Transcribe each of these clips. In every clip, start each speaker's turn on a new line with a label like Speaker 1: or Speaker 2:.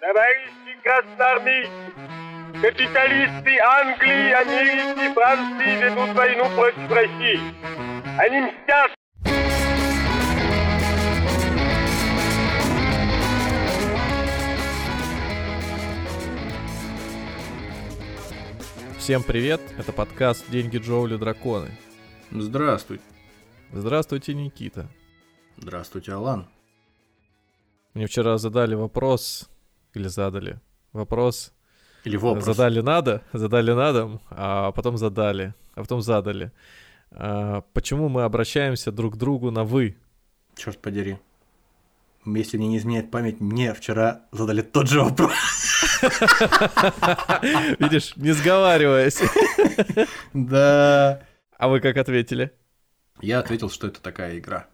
Speaker 1: Товарищи красноармейцы, капиталисты Англии, Америки, Франции ведут войну против России. Они мстят
Speaker 2: Всем привет, это подкаст «Деньги, Джоули, Драконы».
Speaker 3: Здравствуй.
Speaker 2: Здравствуйте, Никита.
Speaker 3: Здравствуйте, Алан.
Speaker 2: Мне вчера задали вопрос, или задали вопрос.
Speaker 3: Или вопрос.
Speaker 2: Задали надо, задали надо, а потом задали, а потом задали. А, почему мы обращаемся друг к другу на «вы»?
Speaker 3: Черт подери. Если мне не изменяет память, мне вчера задали тот же вопрос.
Speaker 2: Видишь, не сговариваясь.
Speaker 3: Да.
Speaker 2: А вы как ответили?
Speaker 3: Я ответил, что это такая игра.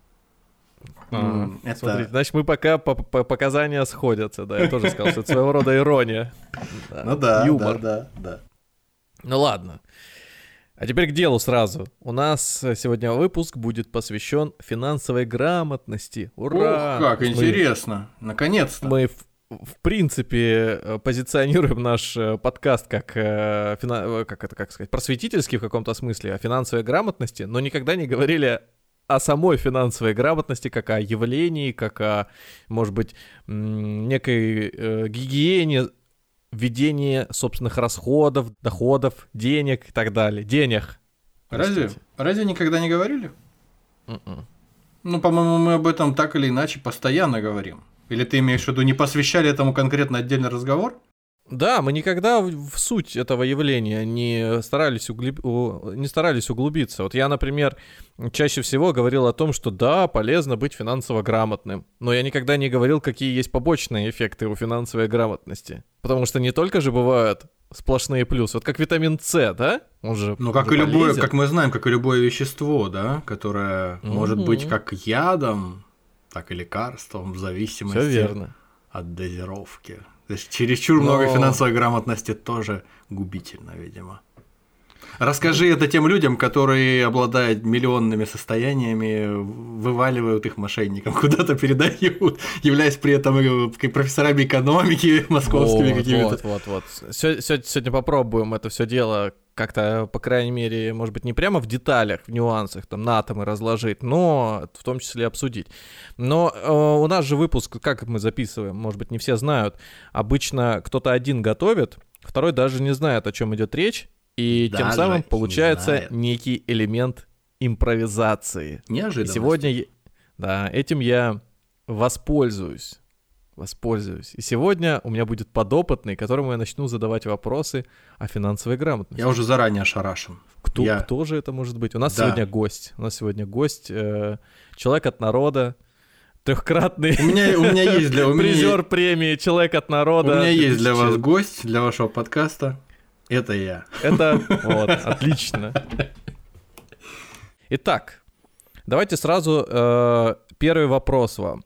Speaker 2: А,
Speaker 3: это-
Speaker 2: Смотрите, значит, мы пока по- по- показания сходятся, да, я тоже сказал, что это своего рода ирония.
Speaker 3: Ну да,
Speaker 2: Юмор.
Speaker 3: да, да.
Speaker 2: Ну ладно. А теперь к делу сразу. У нас сегодня выпуск будет посвящен финансовой грамотности. Ура!
Speaker 3: Ух, как
Speaker 2: Мы-
Speaker 3: интересно. Наконец-то.
Speaker 2: Мы, в, в принципе э, позиционируем наш э, подкаст как, э, как это как сказать, просветительский в каком-то смысле о финансовой грамотности, но никогда не говорили о самой финансовой грамотности, как о явлении, как о, может быть, некой э, гигиене ведения собственных расходов, доходов, денег и так далее. Денег.
Speaker 3: Разве?
Speaker 2: простите.
Speaker 3: Разве никогда не говорили?
Speaker 2: М-м.
Speaker 3: Ну, по-моему, мы об этом так или иначе постоянно говорим. Или ты имеешь в виду, не посвящали этому конкретно отдельный разговор?
Speaker 2: Да, мы никогда в суть этого явления не старались, углуб- не старались углубиться. Вот я, например, чаще всего говорил о том, что да, полезно быть финансово грамотным. Но я никогда не говорил, какие есть побочные эффекты у финансовой грамотности. Потому что не только же бывают сплошные плюсы. Вот как витамин С, да? Он же
Speaker 3: Ну, как и любое,
Speaker 2: полезен.
Speaker 3: как мы знаем, как и любое вещество, да, которое может быть как ядом, так и лекарством, в зависимости от дозировки. То есть чересчур
Speaker 2: Но-
Speaker 3: много финансовой грамотности тоже губительно, видимо. Расскажи это тем людям, которые обладают миллионными состояниями, вываливают их мошенникам, куда-то передают, являясь при этом профессорами экономики московскими
Speaker 2: Вот,
Speaker 3: какими-то.
Speaker 2: Вот, вот, вот. Сегодня попробуем это все дело как-то, по крайней мере, может быть, не прямо в деталях, в нюансах, там, на атомы разложить, но в том числе обсудить. Но э, у нас же выпуск, как мы записываем, может быть, не все знают. Обычно кто-то один готовит, второй даже не знает, о чем идет речь, и тем
Speaker 3: Даже
Speaker 2: самым
Speaker 3: не
Speaker 2: получается некий элемент импровизации.
Speaker 3: Неожиданно.
Speaker 2: сегодня, да, этим я воспользуюсь. Воспользуюсь. И сегодня у меня будет подопытный, которому я начну задавать вопросы о финансовой грамотности.
Speaker 3: Я уже заранее ошарашен.
Speaker 2: Кто,
Speaker 3: я-
Speaker 2: кто же это может быть? У нас
Speaker 3: Да.
Speaker 2: сегодня гость. У нас сегодня гость, э, человек от народа, трехкратный
Speaker 3: У меня, у меня есть для у меня
Speaker 2: призер премии Человек от
Speaker 3: У
Speaker 2: народа.
Speaker 3: меня есть для вас
Speaker 2: 2000.
Speaker 3: гость для вашего подкаста. Это я.
Speaker 2: Это вот, отлично. Итак, давайте сразу э, первый вопрос вам.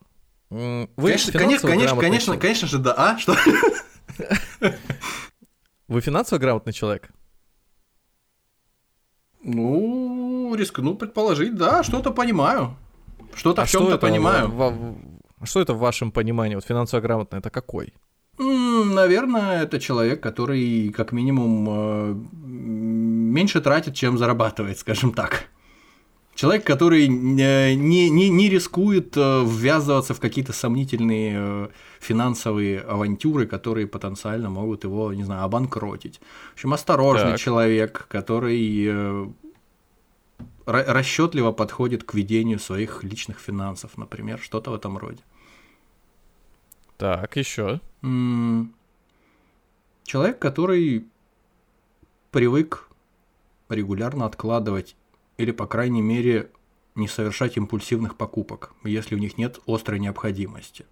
Speaker 2: Вы
Speaker 3: конечно, конечно, конечно, конечно, конечно же, да. А что?
Speaker 2: Вы финансово грамотный человек?
Speaker 3: Ну, рискну предположить, да, что-то понимаю. Что-то
Speaker 2: А
Speaker 3: в чем-то понимаю.
Speaker 2: во- а что это в вашем понимании? Вот финансово грамотный это какой?
Speaker 3: Наверное, это человек, который как минимум э, меньше тратит, чем зарабатывает, скажем так. Человек, который не, не, не- не рискует э, ввязываться в какие-то сомнительные э, финансовые авантюры, которые потенциально могут его, не знаю, обанкротить. В общем, осторожный
Speaker 2: Так.
Speaker 3: человек, который э, ра- расчетливо подходит к ведению своих личных финансов, например, что-то в этом роде.
Speaker 2: Так, еще.
Speaker 3: М, Человек, который привык регулярно откладывать или, по крайней мере, не совершать импульсивных покупок, если у них нет острой необходимости.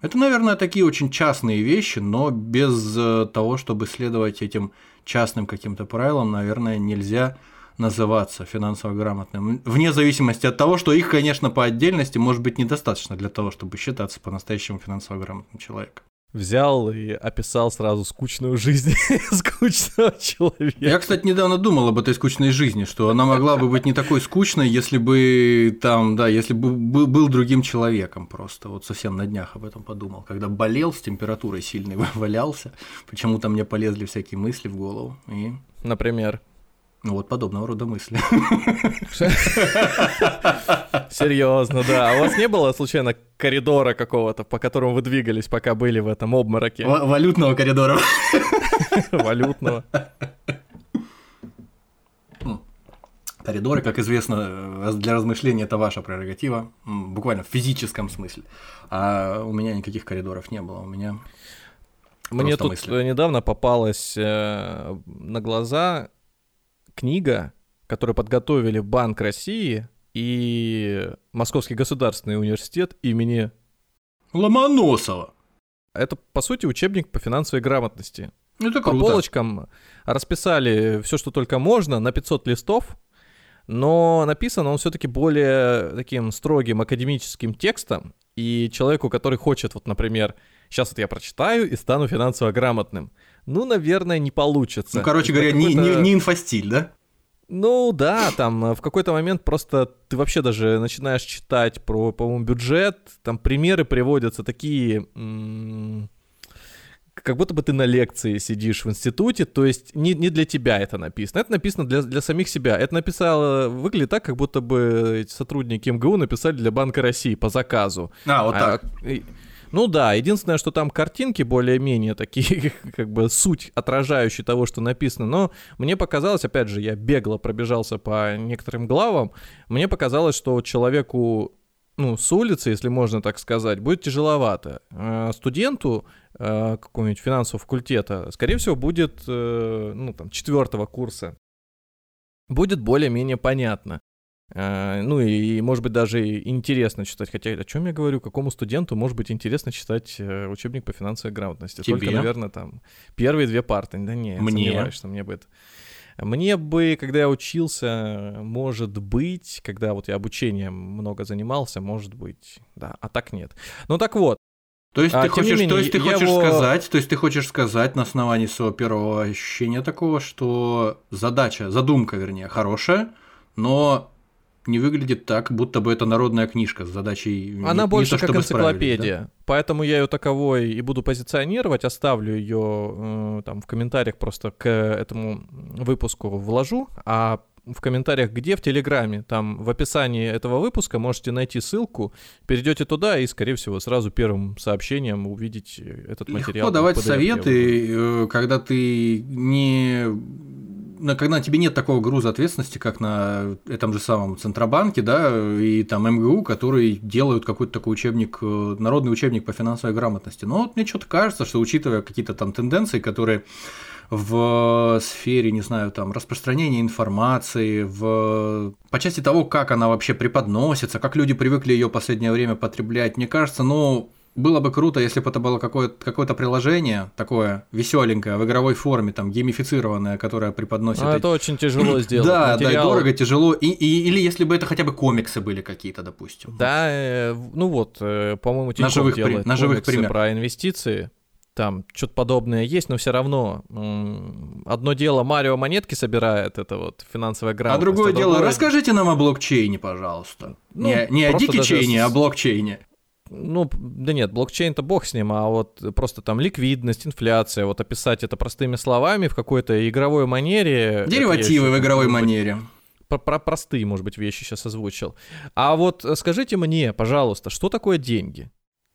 Speaker 3: Это, наверное, такие очень частные вещи, но без э, того, чтобы следовать этим частным каким-то правилам, наверное, нельзя называться финансово грамотным. Вне зависимости от того, что их, конечно, по отдельности может быть недостаточно для того, чтобы считаться по-настоящему финансово грамотным человеком.
Speaker 2: Взял и описал сразу скучную жизнь скучного человека.
Speaker 3: Я, кстати, недавно думал об этой скучной жизни, что она могла бы быть не такой скучной, если бы там, да, если бы был другим человеком просто. Вот совсем на днях об этом подумал. Когда болел с температурой сильной, валялся, почему-то мне полезли всякие мысли в голову. И...
Speaker 2: Например?
Speaker 3: Ну вот подобного рода мысли.
Speaker 2: Серьезно, да. А у вас не было случайно коридора какого-то, по которому вы двигались, пока были в этом обмороке?
Speaker 3: Валютного коридора.
Speaker 2: Валютного.
Speaker 3: Коридоры, как известно, для размышления это ваша прерогатива, буквально в физическом смысле. А у меня никаких коридоров не было, у меня
Speaker 2: мне тут
Speaker 3: мысли.
Speaker 2: недавно попалась э, на глаза книга, которую подготовили Банк России и Московский государственный университет имени
Speaker 3: Ломоносова.
Speaker 2: Это, по сути, учебник по финансовой грамотности.
Speaker 3: Это
Speaker 2: по
Speaker 3: круто.
Speaker 2: полочкам расписали все, что только можно, на 500 листов, но написан он все-таки более таким строгим академическим текстом, и человеку, который хочет, вот, например, сейчас вот я прочитаю и стану финансово грамотным, ну, наверное, не получится.
Speaker 3: Ну, короче говоря, не, не, не инфостиль, да?
Speaker 2: Ну да, там э, в какой-то момент просто ты вообще даже начинаешь читать про, по-моему, бюджет, там примеры приводятся такие, м- как будто бы ты на лекции сидишь в институте, то есть не, не для тебя это написано, это написано для, для самих себя. Это написало, выглядит так, как будто бы эти сотрудники МГУ написали для Банка России по заказу.
Speaker 3: А, вот так.
Speaker 2: А, и, ну да, единственное, что там картинки более-менее такие, как бы суть отражающие того, что написано. Но мне показалось, опять же, я бегло пробежался по некоторым главам, мне показалось, что человеку ну, с улицы, если можно так сказать, будет тяжеловато. А студенту э, какого-нибудь финансового факультета, скорее всего, будет, э, ну, там, четвертого курса, будет более-менее понятно. А, ну и, может быть, даже интересно читать. Хотя о чем я говорю, какому студенту может быть интересно читать э, учебник по финансовой грамотности?
Speaker 3: Тебе?
Speaker 2: Только, наверное, там первые две парты. Да не,
Speaker 3: мне?
Speaker 2: сомневаюсь, что мне бы это... Мне бы, когда я учился, может быть, когда вот я обучением много занимался, может быть, да, а так нет. Ну так вот,
Speaker 3: то есть,
Speaker 2: а,
Speaker 3: ты хочешь,
Speaker 2: менее,
Speaker 3: то есть ты хочешь
Speaker 2: его...
Speaker 3: сказать, то есть ты хочешь сказать на основании своего первого ощущения такого, что задача, задумка, вернее, хорошая, но не выглядит так, будто бы это народная книжка с задачей.
Speaker 2: Она
Speaker 3: не,
Speaker 2: больше
Speaker 3: не то,
Speaker 2: как энциклопедия,
Speaker 3: да?
Speaker 2: поэтому я ее таковой и буду позиционировать, оставлю ее э, там в комментариях просто к этому выпуску вложу, а в комментариях где в Телеграме, там в описании этого выпуска можете найти ссылку, перейдете туда и, скорее всего, сразу первым сообщением увидите этот материал.
Speaker 3: Легко давать советы, э, когда ты не когда тебе нет такого груза ответственности, как на этом же самом Центробанке, да, и там МГУ, которые делают какой-то такой учебник, э, народный учебник по финансовой грамотности. Но вот мне что-то кажется, что учитывая какие-то там тенденции, которые в сфере, не знаю, там, распространения информации, в... по части того, как она вообще преподносится, как люди привыкли ее последнее время потреблять, мне кажется, ну, было бы круто, если бы это было какое-то какое приложение такое веселенькое в игровой форме, там геймифицированное, которое преподносит.
Speaker 2: А это очень тяжело сделать.
Speaker 3: Да, да, дорого, тяжело. И, и, или если бы это хотя бы комиксы были какие-то, допустим.
Speaker 2: Да, э, ну вот, э, по-моему,
Speaker 3: на живых,
Speaker 2: делает
Speaker 3: на живых примерах.
Speaker 2: про инвестиции. Там что-то подобное есть, но все равно одно дело Марио монетки собирает, это вот финансовая грамотность.
Speaker 3: А другое а дело, другое... расскажите нам о блокчейне, пожалуйста. Ну, не не о дикичейне, даже... а о блокчейне
Speaker 2: ну, да нет, блокчейн-то бог с ним, а вот просто там ликвидность, инфляция, вот описать это простыми словами в какой-то игровой манере.
Speaker 3: Деривативы в игровой манере.
Speaker 2: Про, про простые, может быть, вещи сейчас озвучил. А вот скажите мне, пожалуйста, что такое деньги?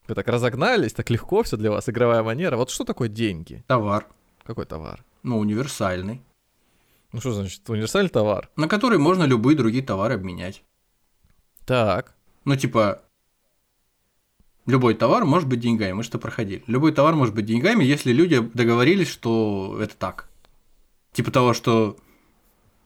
Speaker 2: Вы так разогнались, так легко все для вас, игровая манера. Вот что такое деньги?
Speaker 3: Товар.
Speaker 2: Какой товар?
Speaker 3: Ну, универсальный.
Speaker 2: Ну что значит универсальный товар?
Speaker 3: На который можно любые другие товары обменять.
Speaker 2: Так.
Speaker 3: Ну, типа, Любой товар может быть деньгами, мы что проходили. Любой товар может быть деньгами, если люди договорились, что это так. Типа того, что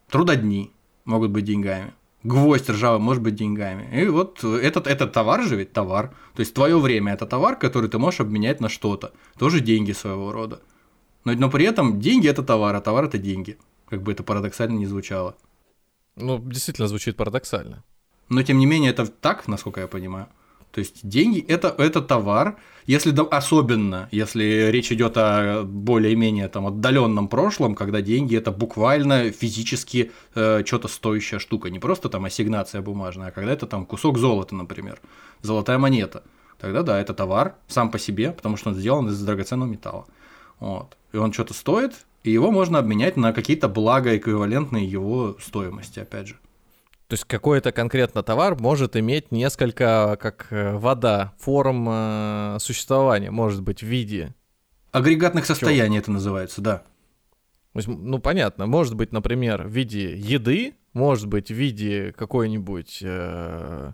Speaker 3: трудодни могут быть деньгами, гвоздь ржавый может быть деньгами. И вот этот, этот товар же ведь товар. То есть твое время это товар, который ты можешь обменять на что-то. Тоже деньги своего рода. Но, но при этом деньги это товар, а товар это деньги. Как бы это парадоксально не звучало.
Speaker 2: Ну, действительно звучит парадоксально.
Speaker 3: Но тем не менее, это так, насколько я понимаю. То есть деньги это, это товар, если особенно, если речь идет о более-менее там отдаленном прошлом, когда деньги это буквально физически э, что-то стоящая штука, не просто там ассигнация бумажная, а когда это там кусок золота, например, золотая монета, тогда да, это товар сам по себе, потому что он сделан из драгоценного металла. Вот. И он что-то стоит, и его можно обменять на какие-то блага, эквивалентные его стоимости, опять же.
Speaker 2: То есть какой-то конкретно товар может иметь несколько, как э, вода, форм э, существования, может быть в виде...
Speaker 3: Агрегатных состояний Чего? это называется, да.
Speaker 2: Ну, понятно. Может быть, например, в виде еды, может быть, в виде какой-нибудь э,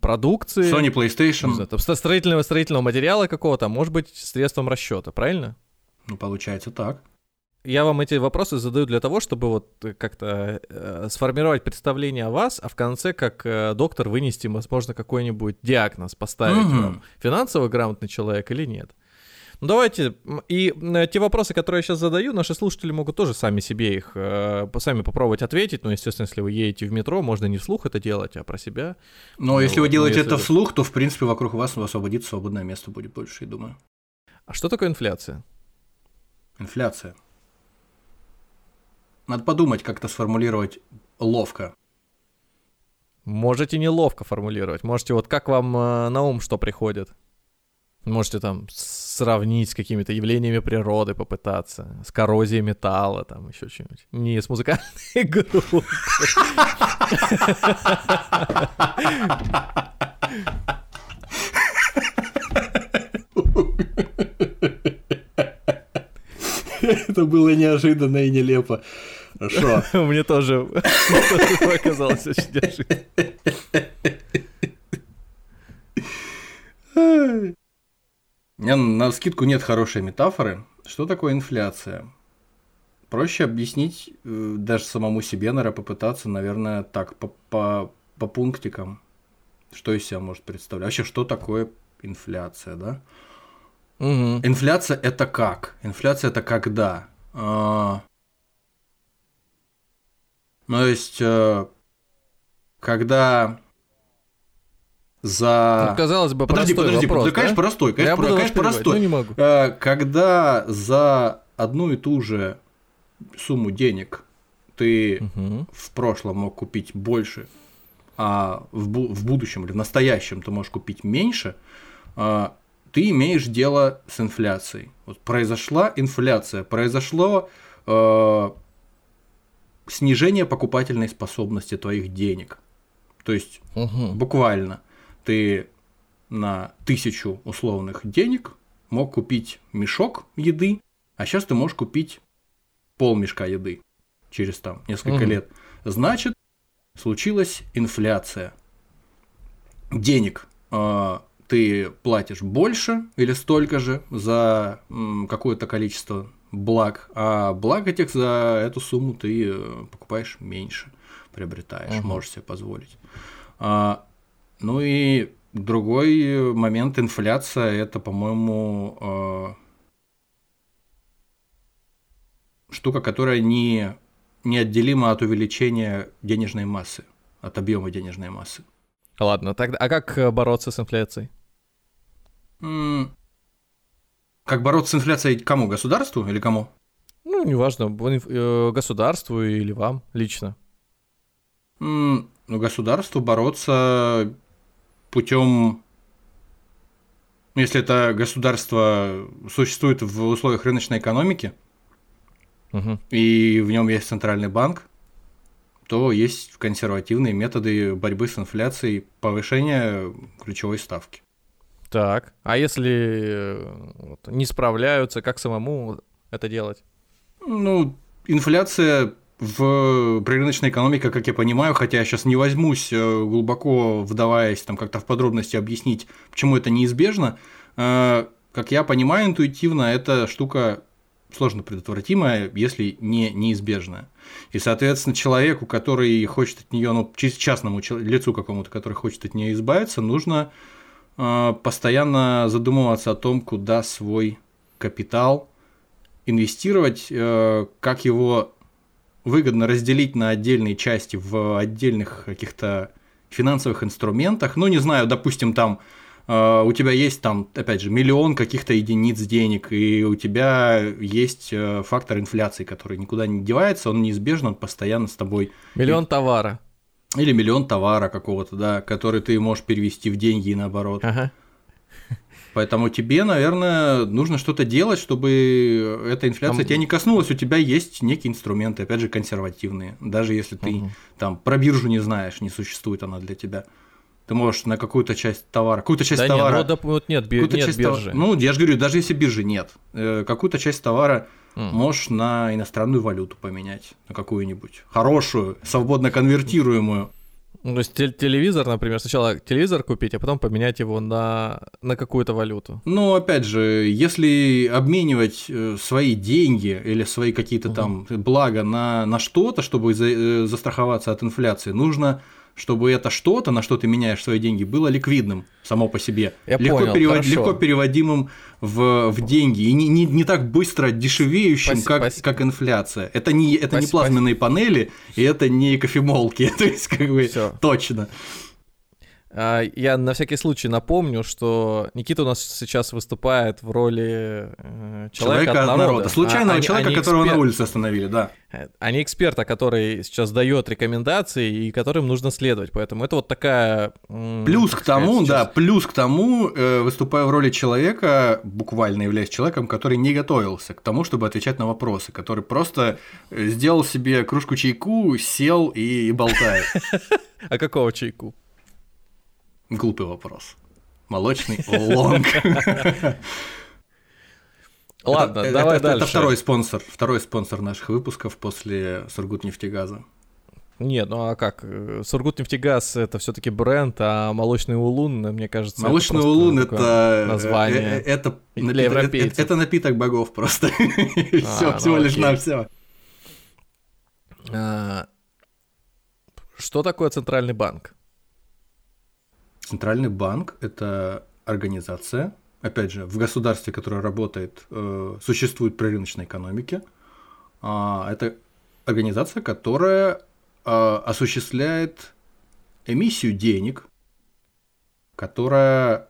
Speaker 2: продукции.
Speaker 3: Sony PlayStation.
Speaker 2: знаю, там, строительного, строительного материала какого-то, может быть, средством расчета, правильно?
Speaker 3: Ну, получается так
Speaker 2: я вам эти вопросы задаю для того, чтобы вот как-то э, сформировать представление о вас, а в конце, как э, доктор, вынести, возможно, какой-нибудь диагноз, поставить угу. вам, финансово грамотный человек или нет. Ну давайте, и э, те вопросы, которые я сейчас задаю, наши слушатели могут тоже сами себе их, э, сами попробовать ответить. Ну, естественно, если вы едете в метро, можно не вслух это делать, а про себя.
Speaker 3: Но ну, если вы делаете если... это вслух, то, в принципе, вокруг вас освободится свободное место будет больше, я думаю.
Speaker 2: А что такое инфляция?
Speaker 3: Инфляция – надо подумать, как это сформулировать ловко.
Speaker 2: Можете неловко формулировать. Можете вот как вам э, на ум что приходит. Можете там сравнить с какими-то явлениями природы, попытаться, с коррозией металла, там еще что-нибудь. Не с музыкальной группой.
Speaker 3: Это было неожиданно и нелепо. Хорошо.
Speaker 2: Мне тоже показалось очень неожиданно.
Speaker 3: На скидку нет хорошей метафоры. Что такое инфляция? Проще объяснить э, даже самому себе, наверное, попытаться, наверное, так, по, по, по пунктикам. Что из себя может представлять? Вообще, что такое инфляция, да? Угу. Инфляция это как? Инфляция это когда? А... Ну, то есть, э, когда за...
Speaker 2: Ну, казалось бы, подожди, простой подожди, вопрос,
Speaker 3: да, конечно, простой, конечно, Я про, конечно простой. Но не могу. Э, когда за одну и ту же сумму денег ты угу. в прошлом мог купить больше, а в, бу- в будущем или в настоящем ты можешь купить меньше, э, ты имеешь дело с инфляцией. Вот произошла инфляция, произошло снижение покупательной способности твоих денег. То есть угу. буквально ты на тысячу условных денег мог купить мешок еды, а сейчас ты можешь купить пол мешка еды через там несколько угу. лет. Значит, случилась инфляция денег. Э, ты платишь больше или столько же за какое-то количество благ, а благ этих за эту сумму ты э, покупаешь меньше, приобретаешь, угу. можешь себе позволить. А, ну и другой момент инфляция это, по-моему, э, штука, которая не неотделима от увеличения денежной массы, от объема денежной массы.
Speaker 2: Ладно, тогда, а как э, бороться с инфляцией?
Speaker 3: Как бороться с инфляцией кому? Государству или кому?
Speaker 2: Ну, неважно, э, государству или вам лично.
Speaker 3: Ну, государству бороться путем ну, если это государство существует в условиях рыночной экономики, угу. и в нем есть центральный банк, то есть консервативные методы борьбы с инфляцией, повышения ключевой ставки.
Speaker 2: Так, а если э, вот, не справляются, как самому это делать?
Speaker 3: Ну, инфляция в при рыночной экономике, как я понимаю, хотя я сейчас не возьмусь э, глубоко вдаваясь там как-то в подробности объяснить, почему это неизбежно, э, как я понимаю интуитивно, эта штука сложно предотвратимая, если не неизбежная. И, соответственно, человеку, который хочет от нее, ну, частному лицу какому-то, который хочет от нее избавиться, нужно постоянно задумываться о том, куда свой капитал инвестировать, э, как его выгодно разделить на отдельные части в отдельных каких-то финансовых инструментах, ну, не знаю, допустим, там э, у тебя есть там, опять же, миллион каких-то единиц денег, и у тебя есть э, фактор инфляции, который никуда не девается, он неизбежно, он постоянно с тобой.
Speaker 2: Миллион товара.
Speaker 3: Или миллион товара какого-то, да, который ты можешь перевести в деньги и наоборот.
Speaker 2: Ага.
Speaker 3: Поэтому тебе, наверное, нужно что-то делать, чтобы эта инфляция
Speaker 2: Там-
Speaker 3: тебя не коснулась. У тебя есть некие инструменты, опять же, консервативные. Даже если ты
Speaker 2: Мгм.
Speaker 3: там про биржу не знаешь, не существует она для тебя. Ты можешь на какую-то часть товара, какую-то часть
Speaker 2: Да нет,
Speaker 3: товара.
Speaker 2: ну, доп- вот нет, би-
Speaker 3: какую-то
Speaker 2: нет
Speaker 3: часть товара-
Speaker 2: биржи.
Speaker 3: Ну, я же говорю, даже если биржи нет, э, какую-то часть товара
Speaker 2: М.
Speaker 3: можешь на иностранную валюту поменять, на какую-нибудь хорошую, свободно конвертируемую.
Speaker 2: Ну, то есть тел- телевизор, например, сначала телевизор купить, а потом поменять его на, на какую-то валюту.
Speaker 3: Ну, опять же, если обменивать э, свои деньги или свои какие-то там блага на, на что-то, чтобы за- э, застраховаться от инфляции, нужно, чтобы это что-то, на что ты меняешь свои деньги, было ликвидным само по себе.
Speaker 2: Я
Speaker 3: легко,
Speaker 2: понял,
Speaker 3: перевод-
Speaker 2: хорошо.
Speaker 3: легко переводимым в, в деньги и не, не, не так быстро дешевеющим,
Speaker 2: Спаси-
Speaker 3: как,
Speaker 2: спаси-
Speaker 3: как инфляция. Это не, это не
Speaker 2: Спаси-
Speaker 3: плазменные панели, и это не кофемолки. То есть, как бы,
Speaker 2: Всё.
Speaker 3: точно.
Speaker 2: А, Я на всякий случай напомню, что Никита у нас сейчас выступает в роли э, человека,
Speaker 3: Человека от народа.
Speaker 2: А,
Speaker 3: Случайного
Speaker 2: а не-
Speaker 3: человека,
Speaker 2: не
Speaker 3: которого на
Speaker 2: экспер-
Speaker 3: улице остановили, да.
Speaker 2: э, не эксперта, который сейчас дает рекомендации и которым нужно следовать. Поэтому это вот такая...
Speaker 3: Плюс
Speaker 2: как
Speaker 3: к тому,
Speaker 2: сказать,
Speaker 3: да,
Speaker 2: сейчас-
Speaker 3: плюс к тому, э, выступаю в роли человека, буквально являясь человеком, который не готовился к тому, чтобы отвечать на вопросы, который просто сделал себе кружку чайку, сел и, и болтает.
Speaker 2: А какого чайку?
Speaker 3: Глупый вопрос. Молочный лонг.
Speaker 2: Ладно,
Speaker 3: Это-
Speaker 2: давай
Speaker 3: это,
Speaker 2: дальше.
Speaker 3: Это второй спонсор, второй спонсор наших выпусков после Сургутнефтегаза.
Speaker 2: Нет, ну а как? Э, Сургутнефтегаз это все-таки бренд, а молочный улун, мне кажется, это
Speaker 3: Молочный
Speaker 2: просто
Speaker 3: улун это
Speaker 2: название.
Speaker 3: э, э, это
Speaker 2: для
Speaker 3: напиток- это- это напиток богов просто. Все,
Speaker 2: ну
Speaker 3: всего лишь на все.
Speaker 2: А, Что такое центральный банк?
Speaker 3: Центральный банк – это организация, опять же, в государстве, которое работает, э, существует при рыночной экономике. А, Это организация, которая а, осуществляет эмиссию денег, которая,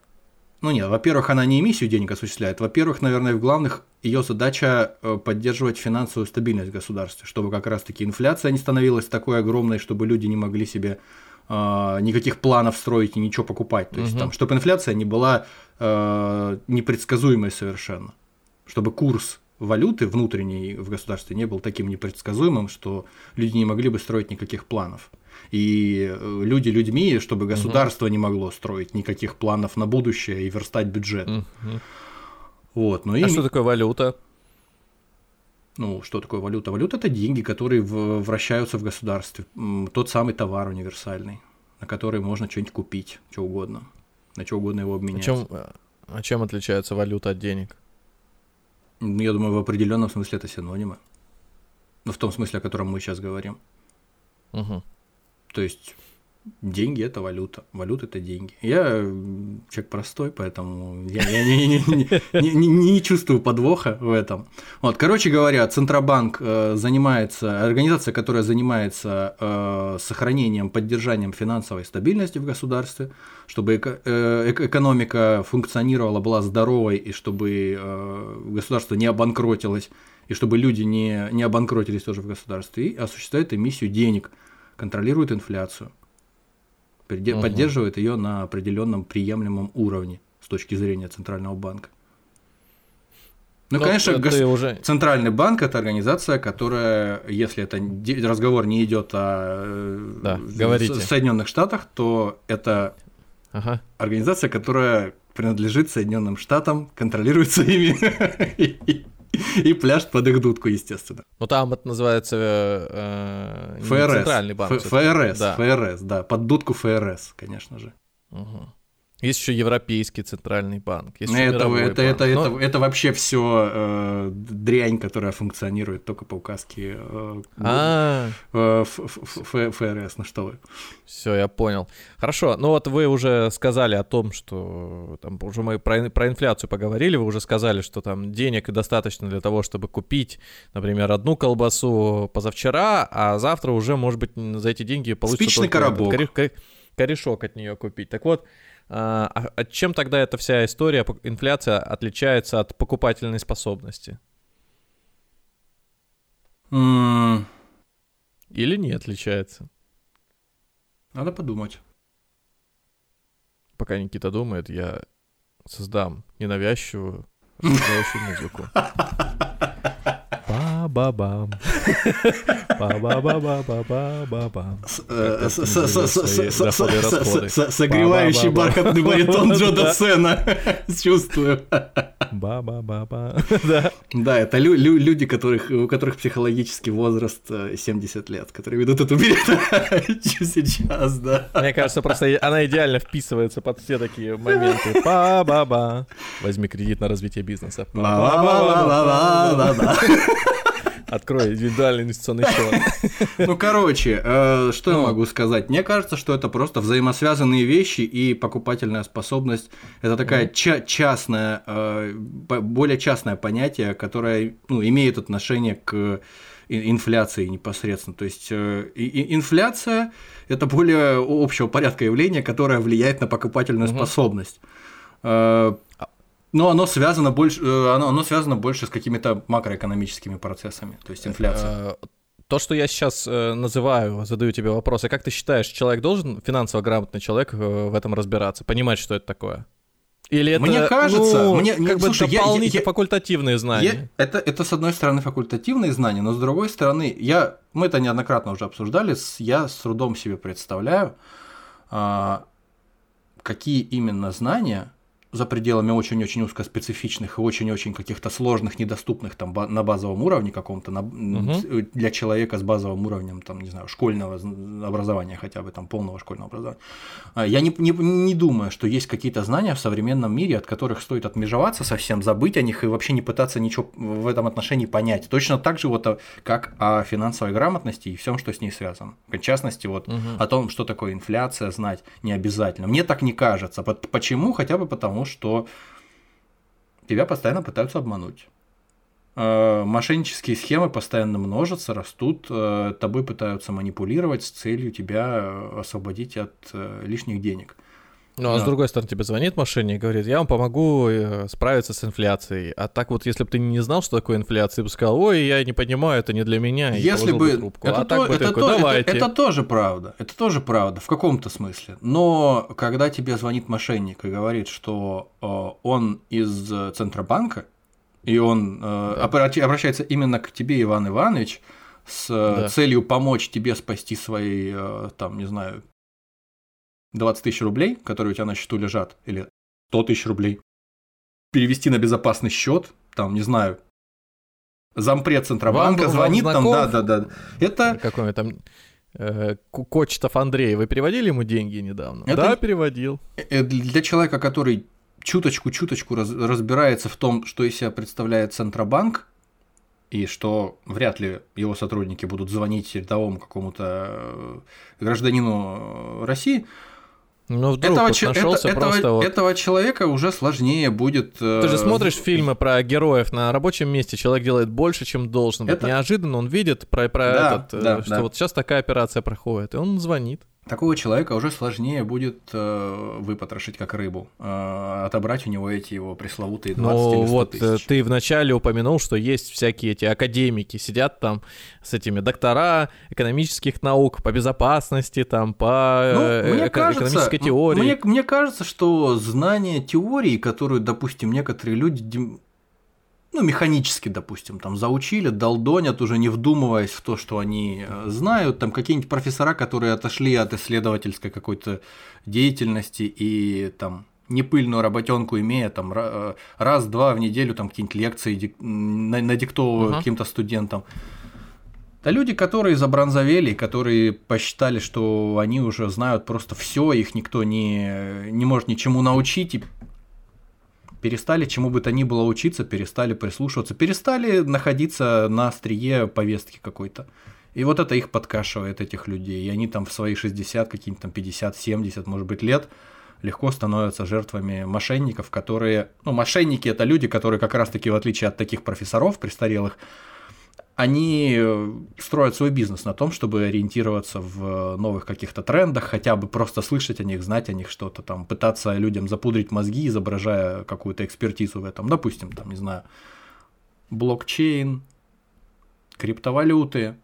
Speaker 3: ну нет, во-первых, она не эмиссию денег осуществляет, во-первых, наверное, в главных ее задача э, поддерживать финансовую стабильность в государстве, чтобы как раз-таки инфляция не становилась такой огромной, чтобы люди не могли себе э, никаких планов строить и ничего покупать. То есть,
Speaker 2: Мгм.
Speaker 3: там, чтобы инфляция не была э, непредсказуемой совершенно, чтобы курс валюты внутренней в государстве не был таким непредсказуемым, что люди не могли бы строить никаких планов. И э, люди людьми, чтобы государство не могло строить никаких планов на будущее и верстать бюджет.
Speaker 2: Мгм.
Speaker 3: Вот, ну и
Speaker 2: А что такое валюта?
Speaker 3: Ну, что такое валюта? Валюта это деньги, которые вращаются в государстве. Тот самый товар универсальный, на который можно что-нибудь купить, что угодно. На что угодно его
Speaker 2: А
Speaker 3: обменять.
Speaker 2: чем, а чем отличается валюта от денег?
Speaker 3: Ну, Я думаю, в определенном смысле это синонимы. Ну, в том смысле, о котором мы сейчас говорим.
Speaker 2: Мгм.
Speaker 3: То есть деньги это валюта, валюта это деньги. Я человек простой, поэтому я, я не, не- не- не- не- чувствую подвоха в этом. Вот, короче говоря, Центробанк э, занимается, организация, которая занимается э, сохранением, поддержанием финансовой стабильности в государстве, чтобы э, эко- экономика функционировала, была здоровой, и чтобы государство не обанкротилось, и чтобы люди не, не обанкротились тоже в государстве, и осуществляет эмиссию денег, контролирует инфляцию
Speaker 2: Мгм.
Speaker 3: поддерживает ее на определенном приемлемом уровне с точки зрения центрального банка. Ну,
Speaker 2: Ну,
Speaker 3: конечно, гос-
Speaker 2: уже...
Speaker 3: центральный банк это организация, которая, если это разговор не идет о э,
Speaker 2: Да, говорите.
Speaker 3: Соединенных Штатах, то это
Speaker 2: Ага.
Speaker 3: организация, которая принадлежит Соединенным Штатам, контролируется ими и, пляшет под их дудку, естественно.
Speaker 2: Ну там это называется э, не
Speaker 3: ФРС.
Speaker 2: центральный банк.
Speaker 3: Ф-. ФРС,
Speaker 2: Да.
Speaker 3: ФРС, да, под дудку ФРС, конечно же.
Speaker 2: Мгм. Есть еще Европейский центральный банк. Есть
Speaker 3: Ну, это, это,
Speaker 2: банк.
Speaker 3: это,
Speaker 2: Но-
Speaker 3: это, это вообще все дрянь, которая функционирует только по указке э,
Speaker 2: А,
Speaker 3: э, ФРС. Ну что вы.
Speaker 2: все, я понял. Хорошо, ну вот вы уже сказали о том, что там уже мы про, про инфляцию поговорили, вы уже сказали, что там денег достаточно для того, чтобы купить, например, одну колбасу позавчера, а завтра уже, может быть, за эти деньги получится
Speaker 3: Спичный
Speaker 2: только
Speaker 3: коробок.
Speaker 2: корешок от нее купить. Так вот, а, а чем тогда эта вся история, инфляция отличается от покупательной способности?
Speaker 3: М,
Speaker 2: Или не отличается?
Speaker 3: Надо подумать.
Speaker 2: Пока Никита думает, я создам ненавязчивую расслабляющую музыку. Ба-ба-бам. Ба-ба-ба-ба-ба-ба-бам.
Speaker 3: С- э,
Speaker 2: Как
Speaker 3: с-
Speaker 2: ты
Speaker 3: с-
Speaker 2: не
Speaker 3: с-
Speaker 2: делишь
Speaker 3: с-
Speaker 2: свои
Speaker 3: с-
Speaker 2: доходы и
Speaker 3: с-
Speaker 2: расходы?
Speaker 3: с- Согревающий бархатный баритон Джо
Speaker 2: Да.
Speaker 3: Дассена. Чувствую.
Speaker 2: Ба-ба-ба-ба. Да.
Speaker 3: Это лю- лю- люди, у которых психологический возраст э, 70 лет, которые ведут эту передачу сейчас, да.
Speaker 2: Мне кажется, просто она идеально вписывается под все такие моменты. Ба-ба-ба. Возьми кредит на развитие бизнеса. Ба-ба-ба-ба-ба. Открой индивидуальный инвестиционный счет.
Speaker 3: Ну, короче, э, что я
Speaker 2: Ну.
Speaker 3: могу сказать? Мне кажется, что это просто взаимосвязанные вещи, и покупательная способность – это такая ча- частная, э, более частное понятие, которое ну, имеет отношение к инфляции непосредственно. То есть э, инфляция – это более общего порядка явление, которое влияет на покупательную
Speaker 2: Мгм.
Speaker 3: способность. Но оно связано больше, э, оно, оно связано больше с какими-то макроэкономическими процессами, то есть инфляция.
Speaker 2: Э, То, что я сейчас э, называю, задаю тебе вопросы, как ты считаешь, человек должен, финансово грамотный человек, в этом разбираться, понимать, что это такое? Или это,
Speaker 3: Мне кажется,
Speaker 2: ну,
Speaker 3: мне-
Speaker 2: как бы
Speaker 3: слушай, я- я- я-
Speaker 2: факультативные знания?
Speaker 3: Я- это, это, с одной стороны, факультативные знания, но с другой стороны, я, мы это неоднократно уже обсуждали, с- я с трудом себе представляю, а, какие именно знания за пределами очень-очень узкоспецифичных и очень-очень каких-то сложных, недоступных там на базовом уровне каком-то, на-
Speaker 2: Мгм.
Speaker 3: для человека с базовым уровнем, там, не знаю, школьного образования хотя бы, там, полного школьного образования. А, Я не, не, не думаю, что есть какие-то знания в современном мире, от которых стоит отмежеваться совсем, забыть о них и вообще не пытаться ничего в этом отношении понять. Точно так же, вот, а, как о финансовой грамотности и всем, что с ней связано. В частности, вот
Speaker 2: Мгм.
Speaker 3: о том, что такое инфляция, знать не обязательно. Мне так не кажется. Почему? Хотя бы потому, что тебя постоянно пытаются обмануть. Э, Мошеннические схемы постоянно множатся, растут, э, тобой пытаются манипулировать с целью тебя э, освободить от лишних денег.
Speaker 2: Ну, а с другой стороны, тебе звонит мошенник и говорит, я вам помогу э, справиться с инфляцией. А так вот, если бы ты не знал, что такое инфляция, ты бы сказал, ой, я не понимаю, это не для меня,
Speaker 3: Если бы
Speaker 2: трубку.
Speaker 3: это,
Speaker 2: а
Speaker 3: то-
Speaker 2: так бы
Speaker 3: это,
Speaker 2: такой,
Speaker 3: то- это-
Speaker 2: давайте.
Speaker 3: это тоже правда, это тоже правда в каком-то смысле. Но когда тебе звонит мошенник и говорит, что э, он из Центробанка, и он э,
Speaker 2: Да.
Speaker 3: обращается именно к тебе, Иван Иванович, с э,
Speaker 2: Да.
Speaker 3: целью помочь тебе спасти свои, э, там, не знаю, 20 тысяч рублей, которые у тебя на счету лежат, или 100 тысяч рублей, перевести на безопасный счет, там, не знаю, зампред Центробанка
Speaker 2: Вам- вам
Speaker 3: звонит там,
Speaker 2: знаком?
Speaker 3: да, да, да. Это
Speaker 2: Какой там э, Кочетов Андрей, вы переводили ему деньги недавно?
Speaker 3: Это-
Speaker 2: Да, переводил.
Speaker 3: э, для человека, который чуточку-чуточку раз- разбирается в том, что из себя представляет Центробанк, и что вряд ли его сотрудники будут звонить рядовому какому-то э, гражданину э, России,
Speaker 2: Ну, вдруг
Speaker 3: этого,
Speaker 2: вот
Speaker 3: че- это-
Speaker 2: нашелся
Speaker 3: этого-
Speaker 2: просто вот...
Speaker 3: этого человека уже сложнее будет... э,
Speaker 2: Ты же смотришь фильмы про героев на рабочем месте, человек делает больше, чем должен.
Speaker 3: Это-
Speaker 2: Неожиданно он видит про, про
Speaker 3: Да,
Speaker 2: этот, э,
Speaker 3: да,
Speaker 2: что
Speaker 3: да.
Speaker 2: вот сейчас такая операция проходит, и он звонит.
Speaker 3: Такого человека уже сложнее будет э, выпотрошить как рыбу, э, отобрать у него эти его пресловутые 20
Speaker 2: Ну
Speaker 3: или 100
Speaker 2: вот э,
Speaker 3: тысяч.
Speaker 2: ты вначале упомянул, что есть всякие эти академики, сидят там с этими доктора экономических наук по безопасности, там по
Speaker 3: Ну,
Speaker 2: э,
Speaker 3: мне
Speaker 2: эко-
Speaker 3: кажется,
Speaker 2: экономической
Speaker 3: м-
Speaker 2: теории.
Speaker 3: Мне, мне кажется, что знание теории, которую, допустим, некоторые люди, ну, механически, допустим, там заучили, долдонят, уже не вдумываясь в то, что они э, знают, там какие-нибудь профессора, которые отошли от исследовательской какой-то деятельности и там непыльную работенку имея, там э, раз-два в неделю там какие-нибудь лекции дик- надиктовывают
Speaker 2: Ага.
Speaker 3: каким-то студентам. Да люди, которые забронзовели, которые посчитали, что они уже знают просто все, их никто не, не может ничему научить, и перестали чему бы то ни было учиться, перестали прислушиваться, перестали находиться на острие повестки какой-то. И вот это их подкашивает, этих людей. И они там в свои 60, какие-нибудь там 50, 70, может быть, лет легко становятся жертвами мошенников, которые... Ну, мошенники – это люди, которые как раз-таки, в отличие от таких профессоров престарелых, они э, строят свой бизнес на том, чтобы ориентироваться в новых каких-то трендах, хотя бы просто слышать о них, знать о них что-то, там, пытаться людям запудрить мозги, изображая какую-то экспертизу в этом. Допустим, там, не знаю, блокчейн, криптовалюты,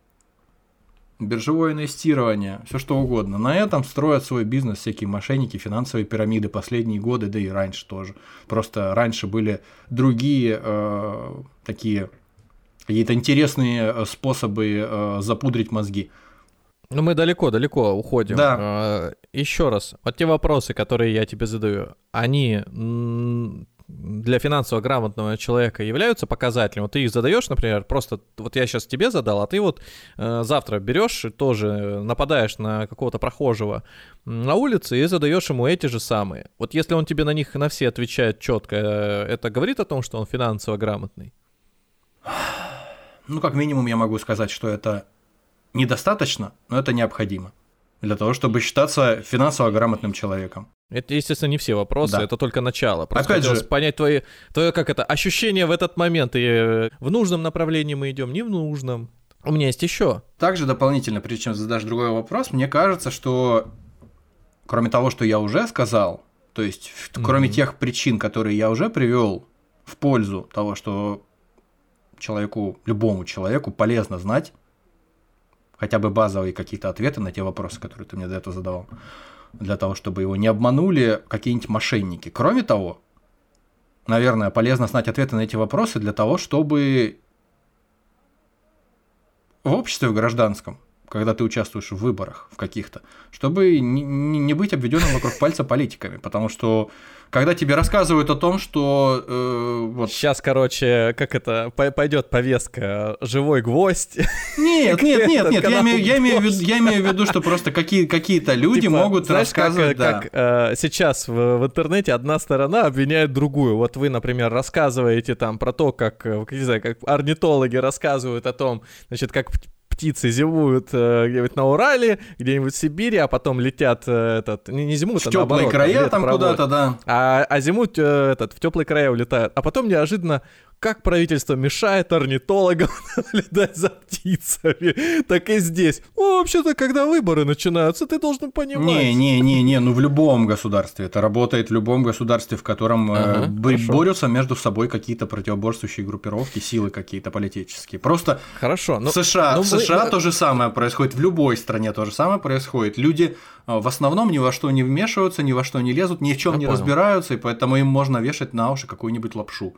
Speaker 3: биржевое инвестирование, все что угодно. На этом строят свой бизнес всякие мошенники, финансовые пирамиды последние годы, да и раньше тоже. Просто раньше были другие э, такие какие-то интересные э, способы э, запудрить мозги.
Speaker 2: Ну, мы далеко-далеко уходим.
Speaker 3: Да.
Speaker 2: А, еще раз, вот те вопросы, которые я тебе задаю, они для финансово грамотного человека являются показателем. Вот ты их задаешь, например, просто вот я сейчас тебе задал, а ты вот э, завтра берешь и тоже нападаешь на какого-то прохожего на улице и задаешь ему эти же самые. Вот если он тебе на них на все отвечает четко, э, это говорит о том, что он финансово грамотный?
Speaker 3: Ну, как минимум, я могу сказать, что это недостаточно, но это необходимо для того, чтобы считаться финансово грамотным человеком.
Speaker 2: Это, естественно, не все вопросы, да. это только начало.
Speaker 3: Просто Опять же,
Speaker 2: понять твои, твое, как это, ощущение в этот момент. И э, в нужном направлении мы идем, не в нужном. У меня есть еще.
Speaker 3: Также дополнительно, прежде чем задашь другой вопрос, мне кажется, что кроме того, что я уже сказал, то есть mm-hmm. кроме тех причин, которые я уже привел в пользу того, что человеку, любому человеку полезно знать хотя бы базовые какие-то ответы на те вопросы, которые ты мне до этого задавал, для того, чтобы его не обманули какие-нибудь мошенники. Кроме того, наверное, полезно знать ответы на эти вопросы для того, чтобы в обществе в гражданском когда ты участвуешь в выборах в каких-то, чтобы не, не быть обведенным вокруг пальца политиками, потому что когда тебе рассказывают о том, что э,
Speaker 2: вот сейчас, короче, как это пойдет повестка, живой гвоздь.
Speaker 3: Нет, нет, нет, нет, я имею, я имею в виду, я имею в виду, что просто какие какие-то люди типа, могут знаешь, рассказывать,
Speaker 2: как,
Speaker 3: да.
Speaker 2: как э, сейчас в, в интернете одна сторона обвиняет другую. Вот вы, например, рассказываете там про то, как, э, не знаю, как орнитологи рассказывают о том, значит, как птицы зимуют э, где-нибудь на Урале, где-нибудь в Сибири, а потом летят э, этот не, не зимуют,
Speaker 3: в а теплые края там куда-то, да.
Speaker 2: А, а зимуют э, этот в теплые края улетают, а потом неожиданно как правительство мешает орнитологам наблюдать за птицами, так и здесь. Ну, вообще-то, когда выборы начинаются, ты должен понимать.
Speaker 3: Не-не-не-не, ну в любом государстве. Это работает в любом государстве, в котором э, ага, э, борются между собой какие-то противоборствующие группировки, силы какие-то политические. Просто
Speaker 2: хорошо,
Speaker 3: но, в США, но в США мы... то же самое происходит, в любой стране то же самое происходит. Люди э, в основном ни во что не вмешиваются, ни во что не лезут, ни в чем Я не понял. разбираются, и поэтому им можно вешать на уши какую-нибудь лапшу.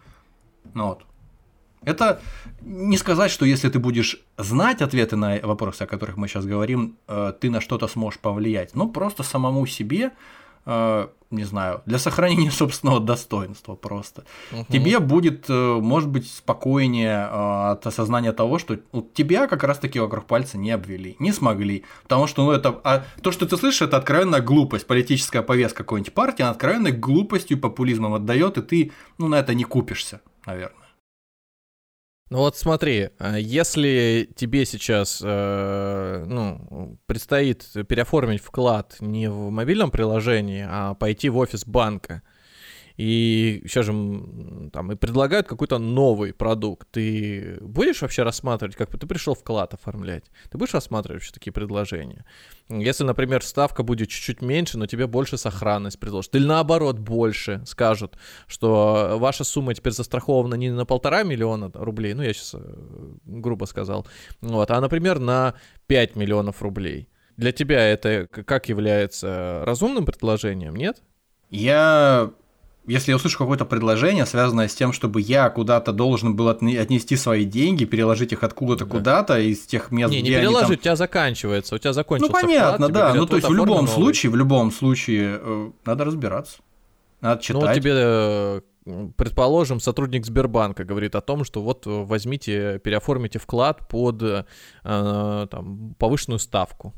Speaker 3: Ну вот. Это не сказать, что если ты будешь знать ответы на вопросы, о которых мы сейчас говорим, э, ты на что-то сможешь повлиять. Ну, просто самому себе, э, не знаю, для сохранения собственного достоинства просто. Угу. Тебе будет, э, может быть, спокойнее от осознания того, что вот тебя как раз-таки вокруг пальца не обвели, не смогли. Потому что, ну, это, а то, что ты слышишь, это откровенная глупость. Политическая повестка какой-нибудь партии, она откровенной глупостью и популизмом отдает, и ты, ну, на это не купишься наверное.
Speaker 2: Ну вот смотри, а если тебе сейчас э, ну, предстоит переоформить вклад не в мобильном приложении, а пойти в офис банка, и сейчас же там и предлагают какой-то новый продукт, ты будешь вообще рассматривать, как бы ты пришел вклад оформлять, ты будешь рассматривать вообще такие предложения? Если, например, ставка будет чуть-чуть меньше, но тебе больше сохранность предложат, или наоборот больше скажут, что ваша сумма теперь застрахована не на полтора миллиона рублей, ну я сейчас э, грубо сказал, вот, а, например, на 5 миллионов рублей. Для тебя это как является разумным предложением, нет?
Speaker 3: Я если я услышу какое-то предложение, связанное с тем, чтобы я куда-то должен был отнести свои деньги, переложить их откуда-то да. куда-то из тех мест,
Speaker 2: не,
Speaker 3: где
Speaker 2: не переложить,
Speaker 3: там...
Speaker 2: у тебя заканчивается, у тебя закончился
Speaker 3: Ну понятно, вклад, да, ну то есть в любом новый. случае, в любом случае э, надо разбираться, надо читать. Ну
Speaker 2: тебе э, предположим, сотрудник Сбербанка говорит о том, что вот возьмите, переоформите вклад под э, там, повышенную ставку.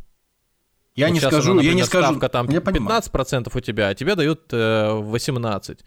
Speaker 3: Я вот не скажу, она, например, я не скажу.
Speaker 2: Ставка там
Speaker 3: я
Speaker 2: 15% у тебя, а тебе дают э, 18%.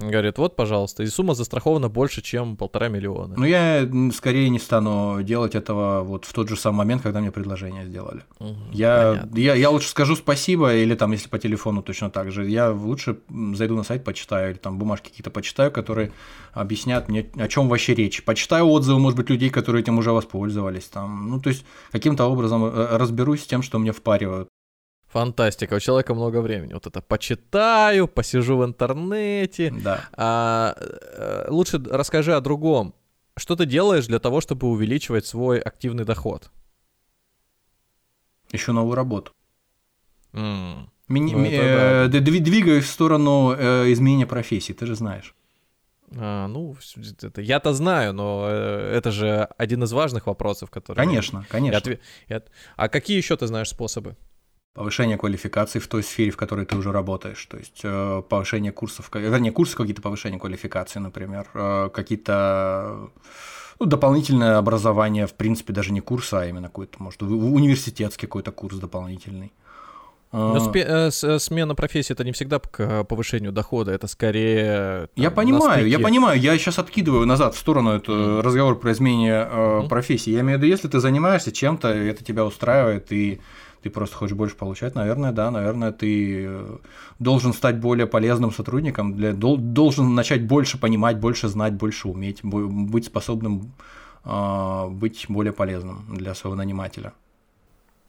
Speaker 2: Говорит, вот, пожалуйста, и сумма застрахована больше, чем полтора миллиона.
Speaker 3: Ну, я скорее не стану делать этого вот в тот же самый момент, когда мне предложение сделали. Угу, я, я, я лучше скажу спасибо, или там, если по телефону точно так же, я лучше зайду на сайт, почитаю, или там бумажки какие-то почитаю, которые объяснят мне, о чем вообще речь. Почитаю отзывы, может быть, людей, которые этим уже воспользовались. Там. Ну, то есть, каким-то образом э, разберусь с тем, что мне впаривают.
Speaker 2: Фантастика, у человека много времени. Вот это почитаю, посижу в интернете.
Speaker 3: Да.
Speaker 2: А, э, лучше расскажи о другом. Что ты делаешь для того, чтобы увеличивать свой активный доход?
Speaker 3: Ищу новую работу.
Speaker 2: Mm.
Speaker 3: Мини- ну, э, да. Двигаюсь в сторону э, изменения профессии, ты же знаешь.
Speaker 2: А, ну, это, я-то знаю, но э, это же один из важных вопросов, который.
Speaker 3: Конечно, конечно.
Speaker 2: Отве... А какие еще ты знаешь способы?
Speaker 3: Повышение квалификации в той сфере, в которой ты уже работаешь, то есть э, повышение курсов, вернее, курсы какие-то повышения квалификации, например, э, какие-то ну, дополнительное образование, в принципе, даже не курс, а именно какой-то, может, университетский какой-то курс дополнительный.
Speaker 2: Но а. спе- э, смена профессии это не всегда к повышению дохода, это скорее.
Speaker 3: Там, я понимаю, я понимаю, я сейчас откидываю назад в сторону этот mm. разговор про изменение э, mm. профессии. Я имею в виду, если ты занимаешься чем-то, это тебя устраивает, и ты просто хочешь больше получать, наверное, да, наверное, ты э, должен стать более полезным сотрудником, для, должен начать больше понимать, больше знать, больше уметь, быть способным э, быть более полезным для своего нанимателя.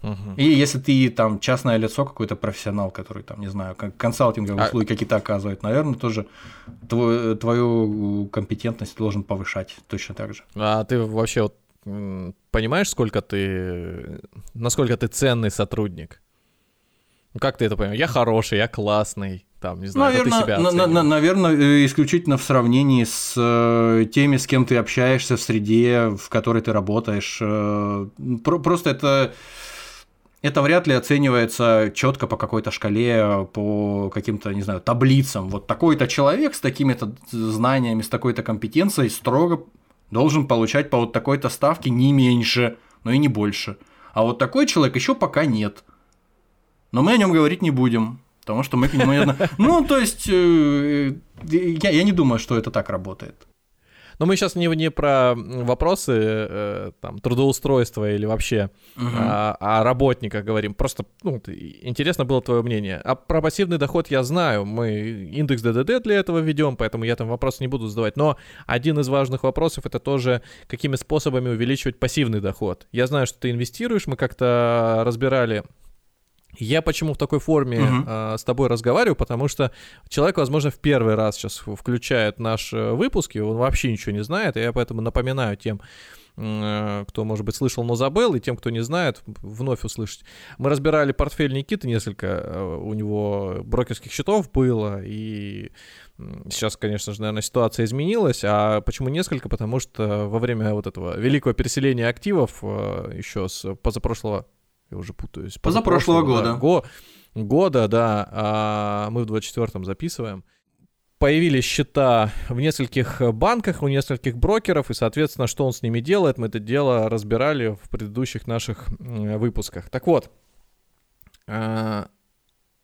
Speaker 2: Угу.
Speaker 3: И если ты там частное лицо, какой-то профессионал, который там, не знаю, консалтинговые а... услуги какие-то оказывает, наверное, тоже твой, твою компетентность должен повышать точно так же.
Speaker 2: А ты вообще вот понимаешь, сколько ты, насколько ты ценный сотрудник? Как ты это понимаешь? Я хороший, я классный, там, не знаю,
Speaker 3: наверное,
Speaker 2: ты себя
Speaker 3: на, на, наверное, э, исключительно в сравнении с э, теми, с кем ты общаешься в среде, в которой ты работаешь. Э, просто это это вряд ли оценивается четко по какой-то шкале, по каким-то, не знаю, таблицам. Вот такой-то человек с такими-то знаниями, с такой-то компетенцией строго должен получать по вот такой-то ставке не меньше, но и не больше. А вот такой человек еще пока нет. Но мы о нем говорить не будем, потому что мы к нему... Ну, то есть, э, я, я не думаю, что это так работает.
Speaker 2: Но мы сейчас не, не про вопросы э, там, трудоустройства или вообще угу. а, о работниках говорим. Просто ну, интересно было твое мнение. А про пассивный доход я знаю. Мы индекс ДДД для этого ведем, поэтому я там вопрос не буду задавать. Но один из важных вопросов это тоже, какими способами увеличивать пассивный доход. Я знаю, что ты инвестируешь. Мы как-то разбирали я почему в такой форме uh-huh. э, с тобой разговариваю, потому что человек, возможно, в первый раз сейчас включает наши э, выпуски, он вообще ничего не знает, и я поэтому напоминаю тем, э, кто, может быть, слышал, но забыл, и тем, кто не знает, вновь услышать. Мы разбирали портфель Никиты несколько, э, у него брокерских счетов было, и Сейчас, конечно же, наверное, ситуация изменилась. А почему несколько? Потому что во время вот этого великого переселения активов э, еще с позапрошлого я уже путаюсь.
Speaker 3: Позапрошлого года.
Speaker 2: Да, го, года, да, а мы в 24-м записываем. Появились счета в нескольких банках, у нескольких брокеров, и, соответственно, что он с ними делает, мы это дело разбирали в предыдущих наших выпусках. Так вот, а,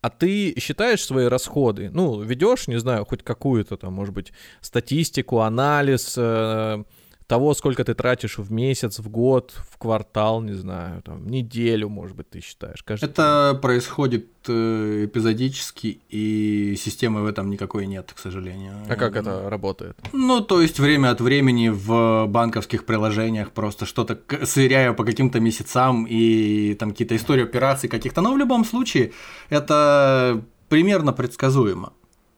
Speaker 2: а ты считаешь свои расходы? Ну, ведешь, не знаю, хоть какую-то там, может быть, статистику, анализ, э, того, сколько ты тратишь в месяц, в год, в квартал, не знаю, там, неделю, может быть, ты считаешь.
Speaker 3: Каждый Это происходит э, эпизодически, и системы в этом никакой нет, к сожалению.
Speaker 2: А как это работает?
Speaker 3: Ну, то есть время от времени в банковских приложениях просто что-то сверяю по каким-то месяцам и там какие-то истории операций каких-то, но в любом случае это примерно предсказуемо.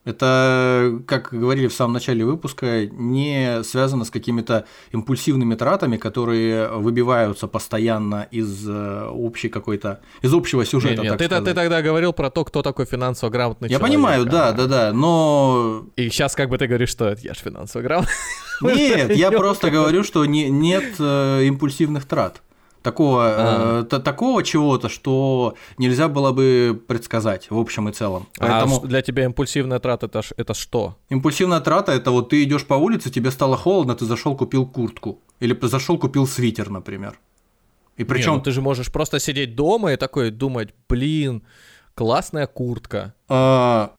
Speaker 3: Это, как говорили в самом начале выпуска, не связано с какими-то импульсивными тратами, которые выбиваются постоянно из э, общей какой-то, из общего сюжета.
Speaker 2: Нет, нет, ты, ты тогда говорил про то, кто такой финансово грамотный
Speaker 3: я
Speaker 2: человек.
Speaker 3: Я понимаю, да, да, да, но...
Speaker 2: И сейчас как бы ты говоришь, что я же финансово грамотный.
Speaker 3: Нет, я просто говорю, что не, нет э, импульсивных трат такого, а. э, такого чего-то, что нельзя было бы предсказать в общем и целом.
Speaker 2: А Поэтому... А для тебя импульсивная трата это, это что?
Speaker 3: Импульсивная трата это вот ты идешь по улице, тебе стало холодно, ты зашел купил куртку. Или зашел купил свитер, например.
Speaker 2: И причем ну ты же можешь просто сидеть дома и такой думать, блин, классная куртка.
Speaker 3: А...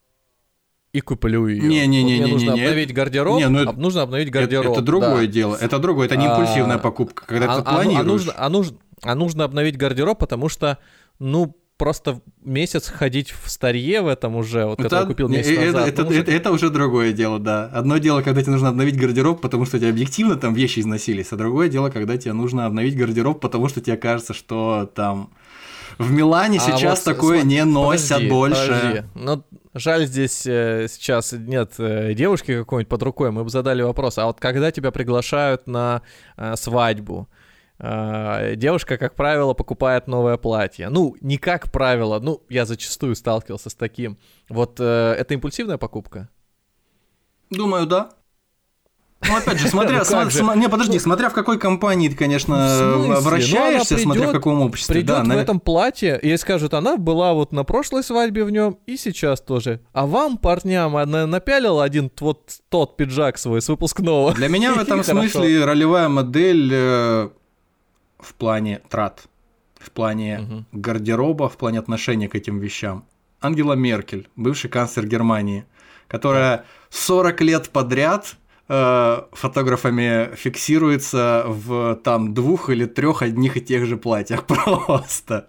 Speaker 2: и куплю ее.
Speaker 3: Не, не, не,
Speaker 2: вот мне
Speaker 3: не,
Speaker 2: нужно
Speaker 3: не, не.
Speaker 2: обновить гардероб,
Speaker 3: Не, ну это-
Speaker 2: нужно обновить
Speaker 3: Это,
Speaker 2: гардероб.
Speaker 3: это другое
Speaker 2: да.
Speaker 3: дело. Это другое, это не импульсивная
Speaker 2: А,
Speaker 3: покупка. Когда
Speaker 2: а,
Speaker 3: ты
Speaker 2: а ну- а
Speaker 3: планируешь.
Speaker 2: нужно, а, нужно, а нужно обновить гардероб, потому что, ну, просто месяц ходить в старье в этом уже, вот,
Speaker 3: Это-
Speaker 2: я купил
Speaker 3: не,
Speaker 2: месяц
Speaker 3: это,
Speaker 2: назад.
Speaker 3: это,
Speaker 2: ну, уже-
Speaker 3: это- это уже другое дело, да. Одно дело, когда тебе нужно обновить гардероб, потому что у тебя объективно там вещи износились, а другое дело, когда тебе нужно обновить гардероб, потому что тебе кажется, что там в Милане
Speaker 2: А
Speaker 3: сейчас
Speaker 2: вот
Speaker 3: такое
Speaker 2: сма-
Speaker 3: не носят
Speaker 2: подожди,
Speaker 3: больше.
Speaker 2: подожди. Ну, жаль, здесь э, сейчас нет э, девушки какой-нибудь под рукой, мы бы задали вопрос, а вот когда тебя приглашают на э, свадьбу, э, девушка, как правило, покупает новое платье. Ну, не как правило, ну, я зачастую сталкивался с таким. Вот э, это импульсивная покупка?
Speaker 3: Думаю, да. Ну, опять же, смотря,
Speaker 2: Ну,
Speaker 3: сма-
Speaker 2: же?
Speaker 3: не, подожди, смотря в какой компании ты, конечно?
Speaker 2: Ну,
Speaker 3: вращаешься,
Speaker 2: она
Speaker 3: смотря в каком обществе.
Speaker 2: Придет
Speaker 3: да,
Speaker 2: в
Speaker 3: наве-
Speaker 2: этом платье и скажет, она была вот на прошлой свадьбе в нем и сейчас тоже. А вам, парням, она напялила один вот тот пиджак свой с выпускного.
Speaker 3: Для меня в этом смысле ролевая модель э, в плане трат, в плане
Speaker 2: Мгм.
Speaker 3: гардероба, в плане отношения к этим вещам. Ангела Меркель, бывший канцлер Германии, которая 40 лет подряд э, фотографами фиксируется в там двух или трех одних и тех же платьях просто.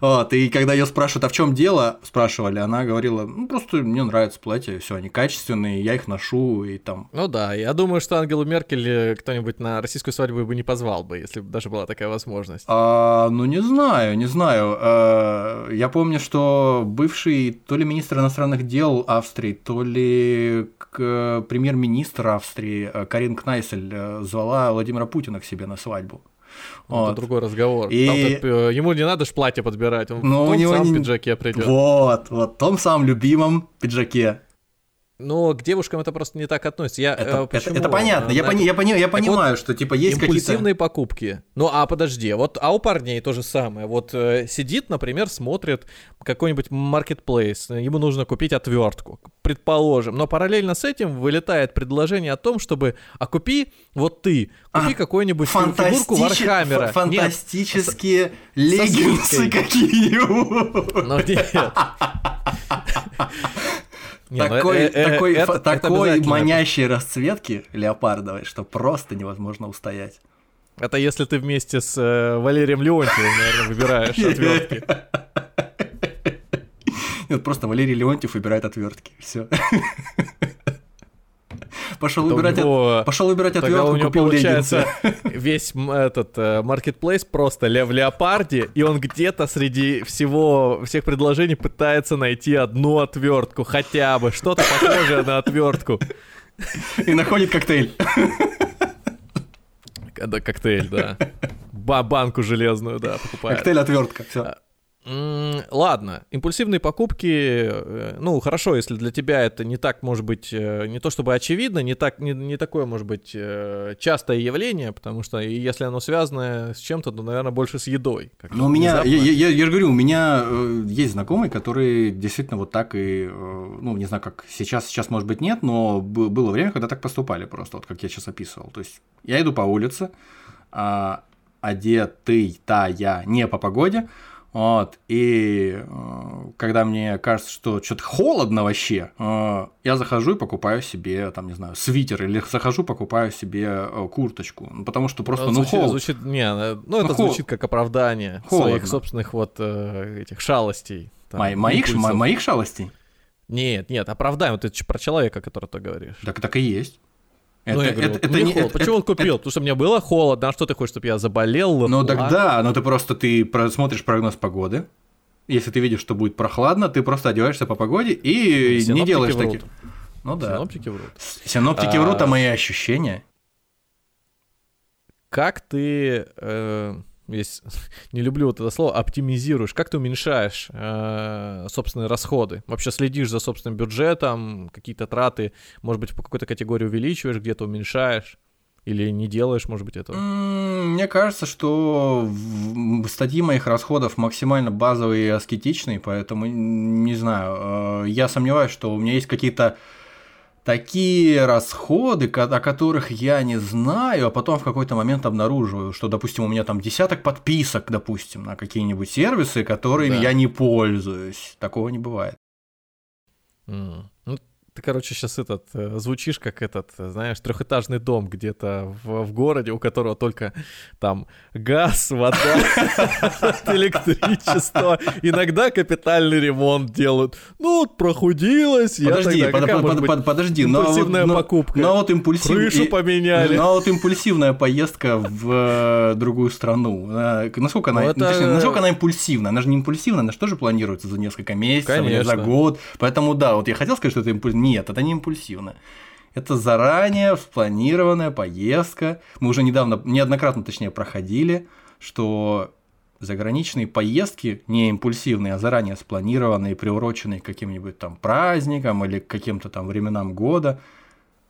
Speaker 3: Вот, и когда ее спрашивают, а в чем дело, спрашивали, она говорила, ну просто мне нравятся платья, все, они качественные, я их ношу, и там
Speaker 2: Ну да, я думаю, что Ангелу Меркель э, кто-нибудь на российскую свадьбу бы не позвал бы, если бы даже была такая возможность.
Speaker 3: А, ну, не знаю, не знаю. А, я помню, что бывший то ли министр иностранных дел Австрии, то ли к- премьер-министр Австрии э, Карин Кнайсель э, звала Владимира Путина к себе на свадьбу.
Speaker 2: Ну,
Speaker 3: Вот.
Speaker 2: Это другой разговор.
Speaker 3: И-
Speaker 2: Там-то, э, ему не надо ж платье подбирать, он
Speaker 3: Ну,
Speaker 2: в
Speaker 3: у
Speaker 2: том
Speaker 3: него
Speaker 2: самом
Speaker 3: не-
Speaker 2: пиджаке придет.
Speaker 3: Вот, вот, в том самом любимом пиджаке.
Speaker 2: Но к девушкам это просто не так относится. Я,
Speaker 3: Это,
Speaker 2: э,
Speaker 3: это-
Speaker 2: почему,
Speaker 3: это понятно,
Speaker 2: э,
Speaker 3: я,
Speaker 2: на-
Speaker 3: пони- я, пони- я
Speaker 2: вот
Speaker 3: понимаю, что типа есть какие-то...
Speaker 2: Импульсивные покупки. Ну, а подожди, вот, а у парней то же самое. Вот э, сидит, например, смотрит какой-нибудь маркетплейс, ему нужно купить отвертку, предположим, но параллельно с этим вылетает предложение о том, чтобы, а купи, вот ты, купи
Speaker 3: А,
Speaker 2: какую-нибудь фи- фигурку Вархаммера.
Speaker 3: фа-
Speaker 2: Нет,
Speaker 3: Фантастические леггинсы
Speaker 2: сосиской.
Speaker 3: какие
Speaker 2: ну нет. Не, ну,
Speaker 3: такой,
Speaker 2: э, э,
Speaker 3: такой,
Speaker 2: это-
Speaker 3: такой манящей расцветки леопардовой, что просто невозможно устоять.
Speaker 2: Это если ты вместе с э, Валерием Леонтьевым, наверное, выбираешь отвертки.
Speaker 3: Нет, просто Валерий Леонтьев выбирает отвертки. Все. Пошел
Speaker 2: Это у
Speaker 3: выбирать,
Speaker 2: него-
Speaker 3: от- пошел
Speaker 2: Тогда
Speaker 3: отвертку,
Speaker 2: у него
Speaker 3: купил
Speaker 2: получается
Speaker 3: леггинсы.
Speaker 2: весь этот маркетплейс просто ле- в леопарде, и он где-то среди всего всех предложений пытается найти одну отвертку, хотя бы что-то похожее на отвертку.
Speaker 3: и находит коктейль.
Speaker 2: Да, коктейль, да. Ба- банку железную, да, покупает.
Speaker 3: Коктейль отвертка. Все.
Speaker 2: Ладно, импульсивные покупки, э, ну хорошо, если для тебя это не так, может быть, э, не то чтобы очевидно, не так, не, не такое, может быть, э, частое явление, потому что если оно связано с чем-то, то, наверное, больше с едой.
Speaker 3: Ну, у меня, я, я, я же говорю, у меня есть знакомый, который действительно вот так и, ну, не знаю, как сейчас, сейчас, может быть, нет, но было время, когда так поступали просто, вот как я сейчас описывал. То есть я иду по улице, а, одетый, та я не по погоде, вот, и э, когда мне кажется, что что-то холодно вообще, э, я захожу и покупаю себе, там, не знаю, свитер, или захожу, покупаю себе э, курточку, ну, потому что просто, ну,
Speaker 2: звучит,
Speaker 3: холод.
Speaker 2: звучит- не, э, ну это
Speaker 3: хол-
Speaker 2: звучит как оправдание
Speaker 3: Холодно.
Speaker 2: своих собственных вот э, этих шалостей. там,
Speaker 3: Мо- моих, мо- моих шалостей?
Speaker 2: Нет, нет, оправдание, вот ты про человека, который ты говоришь.
Speaker 3: Так, так и есть.
Speaker 2: Ну, я говорю, вот мне
Speaker 3: не-
Speaker 2: холодно. Почему он купил? Потому что мне было холодно, а что ты хочешь, чтобы я заболел?
Speaker 3: Ну
Speaker 2: лопла?
Speaker 3: так да, но ты просто ты смотришь прогноз погоды. Если ты видишь, что будет прохладно, ты просто одеваешься по погоде и не
Speaker 2: Синоптики
Speaker 3: делаешь
Speaker 2: врут.
Speaker 3: таких. Ну да.
Speaker 2: Синоптики врут.
Speaker 3: Синоптики
Speaker 2: А,
Speaker 3: врут, а мои ощущения.
Speaker 2: Как ты, э, есть, не люблю вот это слово, оптимизируешь, как ты уменьшаешь э, собственные расходы? Вообще следишь за собственным бюджетом, какие-то траты, может быть, по какой-то категории увеличиваешь, где-то уменьшаешь? Или не делаешь, может быть, этого?
Speaker 3: Мне кажется, что в- статьи моих расходов максимально базовые и аскетичные, поэтому не знаю. э, Я сомневаюсь, что у меня есть какие-то такие расходы, о которых я не знаю, а потом в какой-то момент обнаруживаю, что, допустим, у меня там десяток подписок, допустим, на какие-нибудь сервисы, которыми
Speaker 2: Да.
Speaker 3: я не пользуюсь. Такого не бывает.
Speaker 2: Ну, Ты, короче, сейчас этот э, звучишь как этот, э, знаешь, трехэтажный дом где-то в, в городе, у которого только там газ, вода, электричество. Иногда капитальный ремонт делают. Ну, вот прохудилось.
Speaker 3: Подожди, подожди.
Speaker 2: Импульсивная покупка.
Speaker 3: Но вот импульсивная...
Speaker 2: Крышу поменяли.
Speaker 3: Но вот импульсивная поездка в э, другую страну. Насколько она, ну, насколько она импульсивна? Она же не импульсивна, она же тоже планируется за несколько месяцев за год. Поэтому да, вот я хотел сказать, что это импульсивно нет, это не импульсивно. Это заранее спланированная поездка. Мы уже недавно, неоднократно точнее, проходили, что заграничные поездки не импульсивные, а заранее спланированные, приуроченные к каким-нибудь там праздникам или к каким-то там временам года,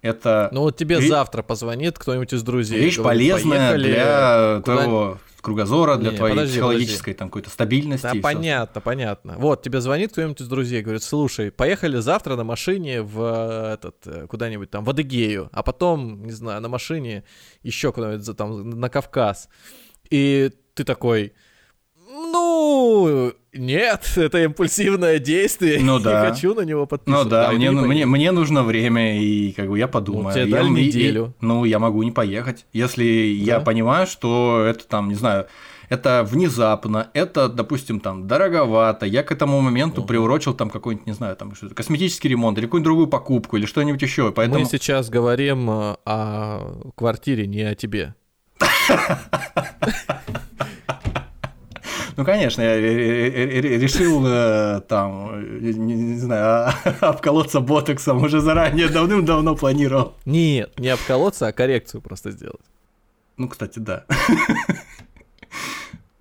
Speaker 3: это...
Speaker 2: Ну вот тебе Ре... завтра позвонит кто-нибудь из друзей.
Speaker 3: Вещь полезная для куда... того кругозора, для не, твоей подожди, психологической подожди. там какой-то стабильности.
Speaker 2: Да, понятно, все. понятно. Вот, тебе звонит кто-нибудь из друзей, говорит, слушай, поехали завтра на машине в э, этот, э, куда-нибудь там, в Адыгею, а потом, не знаю, на машине еще куда-нибудь там, на Кавказ. И ты такой, ну, нет, это импульсивное действие.
Speaker 3: Ну да.
Speaker 2: Не хочу на него подписываться.
Speaker 3: Ну да, да мне, мне, мне нужно время, и как бы я подумаю. Ну,
Speaker 2: тебе дали
Speaker 3: я,
Speaker 2: неделю.
Speaker 3: И, ну, я могу не поехать. Если да? я понимаю, что это там, не знаю, это внезапно, это, допустим, там, дороговато, я к этому моменту угу. приурочил там какой-нибудь, не знаю, там, косметический ремонт или какую-нибудь другую покупку или что-нибудь еще. Поэтому...
Speaker 2: Мы сейчас говорим э, о квартире, не о тебе.
Speaker 3: Ну, конечно, я решил э, там, не знаю, обколоться ботоксом уже заранее давным-давно планировал.
Speaker 2: Нет, не обколоться, а коррекцию просто сделать.
Speaker 3: Ну, кстати, да.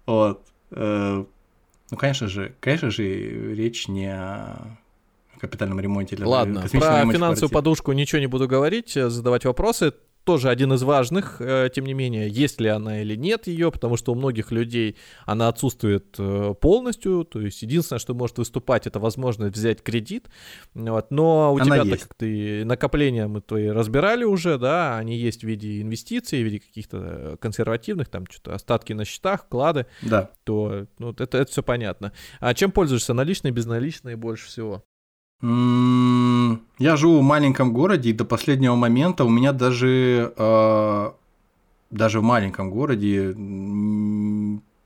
Speaker 3: Вот. Э, ну, конечно же, конечно же, речь не о капитальном ремонте.
Speaker 2: Ладно, про финансовую подушку ничего не буду говорить, э, задавать вопросы тоже один из важных, э, тем не менее, есть ли она или нет ее, потому что у многих людей она отсутствует э, полностью, то есть единственное, что может выступать, это возможность взять кредит, вот, но у она тебя, есть. так как ты накопления мы твои разбирали уже, да, они есть в виде инвестиций, в виде каких-то консервативных, там что-то остатки на счетах, вклады,
Speaker 3: да.
Speaker 2: то ну, это, это все понятно. А чем пользуешься, наличные, безналичные больше всего?
Speaker 3: Я живу в маленьком городе, и до последнего момента у меня даже, э, даже в маленьком городе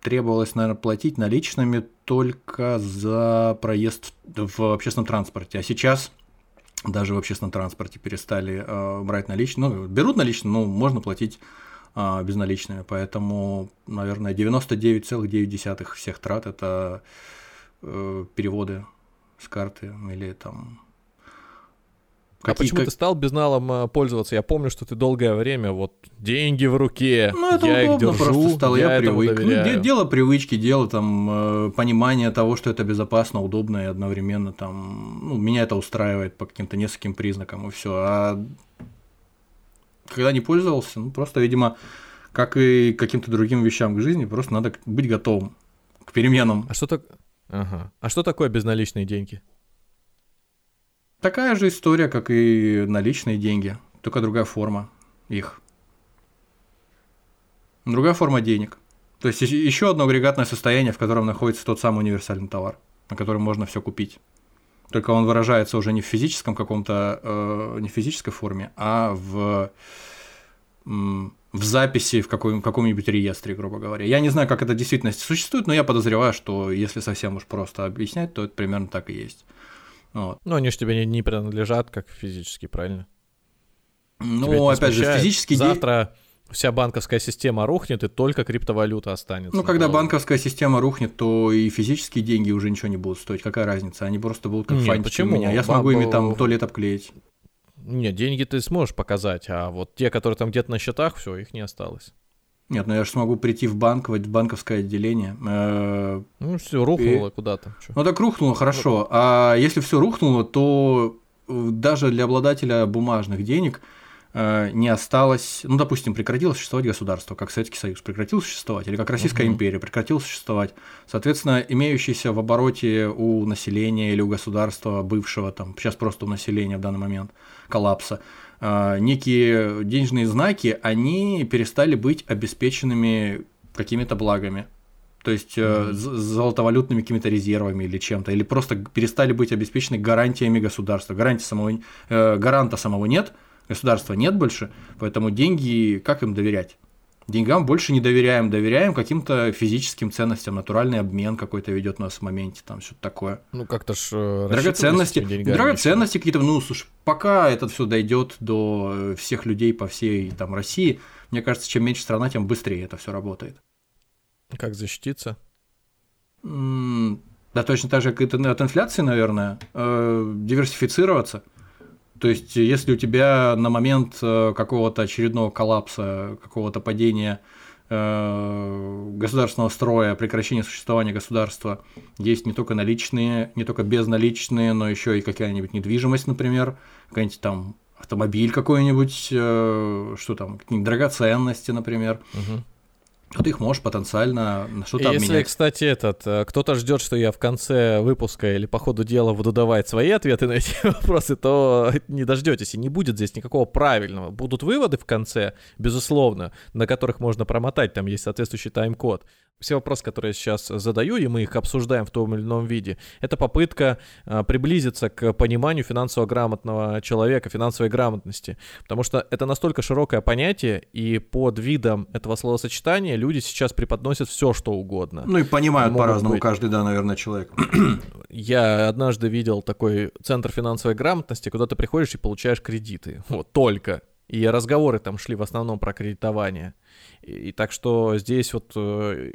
Speaker 3: требовалось, наверное, платить наличными только за проезд в общественном транспорте. А сейчас даже в общественном транспорте перестали э, брать наличные. Ну, берут наличные, но можно платить э, безналичными. Поэтому, наверное, 99,9 всех трат это э, переводы с карты или там
Speaker 2: а почему как... ты стал безналом э, пользоваться? Я помню, что ты долгое время вот деньги в руке,
Speaker 3: ну, это
Speaker 2: я
Speaker 3: удобно
Speaker 2: их держу,
Speaker 3: просто стало, я, я привык. Ну, дело привычки, дело там э, понимания того, что это безопасно, удобно и одновременно там, ну, меня это устраивает по каким-то нескольким признакам и все. А когда не пользовался, ну, просто, видимо, как и каким-то другим вещам в жизни, просто надо быть готовым к переменам.
Speaker 2: А что так? Ага. А что такое безналичные деньги?
Speaker 3: Такая же история, как и наличные деньги, только другая форма их. Другая форма денег. То есть еще одно агрегатное состояние, в котором находится тот самый универсальный товар, на котором можно все купить. Только он выражается уже не в физическом каком-то, э, не в физической форме, а в в записи в каком- каком-нибудь реестре, грубо говоря. Я не знаю, как это в действительности существует, но я подозреваю, что если совсем уж просто объяснять, то это примерно так и есть.
Speaker 2: Вот. Но они же тебе не, не принадлежат как физически, правильно?
Speaker 3: Ну, опять же, физически...
Speaker 2: Завтра вся банковская система рухнет, и только криптовалюта останется.
Speaker 3: Ну, когда банковская система рухнет, то и физические деньги уже ничего не будут стоить. Какая разница? Они просто будут как Нет, почему? у меня. Я смогу ими там туалет обклеить.
Speaker 2: Нет, деньги ты сможешь показать, а вот те, которые там где-то на счетах, все, их не осталось.
Speaker 3: Нет, ну я же смогу прийти в банк, в банковское отделение. Э,
Speaker 2: ну все, рухнуло и... куда-то.
Speaker 3: Ну так рухнуло, хорошо. А если все рухнуло, то э, даже для обладателя бумажных денег не осталось, ну, допустим, прекратило существовать государство, как Советский Союз прекратил существовать, или как Российская угу. империя прекратила существовать, соответственно, имеющиеся в обороте у населения или у государства бывшего, там, сейчас просто у населения в данный момент, коллапса, э, некие денежные знаки, они перестали быть обеспеченными какими-то благами. То есть mm-hmm. золотовалютными какими-то резервами или чем-то, или просто перестали быть обеспечены гарантиями государства. Гарантии самого, э, гаранта самого нет, государства нет больше, поэтому деньги, как им доверять? Деньгам больше не доверяем, доверяем каким-то физическим ценностям, натуральный обмен какой-то ведет нас в моменте, там что-то такое.
Speaker 2: Ну как-то ж э,
Speaker 3: драгоценности, драгоценности какие-то, ну слушай, пока это все дойдет до всех людей по всей там России, мне кажется, чем меньше страна, тем быстрее это все работает.
Speaker 2: Как защититься?
Speaker 3: Да, точно так же, как и от инфляции, наверное, э, диверсифицироваться. То есть, если у тебя на момент э, какого-то очередного коллапса, какого-то падения э, государственного строя, прекращения существования государства, есть не только наличные, не только безналичные, но еще и какая-нибудь недвижимость, например, какая-нибудь там автомобиль какой-нибудь, что там, какие-нибудь драгоценности, например. Угу то ты их можешь потенциально на что-то
Speaker 2: Если,
Speaker 3: обменять.
Speaker 2: кстати, этот, э, кто-то ждет, что я в конце выпуска или по ходу дела буду давать свои ответы на эти вопросы, то не дождетесь, и не будет здесь никакого правильного. Будут выводы в конце, безусловно, на которых можно промотать, там есть соответствующий тайм-код все вопросы, которые я сейчас задаю, и мы их обсуждаем в том или ином виде, это попытка а, приблизиться к пониманию финансово грамотного человека, финансовой грамотности. Потому что это настолько широкое понятие, и под видом этого словосочетания люди сейчас преподносят все, что угодно.
Speaker 3: Ну и понимают по-разному каждый, да, наверное, человек.
Speaker 2: Я однажды видел такой центр финансовой грамотности, куда ты приходишь и получаешь кредиты. Вот, только. И разговоры там шли в основном про кредитование. И, и так что здесь вот э,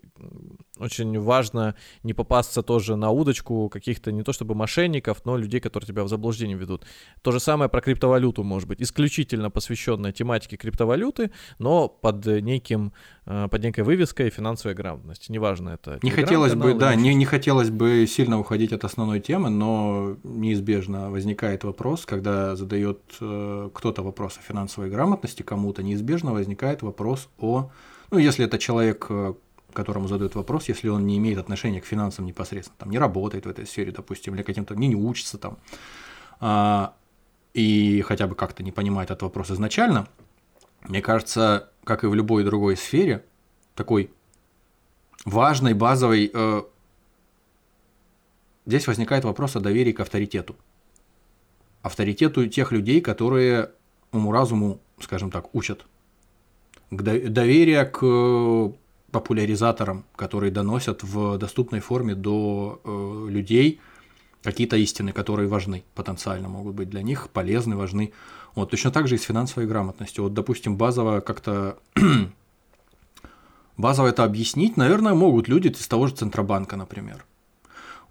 Speaker 2: очень важно не попасться тоже на удочку каких-то не то чтобы мошенников, но людей, которые тебя в заблуждение ведут. То же самое про криптовалюту может быть, исключительно посвященная тематике криптовалюты, но под неким э, под некой вывеской финансовой грамотности. Неважно это.
Speaker 3: Не хотелось бы, да, не, не хотелось бы сильно уходить от основной темы, но неизбежно возникает вопрос, когда задает э, кто-то вопрос о финансовой грамотности кому-то, неизбежно возникает вопрос о ну, если это человек, э, которому задают вопрос, если он не имеет отношения к финансам непосредственно, там, не работает в этой сфере, допустим, или каким-то, не, не учится там, а, и хотя бы как-то не понимает этот вопрос изначально, мне кажется, как и в любой другой сфере, такой важной, базовой, э, здесь возникает вопрос о доверии к авторитету. Авторитету тех людей, которые уму-разуму, скажем так, учат к доверие к э, популяризаторам, которые доносят в доступной форме до э, людей какие-то истины, которые важны, потенциально могут быть для них, полезны, важны. Вот, точно так же и с финансовой грамотностью. Вот, допустим, базово как-то базово это объяснить, наверное, могут люди из того же Центробанка, например.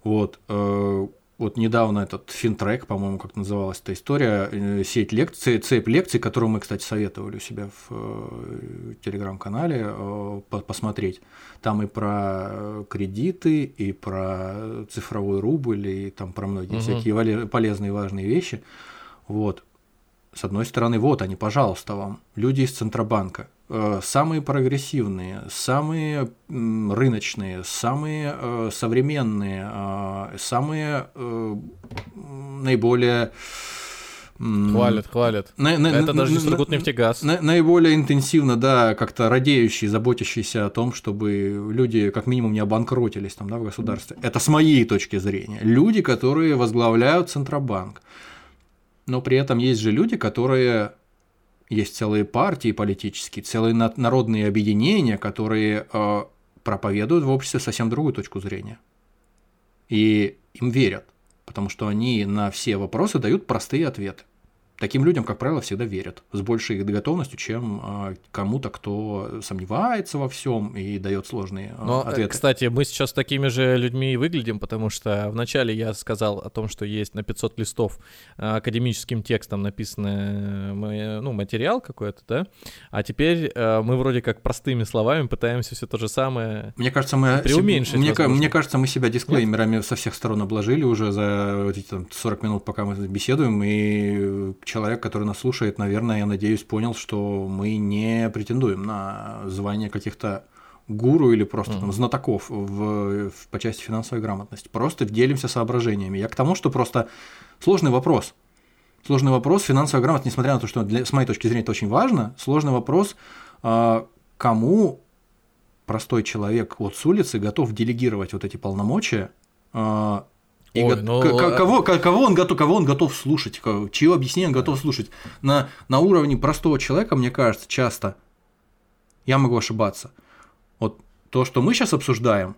Speaker 3: Вот, э, вот недавно этот финтрек, по-моему, как называлась эта история, э, сеть лекций, цепь лекций, которую мы, кстати, советовали у себя в э, телеграм-канале э, посмотреть. Там и про кредиты, и про цифровой рубль, и там про многие угу. всякие полезные важные вещи. Вот. С одной стороны, вот они, пожалуйста, вам, люди из Центробанка – самые прогрессивные, самые рыночные, самые э, современные, э, самые наиболее
Speaker 2: Хвалят, хвалят. На, на, Это даже не Сургутнефтегаз.
Speaker 3: На, наиболее интенсивно, да, как-то радеющие, заботящиеся о том, чтобы люди как минимум не обанкротились там, да, в государстве. Это с моей точки зрения. Люди, которые возглавляют Центробанк. Но при этом есть же люди, которые есть целые партии политические, целые народные объединения, которые э, проповедуют в обществе совсем другую точку зрения. И им верят, потому что они на все вопросы дают простые ответы. Таким людям, как правило, всегда верят с большей готовностью, чем а, кому-то, кто сомневается во всем и дает сложные а, Но, э, ответы.
Speaker 2: Кстати, мы сейчас такими же людьми и выглядим, потому что вначале я сказал о том, что есть на 500 листов а, академическим текстом написанный ну, материал какой-то, да? А теперь мы вроде как простыми словами пытаемся все то же самое
Speaker 3: мне кажется, мы преуменьшить. Мне, мне кажется, мы себя дисклеймерами Нет? со всех сторон обложили уже за эти там, 40 минут, пока мы беседуем, и человек, который нас слушает, наверное, я надеюсь, понял, что мы не претендуем на звание каких-то гуру или просто mm. там, знатоков в, в, по части финансовой грамотности. Просто делимся соображениями. Я к тому, что просто сложный вопрос. Сложный вопрос финансовая грамотность, несмотря на то, что для, с моей точки зрения это очень важно, сложный вопрос, а, кому простой человек вот с улицы готов делегировать вот эти полномочия а, и
Speaker 2: Ой,
Speaker 3: го-
Speaker 2: ну, а-
Speaker 3: кого, кого, он готов, кого он готов слушать, чье объяснение он готов слушать. На, на уровне простого человека, мне кажется, часто, я могу ошибаться, вот то, что мы сейчас обсуждаем,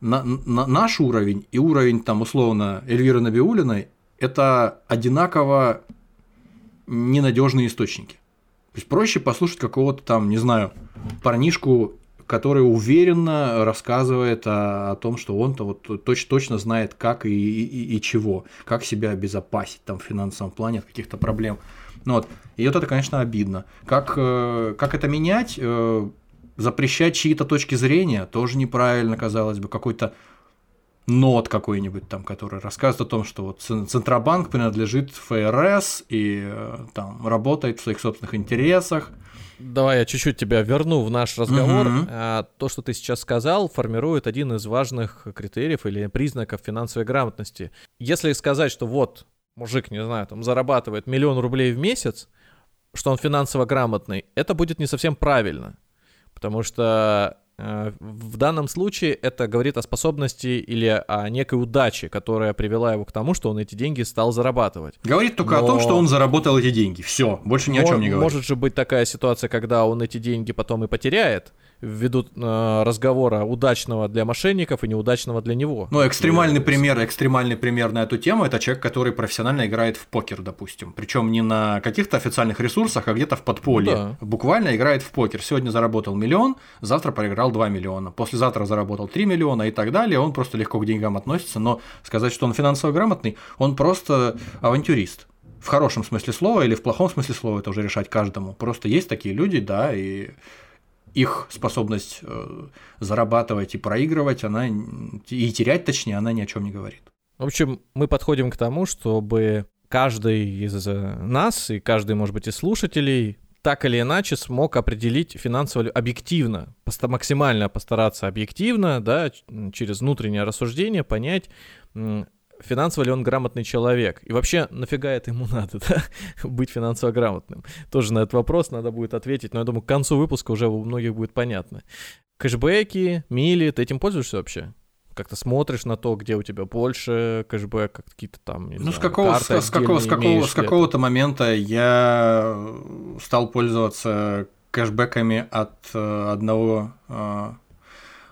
Speaker 3: на, на- наш уровень и уровень, там, условно, Эльвиры Набиулиной, это одинаково ненадежные источники. То есть проще послушать какого-то там, не знаю, парнишку, который уверенно рассказывает о, о том, что он-то вот точ, точно знает, как и, и, и чего, как себя обезопасить там в финансовом плане от каких-то проблем. Ну вот. И вот это, конечно, обидно. Как, э, как это менять? Э, Запрещать чьи-то точки зрения тоже неправильно, казалось бы, какой-то нот какой-нибудь там, который рассказывает о том, что вот Цен- Центробанк принадлежит ФРС и э, там работает в своих собственных интересах.
Speaker 2: Давай я чуть-чуть тебя верну в наш разговор.
Speaker 3: Мгм.
Speaker 2: А, То, что ты сейчас сказал, формирует один из важных критериев или признаков финансовой грамотности. Если сказать, что вот мужик, не знаю, там зарабатывает миллион рублей в месяц, что он финансово грамотный, это будет не совсем правильно. Потому что в данном случае это говорит о способности или о некой удаче, которая привела его к тому, что он эти деньги стал зарабатывать.
Speaker 3: Говорит только о
Speaker 2: Но-
Speaker 3: том, что он заработал эти деньги. Все, больше ни о чем не говорит.
Speaker 2: Может же быть такая ситуация, когда он эти деньги потом и потеряет, ввиду э, разговора удачного для мошенников и неудачного для него.
Speaker 3: Ну, экстремальный
Speaker 2: И-
Speaker 3: пример, экстремальный пример на эту тему это человек, который профессионально играет в покер, допустим. Причем не на каких-то официальных ресурсах, а где-то в подполье.
Speaker 2: Ну да.
Speaker 3: Буквально играет в покер. Сегодня заработал миллион, завтра проиграл 2 миллиона. Послезавтра заработал 3 миллиона и так далее. Он просто легко к деньгам относится. Но сказать, что он финансово грамотный, он просто авантюрист. В хорошем смысле слова или в плохом смысле слова, это уже решать каждому. Просто есть такие люди, да, и их способность э, зарабатывать и проигрывать, она и терять, точнее, она ни о чем не говорит.
Speaker 2: В общем, мы подходим к тому, чтобы каждый из э, нас и каждый, может быть, из слушателей так или иначе смог определить финансово объективно, максимально постараться объективно, да, через внутреннее рассуждение понять, финансово ли он грамотный человек. И вообще, нафига это ему надо, да, быть финансово грамотным? Тоже на этот вопрос надо будет ответить, но я думаю, к концу выпуска уже у многих будет понятно. Кэшбэки, мили, ты этим пользуешься вообще? Как-то смотришь на то, где у тебя больше кэшбэка, какие-то там,
Speaker 3: Ну, с
Speaker 2: знаю,
Speaker 3: какого,
Speaker 2: карты
Speaker 3: с, с какого, с, какого, с какого-то момента я стал пользоваться кэшбэками от э, одного э,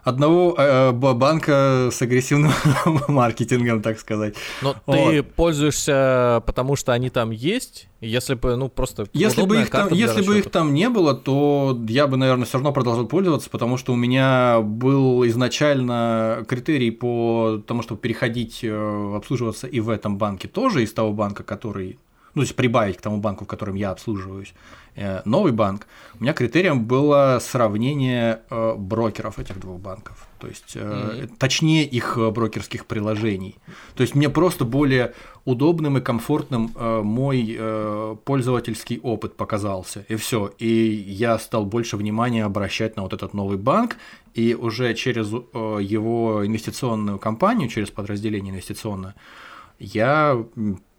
Speaker 3: одного э, банка с агрессивным маркетингом, так сказать.
Speaker 2: Но ты пользуешься, потому что они там есть, если бы, ну, просто
Speaker 3: Если бы, их там, если бы их там не было, то я бы, наверное, все равно продолжал пользоваться, потому что у меня был изначально критерий по тому, чтобы переходить, э, обслуживаться и в этом банке тоже из того банка, который, ну, то есть прибавить к тому банку, в котором я обслуживаюсь, э, новый банк. У меня критерием было сравнение э, брокеров этих двух банков, то есть
Speaker 2: Мгм.
Speaker 3: точнее их брокерских приложений. То есть мне просто более удобным и комфортным мой пользовательский опыт показался. И все. И я стал больше внимания обращать на вот этот новый банк. И уже через его инвестиционную компанию, через подразделение инвестиционное, я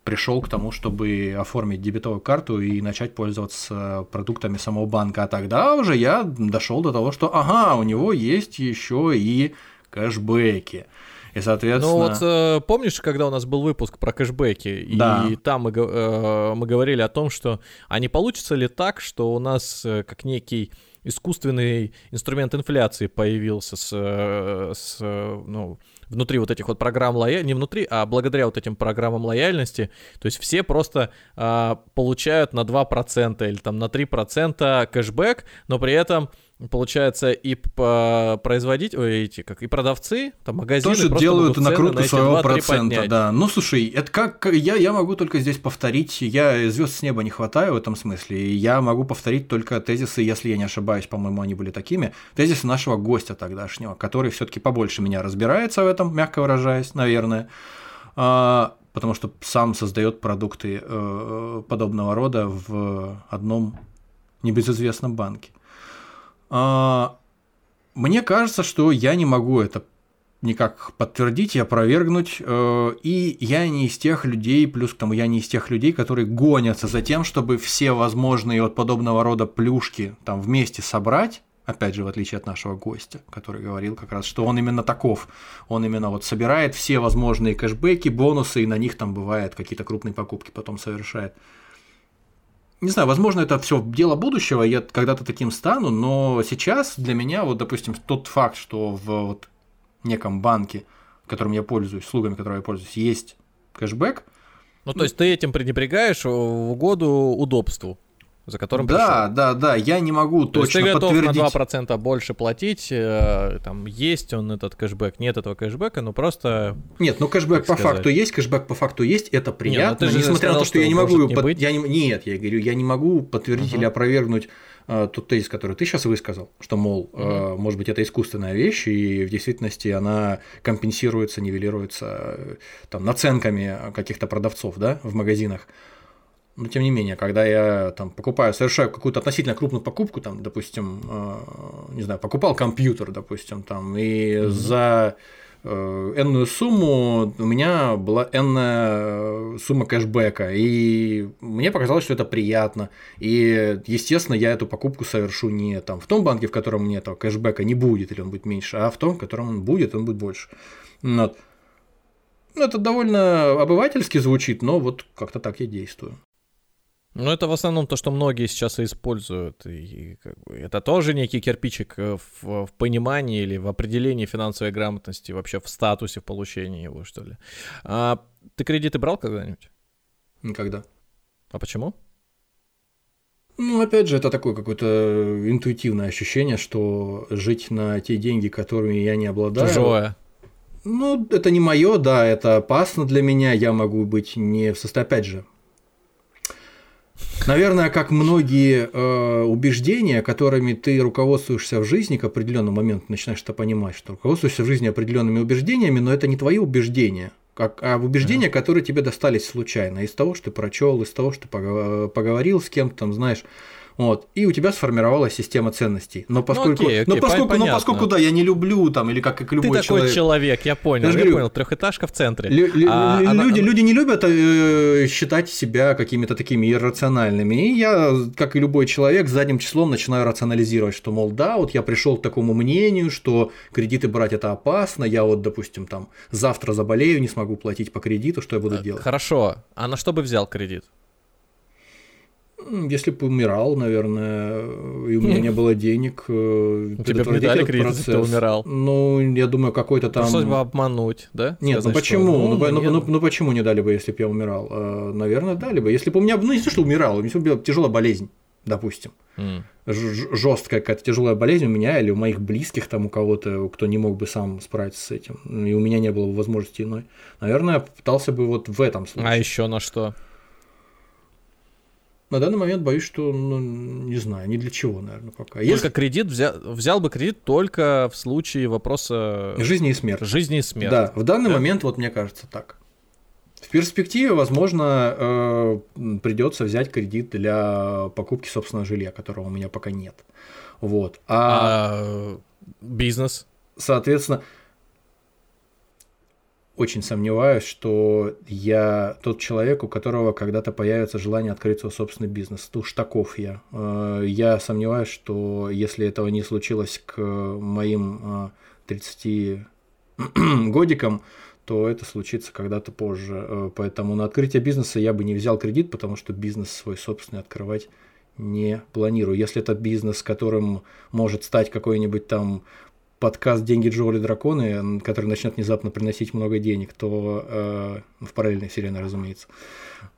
Speaker 3: пришел к тому, чтобы оформить дебетовую карту и начать пользоваться продуктами самого банка. А тогда уже я дошел до того, что ага, у него есть еще и кэшбэки. И, соответственно...
Speaker 2: Ну вот э, помнишь, когда у нас был выпуск про кэшбэки, и
Speaker 3: Да.
Speaker 2: там мы, э, мы говорили о том, что а не получится ли так, что у нас э, как некий искусственный инструмент инфляции появился с, э, с, э, ну, внутри вот этих вот программ лояльности, не внутри, а благодаря вот этим программам лояльности, то есть все просто а, получают на 2% или там на 3% кэшбэк, но при этом получается и производить, ой, эти, как и продавцы, там магазины
Speaker 3: тоже делают накрутку
Speaker 2: на
Speaker 3: своего
Speaker 2: 2-3
Speaker 3: процента, да. Ну слушай, это как как- я, я могу только здесь повторить, я звезд с неба не хватаю в этом смысле, и я могу повторить только тезисы, если я не ошибаюсь, по-моему, они были такими, тезисы нашего гостя тогдашнего, который все-таки побольше меня разбирается в этом, мягко выражаясь, наверное. А, потому что сам создает продукты э, подобного рода в одном небезызвестном банке. А, мне кажется, что я не могу это никак подтвердить и опровергнуть. э, И я не из тех людей, плюс к тому, я не из тех людей, которые гонятся за тем, чтобы все возможные вот подобного рода плюшки там вместе собрать опять же, в отличие от нашего гостя, который говорил как раз, что он именно таков. Он именно вот собирает все возможные кэшбэки, бонусы, и на них там бывает какие-то крупные покупки потом совершает. Не знаю, возможно, это все дело будущего, я когда-то таким стану, но сейчас для меня, вот, допустим, тот факт, что в вот неком банке, которым я пользуюсь, услугами, которыми я пользуюсь, есть кэшбэк.
Speaker 2: Ну, то есть ты этим пренебрегаешь в угоду удобству? За которым
Speaker 3: Да, пришел. да, да, я не могу То точно есть ты готов подтвердить.
Speaker 2: на 2% больше платить, э, там есть он этот кэшбэк, нет этого кэшбэка, но просто...
Speaker 3: Нет, ну кэшбэк по сказать. факту есть, кэшбэк по факту есть, это ну приятно, нет, несмотря сказал, на то, что, что я не могу... Не под... я не... Нет, я говорю, я не могу подтвердить uh-huh. или опровергнуть э, тот тезис, который ты сейчас высказал, что, мол, uh-huh. э, может быть, это искусственная вещь, и в действительности она компенсируется, нивелируется э, там, наценками каких-то продавцов да, в магазинах. Но тем не менее, когда я там покупаю, совершаю какую-то относительно крупную покупку, там, допустим, э, не знаю, покупал компьютер, допустим, там, и mm-hmm. за э, энную сумму у меня была энная сумма кэшбэка, и мне показалось, что это приятно, и, естественно, я эту покупку совершу не там в том банке, в котором мне этого кэшбэка не будет, или он будет меньше, а в том, в котором он будет, он будет больше. Вот. Ну, это довольно обывательски звучит, но вот как-то так я действую.
Speaker 2: Ну, это в основном то, что многие сейчас и используют. И как бы, это тоже некий кирпичик э, в, в понимании или в определении финансовой грамотности, вообще в статусе в получении его, что ли. А, ты кредиты брал когда-нибудь?
Speaker 3: Никогда.
Speaker 2: А почему?
Speaker 3: Ну, опять же, это такое какое-то интуитивное ощущение, что жить на те деньги, которыми я не обладаю.
Speaker 2: Чужое.
Speaker 3: Ну, это не мое, да, это опасно для меня. Я могу быть не в состоянии, опять же, Наверное, как многие э, убеждения, которыми ты руководствуешься в жизни, к определенному моменту начинаешь это понимать, что руководствуешься в жизни определенными убеждениями, но это не твои убеждения, как, а убеждения, которые тебе достались случайно, из того, что ты прочел, из того, что ты поговорил с кем-то, там, знаешь, вот, и у тебя сформировалась система ценностей. Но поскольку, ну, окей, окей, но поскольку, но поскольку, да, я не люблю там, или как, как любой
Speaker 2: Ты такой человек, человек я понял, я, я говорю, понял, трехэтажка в центре. Лю,
Speaker 3: а, люди, она... люди не любят э, считать себя какими-то такими иррациональными, и я, как и любой человек, задним числом начинаю рационализировать, что, мол, да, вот я пришел к такому мнению, что кредиты брать это опасно, я вот, допустим, там завтра заболею, не смогу платить по кредиту, что я буду делать?
Speaker 2: Хорошо, а на что бы взял кредит?
Speaker 3: Если бы умирал, наверное, и у меня не было денег,
Speaker 2: э, тебе бы дали кредит, если ты умирал.
Speaker 3: Ну, я думаю, какой-то там...
Speaker 2: Пришлось бы обмануть, да?
Speaker 3: Нет, Сказать, ну почему? Что... Ну, ну, ну, ну, ну почему не дали бы, если бы я умирал? Э, наверное, дали бы. Если бы у меня, ну не то, что умирал, у меня была тяжелая болезнь, допустим. Mm. Жесткая какая-то тяжелая болезнь у меня или у моих близких, там у кого-то, кто не мог бы сам справиться с этим, и у меня не было возможности иной. Наверное, я попытался бы вот в этом случае.
Speaker 2: А еще на что?
Speaker 3: На данный момент боюсь, что, ну, не знаю, ни для чего, наверное, пока.
Speaker 2: Только Если... кредит взял, взял бы кредит только в случае вопроса
Speaker 3: жизни и смерти.
Speaker 2: Жизни и смерти.
Speaker 3: Да, в данный да? момент вот мне кажется так. В перспективе, возможно, э, придется взять кредит для покупки собственного жилья, которого у меня пока нет. Вот.
Speaker 2: А, а бизнес?
Speaker 3: Соответственно, очень сомневаюсь, что я тот человек, у которого когда-то появится желание открыть свой собственный бизнес. Уж таков я. Э, я сомневаюсь, что если этого не случилось к моим 30 э, годикам, то это случится когда-то позже. Э, поэтому на открытие бизнеса я бы не взял кредит, потому что бизнес свой собственный открывать не планирую. Если это бизнес, которым может стать какой-нибудь там подкаст «Деньги Джоули Драконы», который начнет внезапно приносить много денег, то э, в параллельной вселенной, разумеется,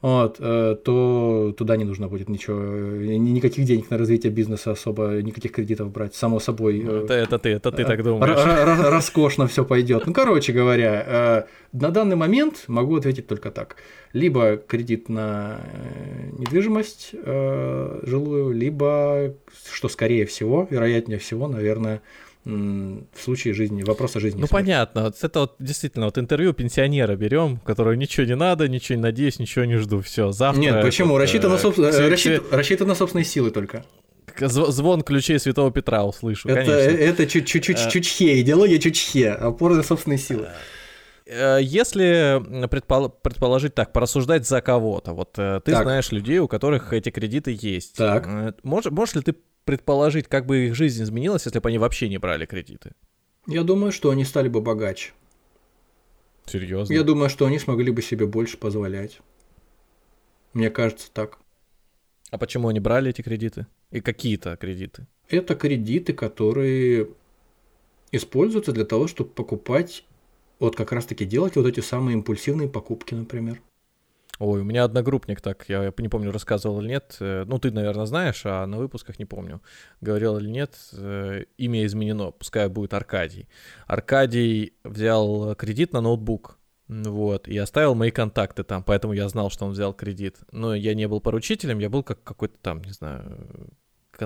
Speaker 3: вот, э, то туда не нужно будет ничего, никаких денег на развитие бизнеса особо, никаких кредитов брать, само собой.
Speaker 2: Э, это, это ты, это ты так думаешь.
Speaker 3: Роскошно все пойдет. Ну, короче говоря, э, на данный момент могу ответить только так. Либо кредит на э, недвижимость э, жилую, либо, что скорее всего, вероятнее всего, наверное, в случае жизни, вопроса жизни.
Speaker 2: Ну понятно, вот это вот действительно вот интервью пенсионера берем, которого ничего не надо, ничего не надеюсь, ничего не жду, все, завтра.
Speaker 3: Нет, почему? Этот, рассчитан, на соб... все, рассчит... все... рассчитан на собственные силы только.
Speaker 2: Звон ключей Святого Петра услышу,
Speaker 3: это,
Speaker 2: конечно.
Speaker 3: Это чуть-чуть а... чучхе, идеология чучхе, опора на собственные силы.
Speaker 2: Э, если предпол- предположить так, порассуждать за кого-то, вот э, ты так. знаешь людей, у которых эти кредиты есть.
Speaker 3: Так.
Speaker 2: Можешь, можешь ли ты предположить, как бы их жизнь изменилась, если бы они вообще не брали кредиты?
Speaker 3: Я думаю, что они стали бы богаче.
Speaker 2: Серьезно?
Speaker 3: Я думаю, что они смогли бы себе больше позволять. Мне кажется так.
Speaker 2: А почему они брали эти кредиты? И какие-то кредиты?
Speaker 3: Это кредиты, которые используются для того, чтобы покупать, вот как раз-таки делать вот эти самые импульсивные покупки, например.
Speaker 2: Ой, у меня одногруппник так, я не помню, рассказывал или нет. э, Ну, ты, наверное, знаешь, а на выпусках не помню, говорил или нет. э, Имя изменено, пускай будет Аркадий. Аркадий взял кредит на ноутбук. Вот, и оставил мои контакты там, поэтому я знал, что он взял кредит. Но я не был поручителем, я был как какой-то там, не знаю,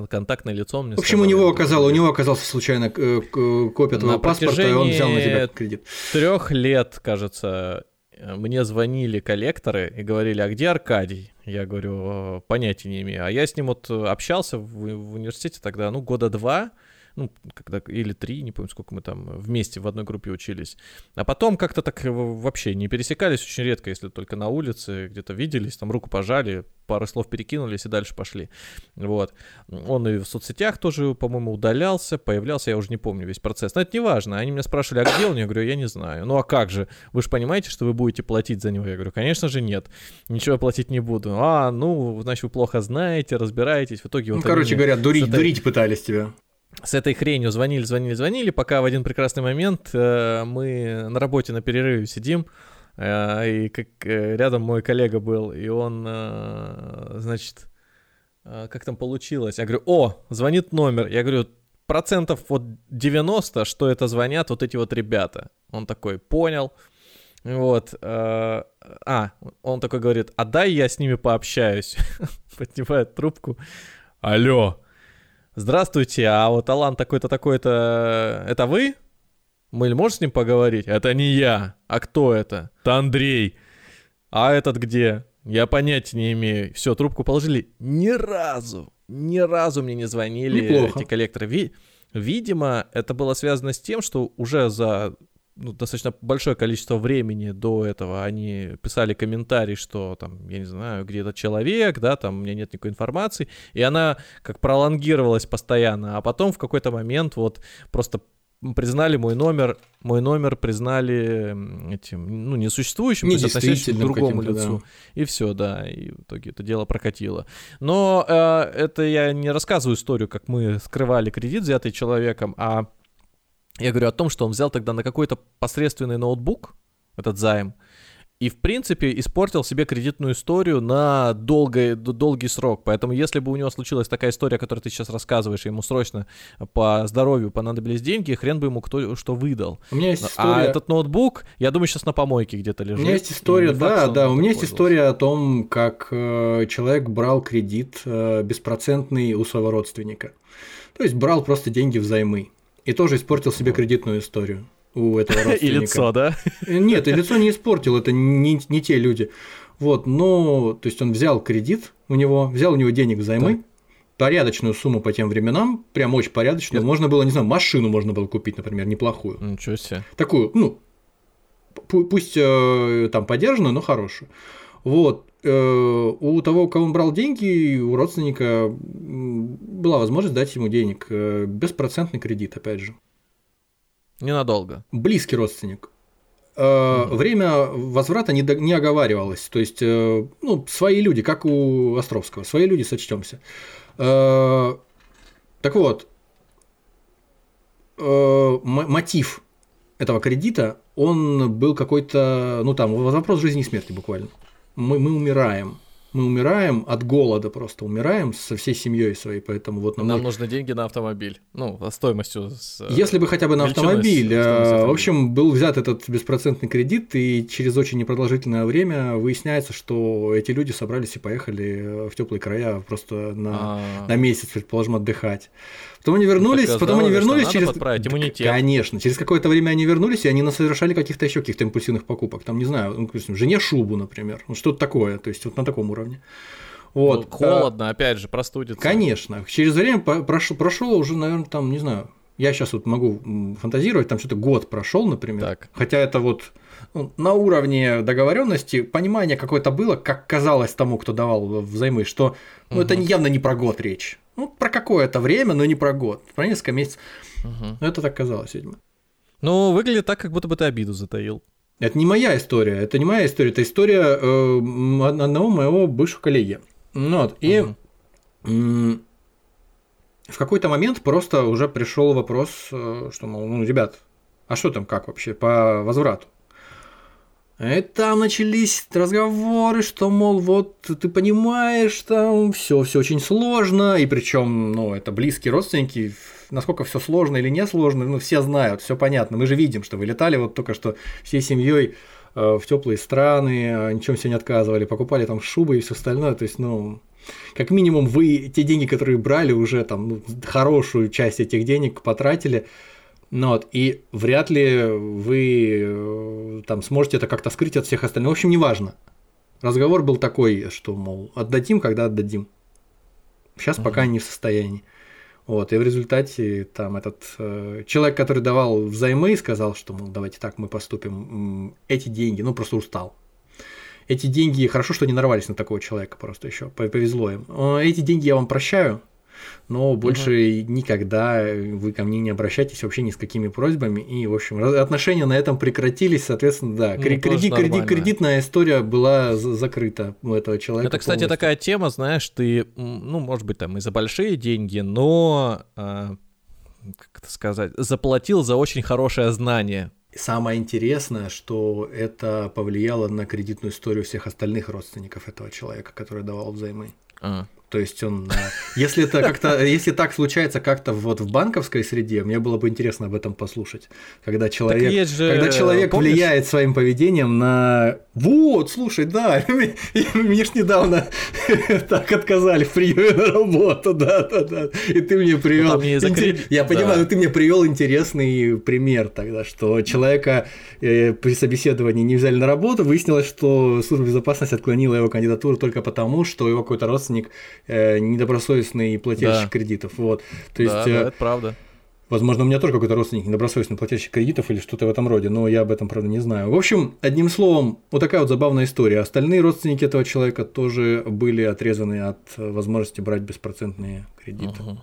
Speaker 2: контактное лицо. Мне
Speaker 3: В общем, у
Speaker 2: сказал,
Speaker 3: него
Speaker 2: я
Speaker 3: оказалось, у него оказался случайно э, к- копия твоего паспорта, и он взял на тебя кредит.
Speaker 2: трех лет, кажется, э, мне звонили коллекторы и говорили, а где Аркадий? Я говорю, «Э, понятия не имею. А я с ним вот э, общался в, в университете тогда, ну, года два, ну, когда, или три, не помню, сколько мы там вместе в одной группе учились. А потом как-то так э, вообще не пересекались очень редко, если только на улице где-то виделись, там руку пожали, пару слов перекинулись и дальше пошли. Вот. Он и в соцсетях тоже, по-моему, удалялся, появлялся, я уже не помню весь процесс. Но это не важно. Они меня спрашивали, а где он? Я говорю, я не знаю. Ну а как же? Вы же понимаете, что вы будете платить за него? Я говорю, конечно же нет. Ничего я платить не буду. А, ну, значит, вы плохо знаете, разбираетесь. В итоге
Speaker 3: Ну,
Speaker 2: вот
Speaker 3: короче
Speaker 2: они
Speaker 3: говоря, дурить,
Speaker 2: этой-
Speaker 3: дурить пытались тебя.
Speaker 2: С этой хренью звонили, звонили, звонили, пока в один прекрасный момент э, мы на работе на перерыве сидим, э, и как э, рядом мой коллега был, и он, э, значит, э, как там получилось? Я говорю, о, звонит номер. Я говорю, процентов вот 90, что это звонят вот эти вот ребята. Он такой, понял. Вот. э, а, он такой говорит, а дай я с ними пообщаюсь. Поднимает трубку. Алло, Здравствуйте, а вот Алан такой-то, такой-то, это вы? Мы можем с ним поговорить? Это не я. А кто это? Это Андрей. А этот где? Я понятия не имею. Все, трубку положили. Ни разу, ни разу мне не звонили
Speaker 3: Неплохо.
Speaker 2: эти коллекторы. Ви- Видимо, это было связано с тем, что уже за ну, достаточно большое количество времени до этого они писали комментарий, что там, я не знаю, где этот человек, да, там у меня нет никакой информации, и она как пролонгировалась постоянно, а потом в какой-то момент вот просто признали мой номер, мой номер признали этим, ну, несуществующим, то есть относящимся к другому
Speaker 3: каким-то, да.
Speaker 2: лицу. И все, да, и в итоге это дело прокатило. Но э, это я не рассказываю историю, как мы скрывали кредит, взятый человеком, а я говорю о том, что он взял тогда на какой-то посредственный ноутбук, этот займ, и, в принципе, испортил себе кредитную историю на долгий, долгий срок. Поэтому, если бы у него случилась такая история, которую ты сейчас рассказываешь, ему срочно по здоровью понадобились деньги, хрен бы ему кто что выдал.
Speaker 3: У меня есть
Speaker 2: А
Speaker 3: история.
Speaker 2: этот ноутбук, я думаю, сейчас на помойке где-то
Speaker 3: У
Speaker 2: лежит.
Speaker 3: меня есть история,
Speaker 2: факт,
Speaker 3: да, да, у меня есть история о том, как э, человек брал кредит э, беспроцентный у своего родственника. То есть брал просто деньги взаймы. И тоже испортил себе кредитную историю у этого
Speaker 2: И
Speaker 3: родственника.
Speaker 2: лицо, да?
Speaker 3: Э, Нет, и лицо не испортил, это не, не те люди. Вот, но, то есть он взял кредит у него, взял у него денег взаймы, порядочную сумму по тем временам, прям очень порядочную. Можно было, не знаю, машину можно было купить, например, неплохую.
Speaker 2: Ничего себе.
Speaker 3: Такую, ну, пу- пусть э, там подержанную, но хорошую. Вот. Э, у того, у кого он брал деньги, у родственника была возможность дать ему денег. э, Беспроцентный кредит, опять же.
Speaker 2: Ненадолго.
Speaker 3: Близкий родственник. Э, Время возврата не, до- не оговаривалось. То есть, ну, свои люди, как у Островского, свои люди сочтемся. Так вот, мотив этого кредита, он был какой-то, ну там, вопрос жизни и смерти буквально. Мы, мы умираем. Мы умираем от голода просто, умираем со всей семьей своей, поэтому вот нам
Speaker 2: Нам
Speaker 3: нужно-
Speaker 2: нужны деньги на автомобиль. Ну, стоимостью. С, э,
Speaker 3: если бы хотя бы на автомобиль. э. В общем, был взят этот беспроцентный кредит, и через очень непродолжительное время выясняется, что эти люди собрались и поехали в теплые края просто на,
Speaker 2: а,
Speaker 3: на месяц, предположим, отдыхать. Потом они вернулись,
Speaker 2: так
Speaker 3: потом они вернулись через...
Speaker 2: подправить иммунитет.
Speaker 3: Конечно, через какое-то время они вернулись, и они совершали каких-то еще каких-то импульсивных покупок. Там, не знаю, ну, жене шубу, например. Вот что-то такое, то есть вот на таком уровне. Вот.
Speaker 2: ну, холодно, опять же, простудится.
Speaker 3: Конечно. Через время прошел, прошел уже, наверное, там, не знаю, я сейчас вот могу фантазировать, там что-то год прошел, например.
Speaker 2: Так.
Speaker 3: Хотя это вот ну, на уровне договоренности понимание какое-то было, как казалось тому, кто давал взаймы, что ну, это
Speaker 2: Мгм.
Speaker 3: явно не про год речь. Ну, про какое-то время, но не про год. Про несколько месяцев. Угу. Но это так казалось, видимо.
Speaker 2: Ну, выглядит так, как будто бы ты обиду затаил.
Speaker 3: Это не моя история, это не моя история, это история э, одного моего бывшего коллеги. Ну, вот, и угу. в какой-то момент просто уже пришел вопрос, э, что, мол, ну, ребят, а что там как вообще по возврату? И там начались разговоры, что, мол, вот ты понимаешь, там все, все очень сложно, и причем, ну, это близкие родственники, насколько все сложно или не сложно, ну, все знают, все понятно. Мы же видим, что вы летали вот только что всей семьей э, в теплые страны, э, ничем себе не отказывали, покупали там шубы и все остальное. То есть, ну, как минимум, вы те деньги, которые брали, уже там ну, хорошую часть этих денег потратили. Ну, вот, и вряд ли вы э, там сможете это как-то скрыть от всех остальных. В общем, неважно. Разговор был такой, что, мол, отдадим, когда отдадим. Сейчас угу. пока не в состоянии. Вот, и в результате там этот э, человек, который давал взаймы, сказал, что, мол, давайте так мы поступим, эти деньги, ну, просто устал. Эти деньги, хорошо, что не нарвались на такого человека просто еще, повезло им. Эти деньги я вам прощаю, но больше угу. никогда вы ко мне не обращайтесь вообще ни с какими просьбами. И, в общем, отношения на этом прекратились, соответственно, да. Ну, кредит, кредит, кредитная история была закрыта у этого человека.
Speaker 2: Это, кстати, полностью. такая тема, знаешь, ты, ну, может быть, там и за большие деньги, но, а, как это сказать, заплатил за очень хорошее знание.
Speaker 3: Самое интересное, что это повлияло на кредитную историю всех остальных родственников этого человека, который давал взаймы. А. То есть он, если это как-то, если так случается как-то вот в банковской среде, мне было бы интересно об этом послушать, когда человек, же, когда человек помнишь? влияет своим поведением на, вот, слушай, да, мне ж недавно так отказали в приеме на работу, да, да, да, и ты мне привел, я понимаю, но ты мне привел интересный пример тогда, что человека э, при собеседовании не взяли на работу, выяснилось, что служба безопасности отклонила его кандидатуру только потому, что его какой-то родственник э, недобросовестный плательщик да. кредитов. Вот. То есть,
Speaker 2: да,
Speaker 3: э,
Speaker 2: это правда.
Speaker 3: Возможно, у меня тоже какой-то родственник недобросовестный плательщик кредитов или что-то в этом роде, но я об этом, правда, не знаю. В общем, одним словом, вот такая вот забавная история. Остальные родственники этого человека тоже были отрезаны от возможности брать беспроцентные кредиты. Угу.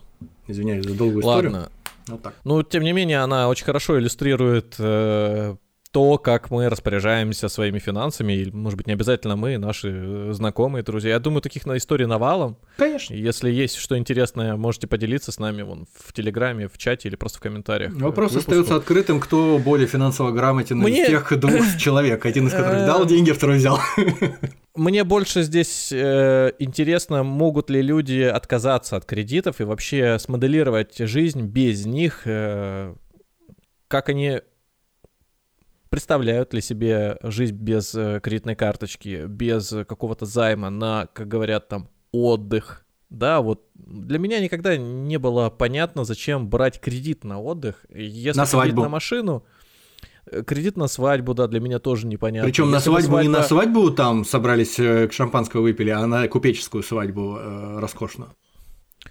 Speaker 3: Извиняюсь за долгую
Speaker 2: Ладно.
Speaker 3: историю.
Speaker 2: Вот так. Ну, тем не менее, она очень хорошо иллюстрирует э, то, как мы распоряжаемся своими финансами, или, может быть, не обязательно мы, наши э, знакомые, друзья. Я думаю, таких на истории навалом.
Speaker 3: Конечно.
Speaker 2: Если есть что интересное, можете поделиться с нами вон в Телеграме, в чате или просто в комментариях.
Speaker 3: Вопрос остается открытым, кто более финансово грамотен Мне... из тех двух человек, один из которых дал деньги, второй взял.
Speaker 2: Мне больше здесь э, интересно, могут ли люди отказаться от кредитов и вообще смоделировать жизнь без них, э, как они представляют ли себе жизнь без э, кредитной карточки, без какого-то займа на, как говорят там, отдых. Да, вот для меня никогда не было понятно, зачем брать кредит на отдых. Если
Speaker 3: на свадьбу.
Speaker 2: на машину, э, кредит на свадьбу, да, для меня тоже непонятно.
Speaker 3: Причем на свадьбу свадьба... не на свадьбу там собрались э, к шампанского выпили, а на купеческую свадьбу э, роскошную.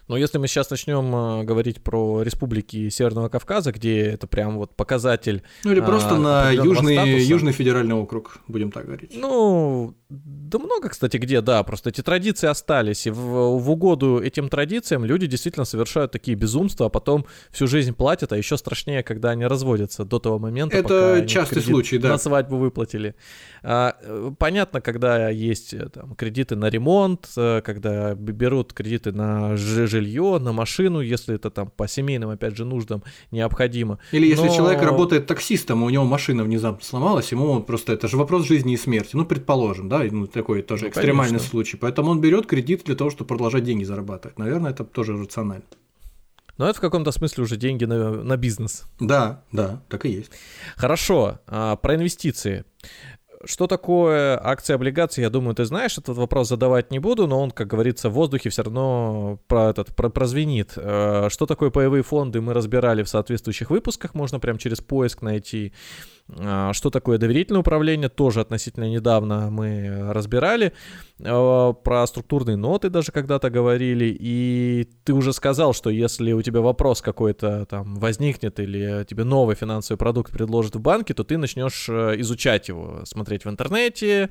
Speaker 2: Но если мы сейчас начнем э, говорить про республики Северного Кавказа, где это прям вот показатель...
Speaker 3: Ну или просто а, на южный, статуса, южный федеральный округ, будем так говорить.
Speaker 2: Ну, да много, кстати, где, да, просто эти традиции остались, и в, в угоду этим традициям люди действительно совершают такие безумства, а потом всю жизнь платят, а еще страшнее, когда они разводятся до того момента,
Speaker 3: это пока частый случай, да.
Speaker 2: на свадьбу выплатили. А, понятно, когда есть э, там, кредиты на ремонт, э, когда берут кредиты на жилье, на машину, если это там по семейным, опять же, нуждам необходимо.
Speaker 3: Или если Но... человек работает таксистом, у него машина внезапно сломалась, ему просто это же вопрос жизни и смерти. Ну, предположим, да, ну, такой тоже ну, экстремальный конечно. случай. Поэтому он берет кредит для того, чтобы продолжать деньги зарабатывать. Наверное, это тоже рационально.
Speaker 2: Но это в каком-то смысле уже деньги на, на бизнес.
Speaker 3: Да, да, так и есть.
Speaker 2: Хорошо, а, про инвестиции. Что такое акции облигации, я думаю, ты знаешь, этот вопрос задавать не буду, но он, как говорится, в воздухе все равно про этот, про, прозвенит. Э, что такое паевые фонды, мы разбирали в соответствующих выпусках, можно прям через поиск найти. А, что такое доверительное управление, тоже относительно недавно мы разбирали. А, про структурные ноты даже когда-то говорили. И ты уже сказал, что если у тебя вопрос какой-то там возникнет или тебе новый финансовый продукт предложат в банке, то ты начнешь э, изучать его, смотреть в интернете,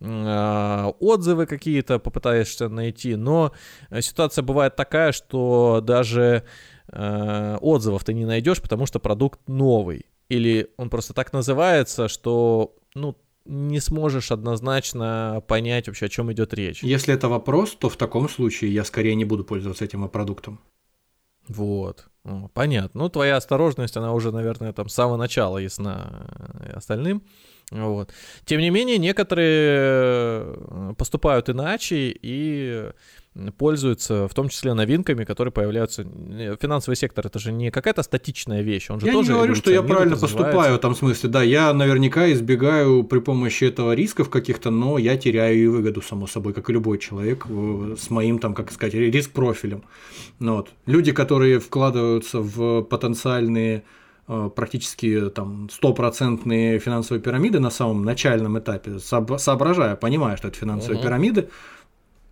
Speaker 2: а, отзывы какие-то попытаешься найти. Но ситуация бывает такая, что даже э, отзывов ты не найдешь, потому что продукт новый или он просто так называется, что, ну, не сможешь однозначно понять вообще, о чем идет речь.
Speaker 3: Если это вопрос, то в таком случае я скорее не буду пользоваться этим продуктом.
Speaker 2: Вот. Понятно. Ну, твоя осторожность, она уже, наверное, там с самого начала ясна э, остальным. Вот. Тем не менее, некоторые э, поступают иначе и пользуются, в том числе новинками, которые появляются. Финансовый сектор это же не какая-то статичная вещь, он же
Speaker 3: я
Speaker 2: тоже.
Speaker 3: Я не говорю, что я правильно поступаю в этом смысле, да, я наверняка избегаю при помощи этого рисков каких-то, но я теряю и выгоду само собой, как и любой человек э, с моим там, как сказать, риск профилем. Ну, вот. Люди, которые вкладываются в потенциальные э, практически там стопроцентные финансовые пирамиды на самом начальном этапе, соображая, понимая, что это финансовые угу. пирамиды,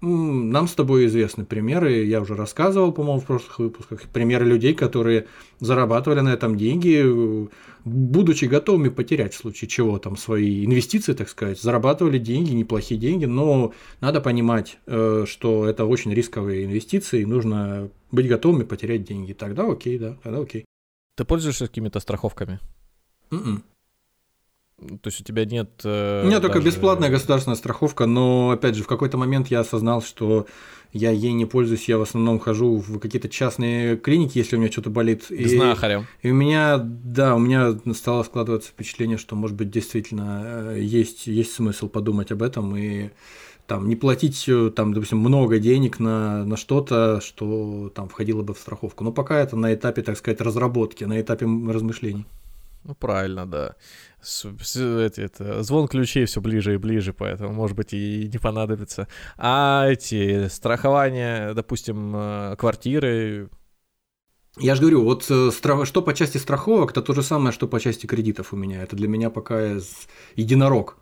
Speaker 3: нам с тобой известны примеры, я уже рассказывал, по-моему, в прошлых выпусках, примеры людей, которые зарабатывали на этом деньги, будучи готовыми потерять в случае чего там свои инвестиции, так сказать, зарабатывали деньги, неплохие деньги, но надо понимать, э, что это очень рисковые инвестиции, нужно быть готовыми потерять деньги. Тогда окей, да, тогда окей.
Speaker 2: Ты пользуешься какими-то страховками?
Speaker 3: Mm-mm.
Speaker 2: То есть у тебя нет... Э,
Speaker 3: у меня даже... только бесплатная государственная страховка, но, опять же, в какой-то момент я осознал, что я ей не пользуюсь, я в основном хожу в какие-то частные клиники, если у меня что-то болит. К
Speaker 2: и, знахарям.
Speaker 3: И у меня, да, у меня стало складываться впечатление, что, может быть, действительно э, есть, есть смысл подумать об этом и там не платить, э, там, допустим, много денег на, на что-то, что там входило бы в страховку. Но пока это на этапе, так сказать, разработки, на этапе размышлений.
Speaker 2: Ну, правильно, да. С, эти, это, звон ключей все ближе и ближе, поэтому, может быть, и не понадобится. А эти страхования, допустим, э, квартиры.
Speaker 3: Я же говорю, вот э, что по части страховок, это то же самое, что по части кредитов у меня. Это для меня пока единорог.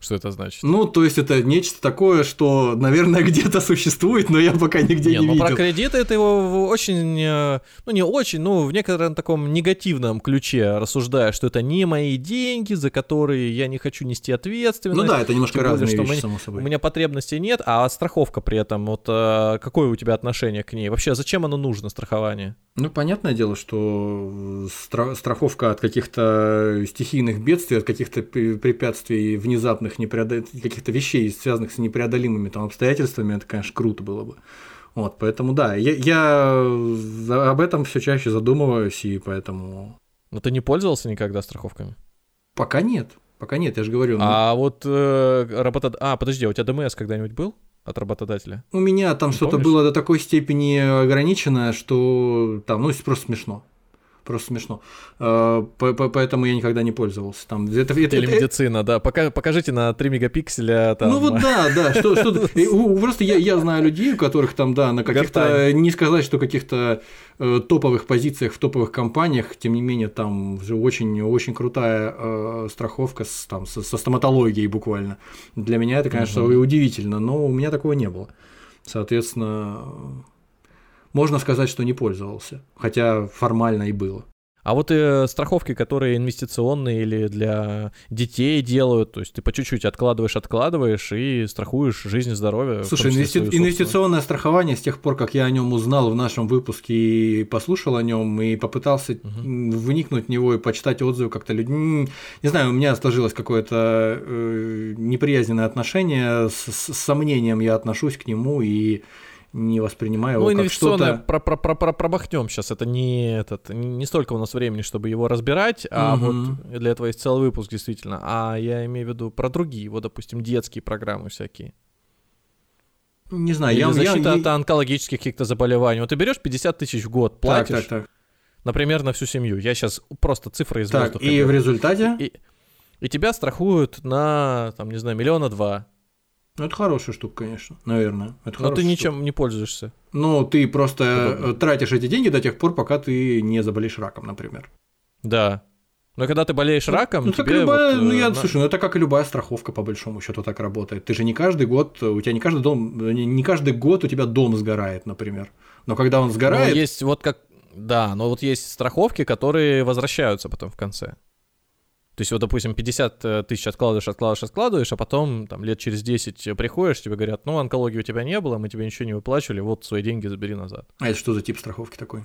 Speaker 2: Что это значит?
Speaker 3: Ну, то есть это нечто такое, что, наверное, где-то существует, но я пока нигде не, не ну, видел.
Speaker 2: про кредиты это его очень, э, ну не очень, ну в некотором таком негативном ключе рассуждая, что это не мои деньги, за которые я не хочу нести ответственность.
Speaker 3: Ну да, это немножко
Speaker 2: более,
Speaker 3: разные
Speaker 2: что
Speaker 3: вещи, само собой.
Speaker 2: У меня потребностей нет, а страховка при этом, вот э, какое у тебя отношение к ней? Вообще, зачем оно нужно, страхование?
Speaker 3: Ну, понятное дело, что страховка от каких-то стихийных бедствий, от каких-то препятствий внезапных, непреодол... каких-то вещей, связанных с непреодолимыми там, обстоятельствами, это, конечно, круто было бы. Вот, поэтому да, я, я об этом все чаще задумываюсь, и поэтому.
Speaker 2: Но ты не пользовался никогда страховками?
Speaker 3: Пока нет. Пока нет, я же говорю.
Speaker 2: Ну... А вот э, работод... А, подожди, а у тебя ДМС когда-нибудь был? от работодателя?
Speaker 3: У меня там что-то было до такой степени ограниченное, что там, ну, просто смешно. Просто смешно. А, поэтому я никогда не пользовался. Там,
Speaker 2: это, это, Телемедицина, это... да. Пока, покажите на 3 мегапикселя. Там...
Speaker 3: Ну вот да, да. Что, что... Просто я, я знаю людей, у которых там, да, на каких-то, не сказать, что каких-то э, топовых позициях в топовых компаниях, тем не менее, там же очень, очень крутая э, страховка с, там, со, со стоматологией буквально. Для меня это, конечно, угу. удивительно, но у меня такого не было. Соответственно, можно сказать, что не пользовался, хотя формально и было.
Speaker 2: А вот э, страховки, которые инвестиционные или для детей делают, то есть ты по чуть-чуть откладываешь, откладываешь и страхуешь жизнь, здоровье.
Speaker 3: Слушай, инвести... инвестиционное страхование с тех пор, как я о нем узнал в нашем выпуске и послушал о нем и попытался угу. вникнуть в него и почитать отзывы как-то люди, не знаю, у меня сложилось какое-то э, неприязненное отношение, с, с сомнением я отношусь к нему и не воспринимаю
Speaker 2: ну,
Speaker 3: его как что-то...
Speaker 2: Про, про, про, про, пробахнем сейчас, это не, этот, не столько у нас времени, чтобы его разбирать, а угу. вот для этого есть целый выпуск действительно. А я имею в виду про другие, вот, допустим, детские программы всякие.
Speaker 3: Не знаю,
Speaker 2: Или
Speaker 3: я...
Speaker 2: защита
Speaker 3: я...
Speaker 2: от онкологических каких-то заболеваний. Вот ты берешь 50 тысяч в год, платишь,
Speaker 3: так, так, так.
Speaker 2: например, на всю семью. Я сейчас просто цифры из
Speaker 3: так, и в результате?
Speaker 2: И, и тебя страхуют на, там, не знаю, миллиона два.
Speaker 3: Ну, это хорошая штука, конечно, наверное. Это
Speaker 2: Но ты ничем штука. не пользуешься.
Speaker 3: Ну, ты просто Подобно. тратишь эти деньги до тех пор, пока ты не заболеешь раком, например.
Speaker 2: Да. Но когда ты болеешь раком,
Speaker 3: ну,
Speaker 2: тебе
Speaker 3: любая,
Speaker 2: вот,
Speaker 3: ну,
Speaker 2: э,
Speaker 3: я,
Speaker 2: на-
Speaker 3: слушай, ну это как и любая страховка, по большому счету, так работает. Ты же не каждый год, у тебя не каждый дом, не, каждый год у тебя дом сгорает, например. Но когда он
Speaker 2: Ну,
Speaker 3: сгорает,
Speaker 2: есть вот как... Да, но вот есть страховки, которые возвращаются потом в конце. То есть вот, допустим, 50 тысяч откладываешь, откладываешь, откладываешь, а потом там лет через 10 приходишь, тебе говорят, ну, онкологии у тебя не было, мы тебе ничего не выплачивали, вот свои деньги забери назад.
Speaker 3: а это что за тип страховки такой?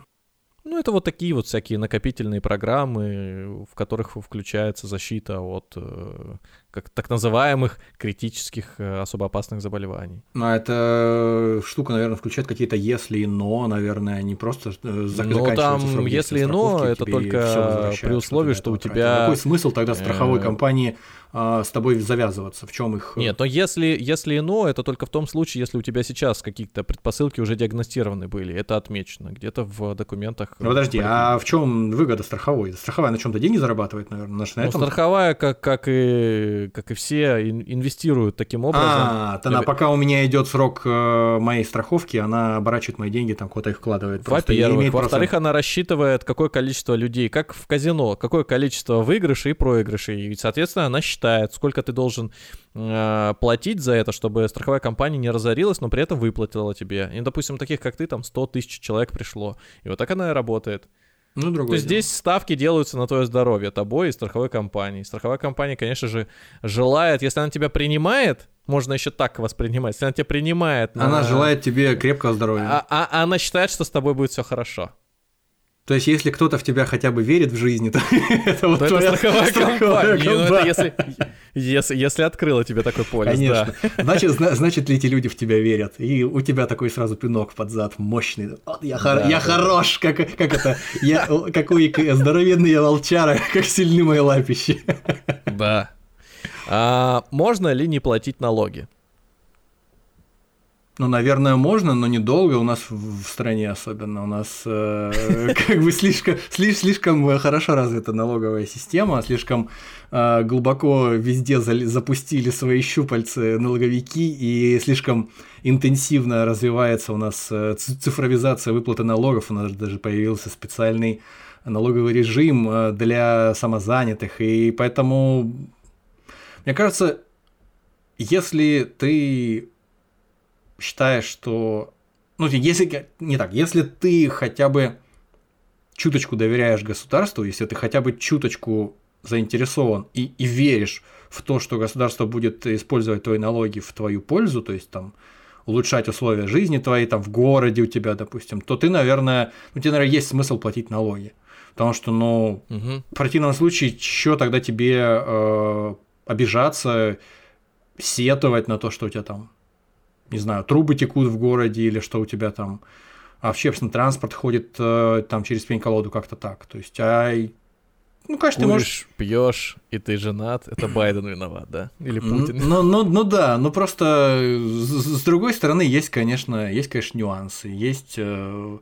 Speaker 2: Ну, это вот такие вот всякие накопительные программы, в которых включается защита от э, как, так называемых критических э, особо опасных заболеваний.
Speaker 3: Ну, а эта штука, наверное, включает какие-то если и но, наверное, не просто э, зак-
Speaker 2: Ну, там, если и но, это только при условии, что у тебя.
Speaker 3: Какой смысл тогда страховой
Speaker 2: э,
Speaker 3: компании а, с тобой завязываться? В чем их... э,
Speaker 2: Нет, но если, если ино, это только в том случае, если у тебя сейчас какие-то предпосылки уже диагностированы были, это отмечено где-то в документах.
Speaker 3: Ну, подожди, а в чем выгода страховой? Страховая на чем-то деньги зарабатывает, наверное, на, на
Speaker 2: Ну,
Speaker 3: этом?
Speaker 2: страховая, как, как, и, как и все, ин- инвестируют таким образом.
Speaker 3: А, она, пока у меня идет срок э, моей страховки, она оборачивает мои деньги, там куда-то их вкладывает.
Speaker 2: Во-первых. Во-вторых, она рассчитывает, какое количество людей, как в казино, какое количество выигрышей и проигрышей. И, соответственно, она считает, сколько ты должен э, платить за это, чтобы страховая компания не разорилась, но при этом выплатила тебе. И, допустим, таких, как ты, там 100 тысяч человек пришло. И вот так она и работает.
Speaker 3: Ну, другое
Speaker 2: То есть
Speaker 3: дело.
Speaker 2: здесь ставки делаются на твое здоровье тобой и страховой компанией. Страховая компания, конечно же, желает, если она тебя принимает, можно еще так воспринимать, если она тебя принимает... на-
Speaker 3: Она желает тебе крепкого здоровья.
Speaker 2: А, а- а она считает, что с тобой будет все хорошо.
Speaker 3: То есть, если кто-то в тебя хотя бы верит в жизнь, то это вот твоя
Speaker 2: страховая компания. Ну, если, если, если открыла тебе такой полис,
Speaker 3: Конечно.
Speaker 2: да.
Speaker 3: Значит, зна- значит эти люди в тебя верят? И у тебя такой сразу пинок под зад мощный. Вот я, хор-
Speaker 2: Да,
Speaker 3: я
Speaker 2: да.
Speaker 3: хорош, как, как это? Я, какой здоровенный я волчара, как сильны мои лапищи.
Speaker 2: Да. А можно ли не платить налоги?
Speaker 3: Ну, наверное, можно, но недолго. У нас в стране особенно. У нас э, как бы слишком, слиш- слишком хорошо развита налоговая система, слишком э, глубоко везде запустили свои щупальцы налоговики, и слишком интенсивно развивается у нас э, цифровизация выплаты налогов. У нас даже появился специальный налоговый режим э, для самозанятых, и поэтому, мне кажется, если ты считаешь, что... Ну, если... Не так. Если ты хотя бы чуточку доверяешь государству, если ты хотя бы чуточку заинтересован и, и веришь в то, что государство будет использовать твои налоги в твою пользу, то есть там улучшать условия жизни твоей там в городе у тебя, допустим, то ты, наверное, ну, тебе, наверное, есть смысл платить налоги. Потому что, ну,
Speaker 2: Мгм.
Speaker 3: в противном случае, что тогда тебе э, обижаться, сетовать на то, что у тебя там, не знаю, трубы текут в городе или что у тебя там а общественный транспорт ходит э, там через пень-колоду как-то так. То есть, а, ну, конечно, ты можешь...
Speaker 2: Пьешь, и ты женат, это Байден виноват, да? Или
Speaker 3: Ну,
Speaker 2: Путин?
Speaker 3: ну, ну, ну да, но просто э, с, с другой стороны есть, конечно, есть, конечно, нюансы, есть, э,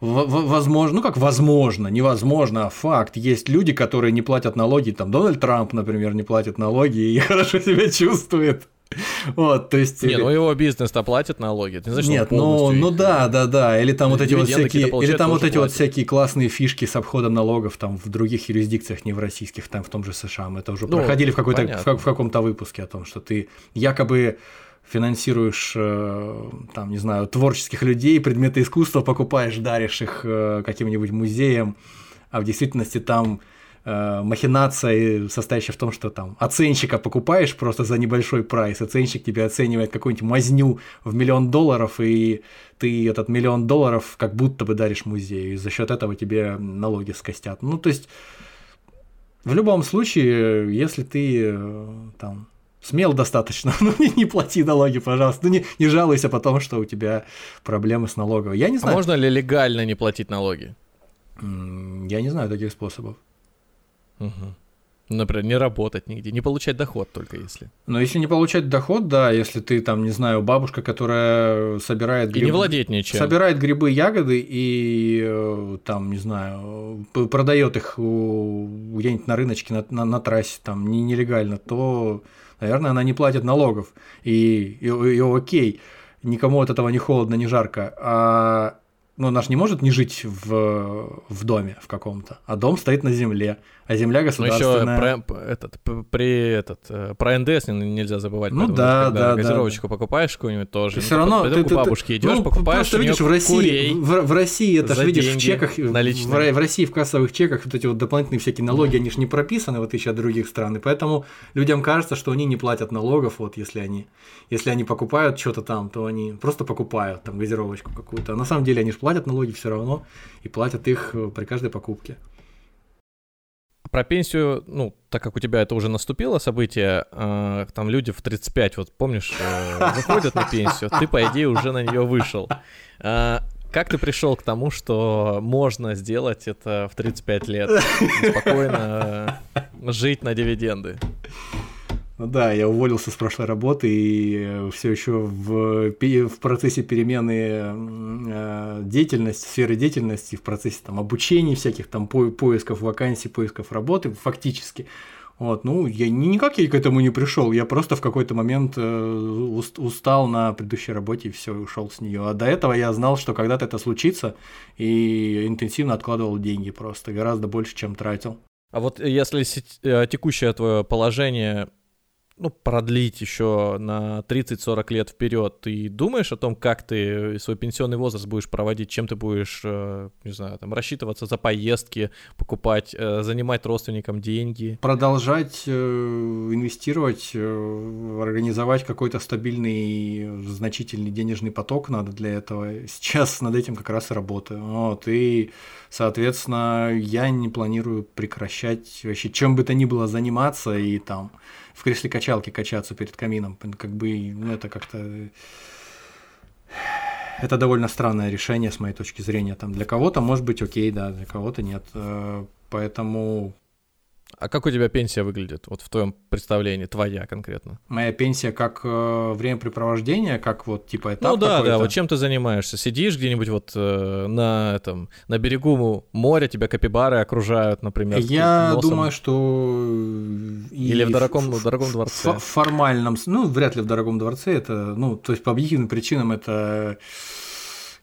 Speaker 3: в- в- возможно, ну как возможно, невозможно, а факт, есть люди, которые не платят налоги, там Дональд Трамп, например, не платит налоги и хорошо себя чувствует. Вот, то есть...
Speaker 2: Не, ну его бизнес-то платит налоги. Это не значит,
Speaker 3: Нет, ну, ну да, да, да. Или там вот эти вот всякие, или там вот эти вот всякие классные фишки с обходом налогов там в других юрисдикциях, не в российских, там в том же США. Мы это уже
Speaker 2: Ну,
Speaker 3: проходили в какой-то в каком-то выпуске о том, что ты якобы финансируешь, э, там, не знаю, творческих людей, предметы искусства покупаешь, даришь их э, каким-нибудь музеям, а в действительности там э, махинация, состоящая в том, что там оценщика покупаешь просто за небольшой прайс, оценщик тебе оценивает какую-нибудь мазню в миллион долларов, и ты этот миллион долларов как будто бы даришь музею, и за счет этого тебе налоги скостят. Ну, то есть, в любом случае, если ты э, там смел достаточно, ну не, не плати налоги, пожалуйста, ну не, не жалуйся потом, что у тебя проблемы с налоговой. Я не
Speaker 2: А
Speaker 3: знаю,
Speaker 2: можно ли легально не платить налоги?
Speaker 3: Я не знаю таких способов.
Speaker 2: Мгм. Например, не работать нигде, не получать доход только если.
Speaker 3: Но если не получать доход, да, если ты там, не знаю, бабушка, которая собирает
Speaker 2: И не владеть ничем.
Speaker 3: собирает грибы, ягоды и э, там, не знаю, продает их где-нибудь на рыночке, на, на- на трассе, там, не- нелегально, то, наверное, она не платит налогов. И, и, и окей, никому от этого не холодно, не жарко. А ну, она же не может не жить в, в доме в каком-то, а дом стоит на земле, а земля
Speaker 2: Ну
Speaker 3: государственная.
Speaker 2: еще про, этот, при этот, э, про НДС не- нельзя забывать.
Speaker 3: Ну да,
Speaker 2: когда
Speaker 3: да, да,
Speaker 2: газировочку покупаешь какую-нибудь тоже.
Speaker 3: Ты
Speaker 2: ну,
Speaker 3: все равно
Speaker 2: пойдём
Speaker 3: ты, ты-
Speaker 2: бабушке идешь,
Speaker 3: ну,
Speaker 2: покупаешь
Speaker 3: просто видишь в России,
Speaker 2: курей.
Speaker 3: в, в России это же видишь в чеках, в,
Speaker 2: наличные.
Speaker 3: в России в кассовых чеках вот эти вот дополнительные всякие налоги, они же не прописаны, в отличие от других стран, и поэтому людям кажется, что они не платят налогов, вот если они, если они покупают что-то там, то они просто покупают там газировочку какую-то, а на самом деле они же платят налоги все равно и платят их э, при каждой покупке.
Speaker 2: Про пенсию, ну, так как у тебя это уже наступило событие, э, там люди в 35, вот помнишь, э, выходят на пенсию, ты, по идее, уже на нее вышел. Э, как ты пришел к тому, что можно сделать это в 35 лет? Спокойно э, жить на дивиденды.
Speaker 3: Ну да, я уволился с прошлой работы и все еще в, в процессе перемены э, деятельности, сферы деятельности, в процессе там обучения всяких там по- поисков вакансий, поисков работы, фактически. Вот, ну, я ни- никак я к этому не пришел, я просто в какой-то момент э, уст- устал на предыдущей работе и все, ушел с нее. А до этого я знал, что когда-то это случится, и интенсивно откладывал деньги просто, гораздо больше, чем тратил.
Speaker 2: А вот если э, текущее твое положение ну, продлить еще на 30-40 лет вперед, ты думаешь о том, как ты свой пенсионный возраст будешь проводить, чем ты будешь, э, не знаю, там, рассчитываться за поездки, покупать, э, занимать родственникам деньги?
Speaker 3: продолжать э, инвестировать, организовать какой-то стабильный, значительный денежный поток надо для этого. Сейчас над этим как раз и работаю. Вот, и, соответственно, я не планирую прекращать вообще чем бы то ни было заниматься и там в кресле качалки качаться перед камином. Как бы, ну, это как-то... Это довольно странное решение с моей точки зрения. Там для кого-то может быть окей, да, для кого-то нет. Э, Поэтому
Speaker 2: А как у тебя пенсия выглядит, вот в твоем представлении, твоя конкретно?
Speaker 3: Моя пенсия как э, времяпрепровождение, как вот типа этап
Speaker 2: ну да,
Speaker 3: какой-то?
Speaker 2: да, вот чем ты занимаешься? Сидишь где-нибудь вот э, на этом, на берегу моря, тебя капибары окружают, например.
Speaker 3: Я
Speaker 2: носом?
Speaker 3: думаю, что... и
Speaker 2: Или в дорогом, в дорогом дворце.
Speaker 3: ф- формальном, ну, вряд ли в дорогом дворце, это, ну, то есть по объективным причинам это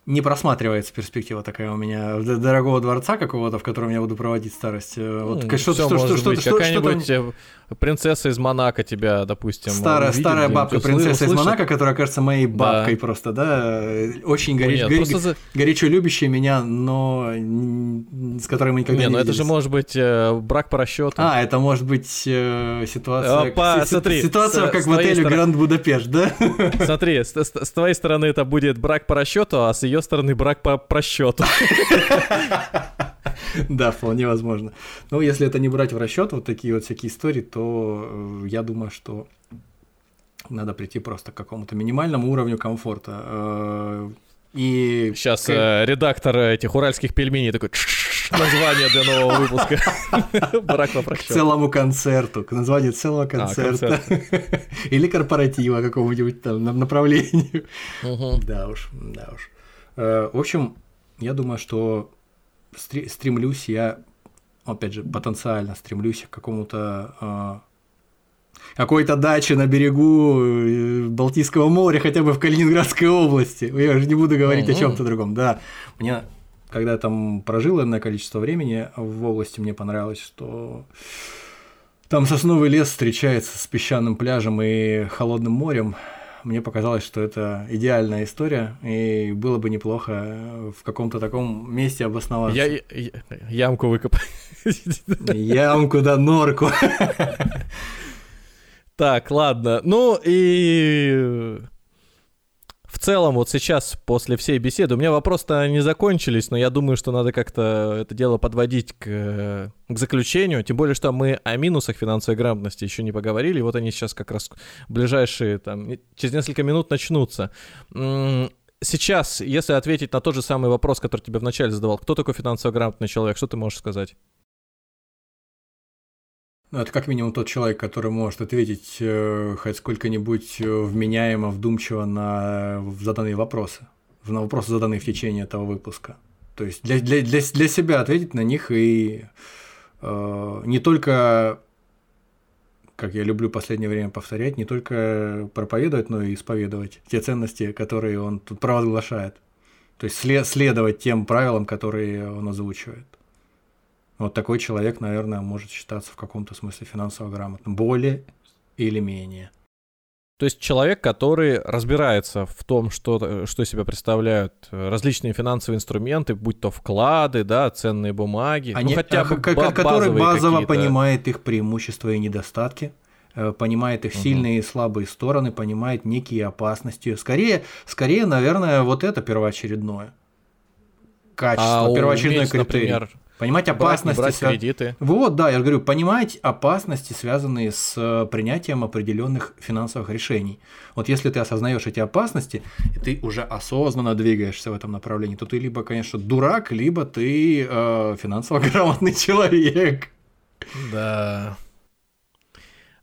Speaker 3: не просматривается перспектива такая у меня дорогого дворца какого-то, в котором я буду проводить старость. Э, Вот
Speaker 2: Ну,
Speaker 3: что-то, что, что, что, что,
Speaker 2: Какая-нибудь
Speaker 3: что-то
Speaker 2: э, принцесса из Монако тебя, допустим,
Speaker 3: Старая,
Speaker 2: увидит
Speaker 3: старая бабка, принцесса из
Speaker 2: услышит.
Speaker 3: Монако, которая кажется моей
Speaker 2: Да.
Speaker 3: бабкой просто, да, э, очень горяч,
Speaker 2: нет,
Speaker 3: горе-
Speaker 2: просто
Speaker 3: горячо любящая меня, но с которой мы никогда
Speaker 2: Не,
Speaker 3: не
Speaker 2: ну это же
Speaker 3: виделись.
Speaker 2: может быть э, брак по расчету.
Speaker 3: А, это может быть э, ситуация,
Speaker 2: Опа,
Speaker 3: си-
Speaker 2: смотри,
Speaker 3: ситуация
Speaker 2: с-
Speaker 3: как
Speaker 2: с
Speaker 3: в отеле
Speaker 2: стороны.
Speaker 3: Гранд Будапешт, да?
Speaker 2: Смотри, с, с- с твоей стороны это будет брак по расчету, а с ее стороны брак по просчету.
Speaker 3: Да, вполне возможно. Ну, если это не брать в расчет вот такие вот всякие истории, то э, я думаю, что надо прийти просто к какому-то минимальному уровню комфорта. Э, И
Speaker 2: Сейчас
Speaker 3: к-
Speaker 2: редактор этих уральских пельменей такой название для нового выпуска. Брак по
Speaker 3: к целому концерту, к названию целого концерта. Или корпоратива какому-нибудь там на- направлению. Да уж, да уж. Э, В общем, я думаю, что стре- стремлюсь я, опять же, потенциально стремлюсь к какому-то э, какой-то даче на берегу э, Балтийского моря, хотя бы в Калининградской области. Я же не буду говорить о
Speaker 2: Мгм.
Speaker 3: чем-то другом. Да, мне, когда я там прожил энное количество времени в области, мне понравилось, что там сосновый лес встречается с песчаным пляжем и холодным морем. Мне показалось, что это идеальная история, и было бы неплохо в каком-то таком месте обосноваться.
Speaker 2: Я я- ямку выкопаю.
Speaker 3: Ямку да норку.
Speaker 2: Так, ладно. Ну и целом вот сейчас после всей беседы у меня вопросы-то не закончились, но я думаю, что надо как-то это дело подводить к, к заключению. Тем более, что мы о минусах финансовой грамотности еще не поговорили. Вот они сейчас как раз ближайшие там через несколько минут начнутся. Сейчас, если ответить на тот же самый вопрос, который тебе вначале задавал, кто такой финансово грамотный человек, что ты можешь сказать?
Speaker 3: Ну, это как минимум тот человек, который может ответить э, хоть сколько-нибудь э, вменяемо, вдумчиво на в заданные вопросы. На вопросы, заданные в течение этого выпуска. То есть для, для, для, для себя ответить на них и э, не только, как я люблю в последнее время повторять, не только проповедовать, но и исповедовать те ценности, которые он тут провозглашает. То есть след, следовать тем правилам, которые он озвучивает. Вот такой человек, наверное, может считаться в каком-то смысле финансово грамотным. Более или менее.
Speaker 2: То есть человек, который разбирается в том, что, что себя представляют различные финансовые инструменты, будь то вклады, да, ценные бумаги,
Speaker 3: Они, ну хотя бы а, который базово понимает их преимущества и недостатки, э, понимает их угу. сильные и слабые стороны, понимает некие опасности. Скорее, скорее, наверное, вот это первоочередное качество, а первоочередной критерий. Например, Понимать опасности. Брать,
Speaker 2: брать кредиты.
Speaker 3: Вот, да, я говорю, понимать опасности, связанные с э, принятием определенных финансовых решений. Вот если ты осознаешь эти опасности, и ты уже осознанно двигаешься в этом направлении, то ты либо, конечно, дурак, либо ты э, финансово грамотный человек.
Speaker 2: Да.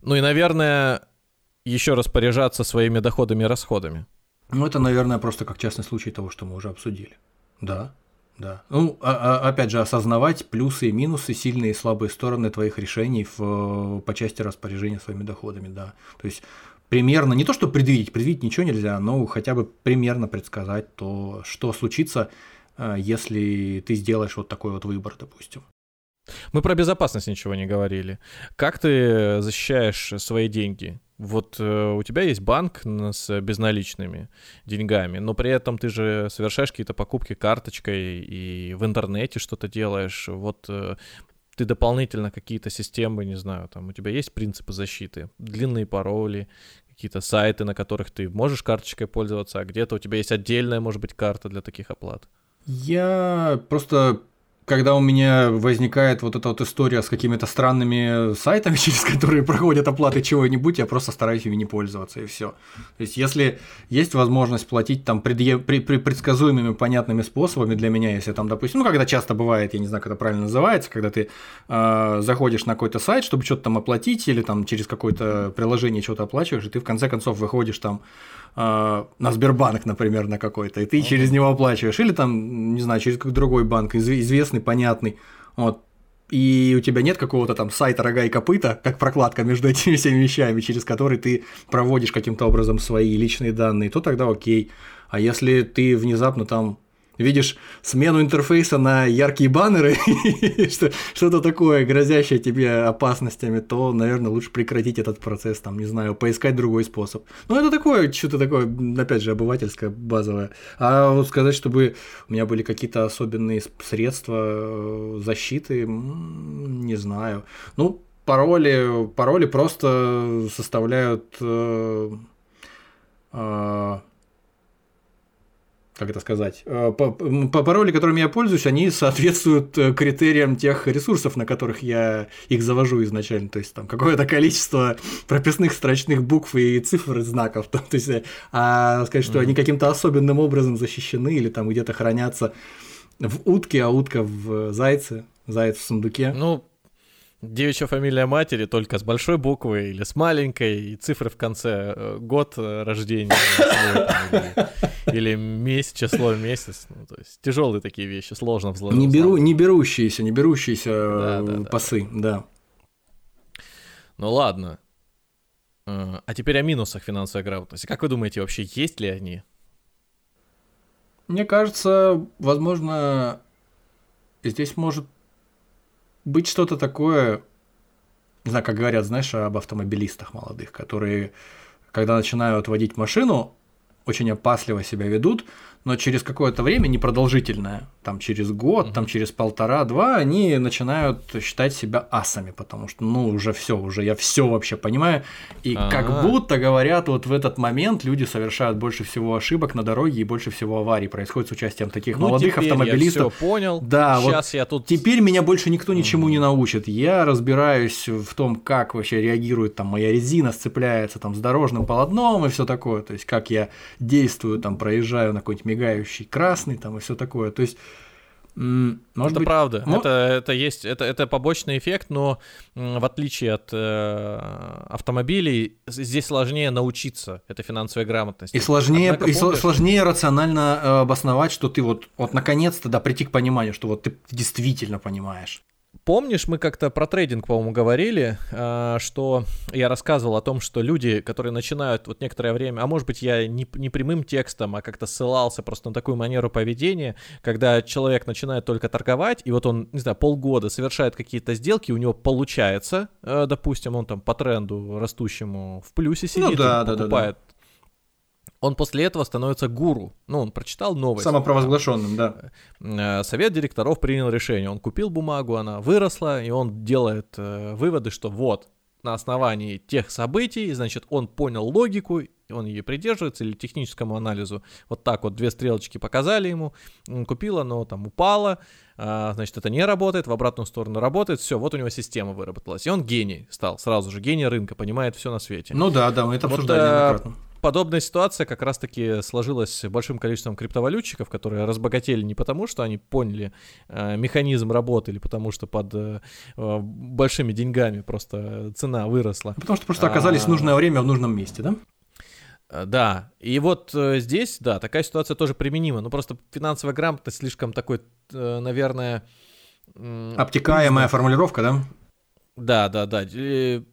Speaker 2: Ну и, наверное, еще распоряжаться своими доходами и расходами.
Speaker 3: Ну, это, наверное, просто как частный случай того, что мы уже обсудили. Да. Да. Ну, а, а, опять же, осознавать плюсы и минусы, сильные и слабые стороны твоих решений в, по части распоряжения своими доходами, да. То есть примерно, не то что предвидеть, предвидеть ничего нельзя, но хотя бы примерно предсказать то, что случится, э, если ты сделаешь вот такой вот выбор, допустим.
Speaker 2: Мы про безопасность ничего не говорили. Как ты защищаешь свои деньги? Вот э, у тебя есть банк с безналичными деньгами, но при этом ты же совершаешь какие-то покупки карточкой и в интернете что-то делаешь. Вот э, ты дополнительно какие-то системы, не знаю, там у тебя есть принципы защиты, длинные пароли, какие-то сайты, на которых ты можешь карточкой пользоваться, а где-то у тебя есть отдельная, может быть, карта для таких оплат.
Speaker 3: Я просто когда у меня возникает вот эта вот история с какими-то странными сайтами, через которые проходят оплаты чего-нибудь, я просто стараюсь ими не пользоваться, и все. То есть, если есть возможность платить там предъе... при... При... предсказуемыми, понятными способами для меня, если там, допустим, ну, когда часто бывает, я не знаю, как это правильно называется, когда ты э, заходишь на какой-то сайт, чтобы что-то там оплатить, или там через какое-то приложение что-то оплачиваешь, и ты в конце концов выходишь там э, на Сбербанк, например, на какой-то, и ты через него оплачиваешь, или там, не знаю, через какой-то другой банк, известный, понятный, вот, и у тебя нет какого-то там сайта рога и копыта, как прокладка между этими всеми вещами, через который ты проводишь каким-то образом свои личные данные, то тогда окей. А если ты внезапно там видишь смену интерфейса на яркие баннеры, что-то такое, грозящее тебе опасностями, то, наверное, лучше прекратить этот процесс, там, не знаю, поискать другой способ. Ну, это такое, что-то такое, опять же, обывательское, базовое. А вот сказать, чтобы у меня были какие-то особенные средства э, защиты, не знаю. Ну, пароли, пароли просто составляют э, э, как это сказать, э, по, пароли, которыми я пользуюсь, они соответствуют э, критериям тех ресурсов, на которых я их завожу изначально. То есть там какое-то количество прописных строчных букв и цифр и знаков. То есть, э, а сказать, что mm-hmm. они каким-то особенным образом защищены или там где-то хранятся в утке, а утка в зайце, заяц в сундуке.
Speaker 2: Ну, девичья фамилия матери только с большой буквы или с маленькой, и цифры в конце, э, год э, рождения или, месяц, число, месяц. Ну, то есть тяжелые такие вещи, сложно взломать.
Speaker 3: Не, беру, не берущиеся, не берущиеся да, да, пасы, да. да.
Speaker 2: Ну ладно. Э, а теперь о минусах финансовой грамотности. Как вы думаете, вообще есть ли они?
Speaker 3: Мне кажется, возможно, здесь может быть что-то такое, не знаю, как говорят, знаешь, об автомобилистах молодых, которые, когда начинают водить машину, очень опасливо себя ведут, но через какое-то время, непродолжительное, там через год, mm-hmm. там через полтора-два, они начинают считать себя асами, потому что, ну, уже все, уже я все вообще понимаю. И А-а-а. как будто говорят, вот в этот момент люди совершают больше всего ошибок на дороге и больше всего аварий происходит с участием таких ну, молодых автомобилистов.
Speaker 2: Я понял.
Speaker 3: Да, Сейчас вот я тут. Теперь меня больше никто ничему mm-hmm. не научит. Я разбираюсь в том, как вообще реагирует там моя резина, сцепляется там с дорожным полотном и все такое. То есть как я действую, там проезжаю на какой-нибудь мигающий красный там и все такое. То есть
Speaker 2: может это быть, правда. Но... Это, это есть, это, это побочный эффект, но в отличие от э, автомобилей, здесь сложнее научиться этой финансовой грамотности.
Speaker 3: И сложнее, Однако, и помнишь... сложнее рационально э, обосновать, что ты вот, вот наконец-то да, прийти к пониманию, что вот ты действительно понимаешь.
Speaker 2: Помнишь, мы как-то про трейдинг, по-моему, говорили, а, что я рассказывал о том, что люди, которые начинают вот некоторое время, а может быть я не, не прямым текстом, а как-то ссылался просто на такую манеру поведения, когда человек начинает только торговать, и вот он, не знаю, полгода совершает какие-то сделки, у него получается, э, допустим, он там по тренду растущему в плюсе сидит, ну, да, да, покупает да, да он после этого становится гуру. Ну, он прочитал новость.
Speaker 3: Самопровозглашенным, да.
Speaker 2: Э, совет директоров принял решение. Он купил бумагу, она выросла, и он делает э, выводы, что вот, на основании тех событий, значит, он понял логику, он ее придерживается, или техническому анализу. Вот так вот две стрелочки показали ему, он купил, оно там упало, а, значит, это не работает, в обратную сторону работает, все, вот у него система выработалась. И он гений стал, сразу же, гений рынка, понимает все на свете.
Speaker 3: Ну да, да, мы это обсуждали вот, э, неоднократно
Speaker 2: подобная ситуация как раз-таки сложилась большим количеством криптовалютчиков, которые разбогатели не потому, что они поняли э, механизм работы, или потому что под э, большими деньгами просто цена выросла.
Speaker 3: Потому что просто оказались а... в нужное время в нужном месте, да?
Speaker 2: Э, да, и вот э, здесь, да, такая ситуация тоже применима, но просто финансовая грамотность слишком такой, э, наверное...
Speaker 3: Обтекаемая формулировка, да?
Speaker 2: Да, да, да.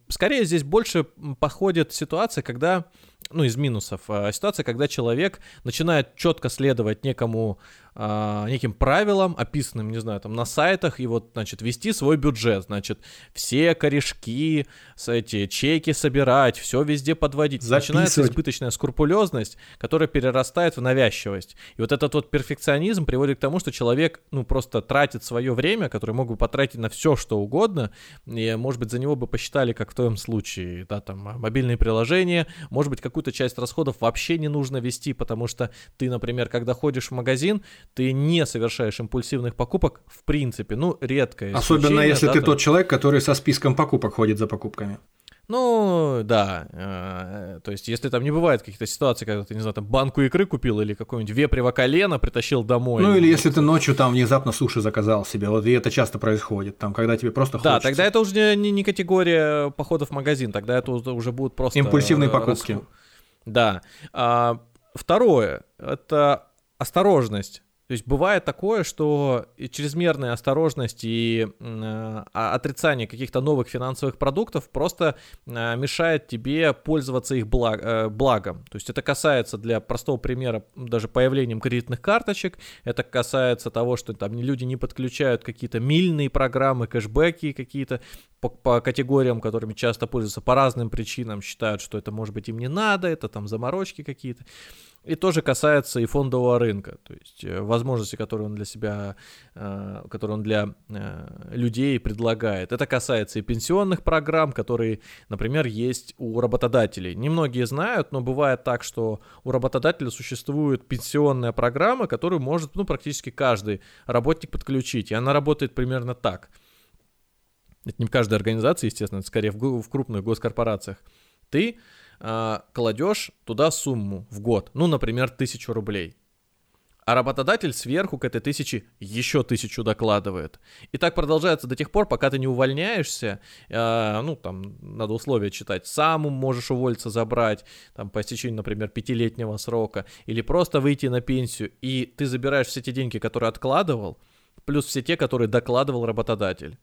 Speaker 2: Скорее здесь больше походит ситуация, когда ну, из минусов. А, ситуация, когда человек начинает четко следовать некому, а, неким правилам, описанным, не знаю, там, на сайтах, и вот, значит, вести свой бюджет, значит, все корешки, эти чеки собирать, все везде подводить. Записывать. Начинается избыточная скрупулезность, которая перерастает в навязчивость. И вот этот вот перфекционизм приводит к тому, что человек, ну, просто тратит свое время, которое мог бы потратить на все, что угодно, и, может быть, за него бы посчитали, как в твоем случае, да, там, мобильные приложения, может быть, какую-то часть расходов вообще не нужно вести, потому что ты, например, когда ходишь в магазин, ты не совершаешь импульсивных покупок в принципе, ну, редко.
Speaker 3: Особенно если да, ты там... тот человек, который со списком покупок ходит за покупками.
Speaker 2: Ну, да. Э, то есть, если там не бывает каких-то ситуаций, когда ты, не знаю, там банку икры купил или какое-нибудь вепрево колено притащил домой.
Speaker 3: Ну, или если ты ночью там внезапно суши заказал себе. Вот и это часто происходит, там, когда тебе просто
Speaker 2: хочется. Да, тогда это уже не, не категория похода в магазин, тогда это уже будут просто...
Speaker 3: Импульсивные покупки. Расход.
Speaker 2: Да. А, второе, это осторожность. То есть бывает такое, что чрезмерная осторожность и э, отрицание каких-то новых финансовых продуктов просто э, мешает тебе пользоваться их благ, э, благом. То есть это касается для простого примера даже появлением кредитных карточек, это касается того, что там люди не подключают какие-то мильные программы, кэшбэки какие-то по, по категориям, которыми часто пользуются по разным причинам, считают, что это может быть им не надо, это там заморочки какие-то. И тоже касается и фондового рынка, то есть э, возможности, которые он для себя, э, которые он для э, людей предлагает. Это касается и пенсионных программ, которые, например, есть у работодателей. Немногие знают, но бывает так, что у работодателя существует пенсионная программа, которую может ну, практически каждый работник подключить. И она работает примерно так. Это не в каждой организации, естественно, это скорее в, крупных госкорпорациях. Ты э, кладешь туда сумму в год, ну, например, тысячу рублей. А работодатель сверху к этой тысяче еще тысячу докладывает. И так продолжается до тех пор, пока ты не увольняешься. Э, ну, там, надо условия читать. Сам можешь уволиться, забрать, там, по истечению, например, пятилетнего срока. Или просто выйти на пенсию. И ты забираешь все те деньги, которые откладывал, плюс все те, которые докладывал работодатель.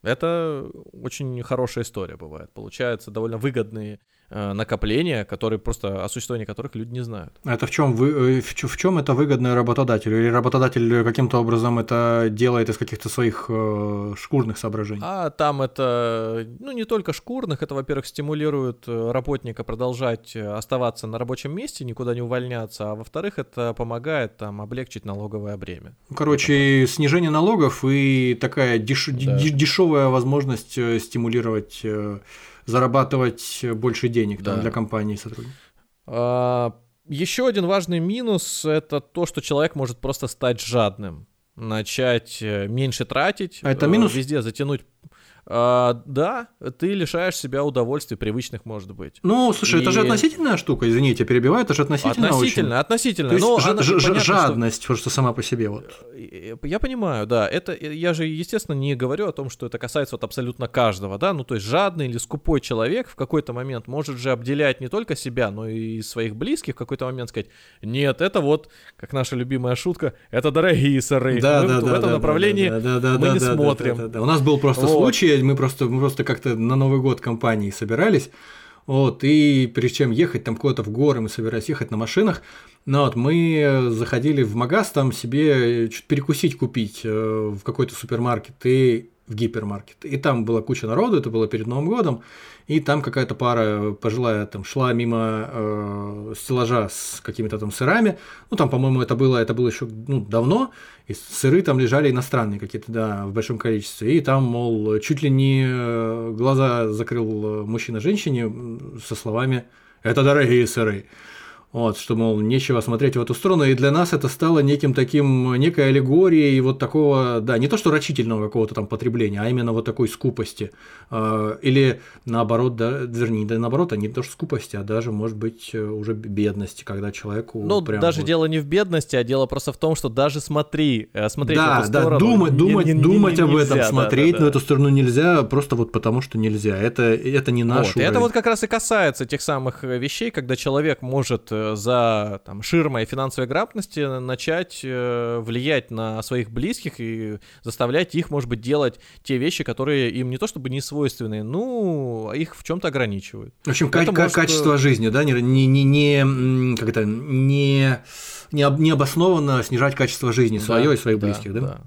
Speaker 2: Это очень хорошая история бывает. Получается довольно выгодные накопления, которые просто о существовании которых люди не знают.
Speaker 3: Это в чем вы э, в, в чем это выгодно работодателю? Или работодатель каким-то образом это делает из каких-то своих э, шкурных соображений?
Speaker 2: А там это ну не только шкурных, это, во-первых, стимулирует э, работника продолжать оставаться на рабочем месте, никуда не увольняться, а во-вторых, это помогает там облегчить налоговое бремя.
Speaker 3: Короче, снижение налогов и такая деш... да. дешевая возможность стимулировать зарабатывать больше денег да. там, для компании и сотрудников.
Speaker 2: А, еще один важный минус это то, что человек может просто стать жадным, начать э, меньше тратить,
Speaker 3: а это минус?
Speaker 2: везде затянуть а, да, ты лишаешь себя удовольствий привычных, может быть.
Speaker 3: Ну, слушай, и... это же относительная штука, извините, перебиваю, это же относительно
Speaker 2: Относительно,
Speaker 3: очень...
Speaker 2: относительно.
Speaker 3: То есть но ж- ж- понятно, жадность, что... что сама по себе вот.
Speaker 2: Я понимаю, да, это, я же, естественно, не говорю о том, что это касается вот абсолютно каждого, да, ну, то есть жадный или скупой человек в какой-то момент может же обделять не только себя, но и своих близких в какой-то момент сказать, нет, это вот, как наша любимая шутка, это дорогие сыры, да, мы да, в, да, этом да, направлении да, да, да, мы да, не да, смотрим. Да, да,
Speaker 3: да. У нас был просто вот. случай, мы просто, мы просто как-то на Новый год компании собирались, вот, и прежде чем ехать там куда-то в горы, мы собирались ехать на машинах, ну вот, мы заходили в магаз там себе что-то перекусить купить э, в какой-то супермаркет, и в гипермаркет. И там была куча народу, это было перед Новым годом, и там какая-то пара пожилая там шла мимо э, стеллажа с какими-то там сырами. Ну, там, по-моему, это было, это было еще ну, давно, и сыры там лежали иностранные какие-то, да, в большом количестве. И там, мол, чуть ли не э, глаза закрыл мужчина женщине со словами «это дорогие сыры». Вот, что, мол, нечего смотреть в эту сторону, и для нас это стало неким таким, некой аллегорией вот такого, да, не то что рачительного какого-то там потребления, а именно вот такой скупости. А, или наоборот, да, вернее, да, наоборот, а не то что скупости, а даже, может быть, уже бедности, когда человеку
Speaker 2: Ну, даже вот... дело не в бедности, а дело просто в том, что даже смотри, э, смотреть
Speaker 3: да,
Speaker 2: в эту сторону...
Speaker 3: Да, думать, думать, не, не, думать не, не, об нельзя, этом, смотреть да, да, на эту сторону нельзя, просто вот потому что нельзя. Это, это не наш
Speaker 2: вот, это вот как раз и касается тех самых вещей, когда человек может э, за там, ширмой финансовой грамотности начать э, влиять на своих близких и заставлять их, может быть, делать те вещи, которые им не то чтобы не свойственны, ну, а их в чем-то ограничивают.
Speaker 3: В общем, это может... качество жизни, да, не, не, не, не как это, не, не, не обоснованно снижать качество жизни да, свое и своих да, близких, да? да?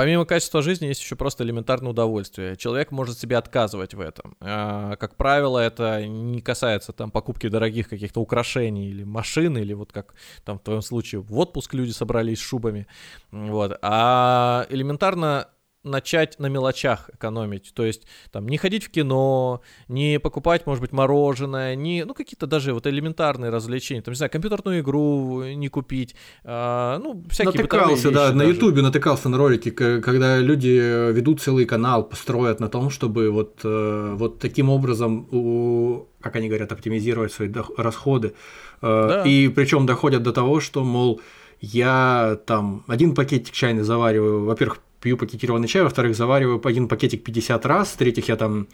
Speaker 2: Помимо качества жизни есть еще просто элементарное удовольствие. Человек может себе отказывать в этом. А, как правило, это не касается там покупки дорогих каких-то украшений или машин, или вот как там в твоем случае в отпуск люди собрались с шубами. Вот. А элементарно начать на мелочах экономить. То есть там не ходить в кино, не покупать, может быть, мороженое, не, ну, какие-то даже вот элементарные развлечения. Там, не знаю, компьютерную игру не купить. А, ну, всякие
Speaker 3: Натыкался, да, на Ютубе натыкался на ролики, когда люди ведут целый канал, построят на том, чтобы вот, э, вот таким образом, у, как они говорят, оптимизировать свои расходы. Э, да. И причем доходят до того, что, мол, я там один пакетик чайный завариваю, во-первых, пью пакетированный чай, во-вторых, завариваю один пакетик 50 раз, в-третьих, я там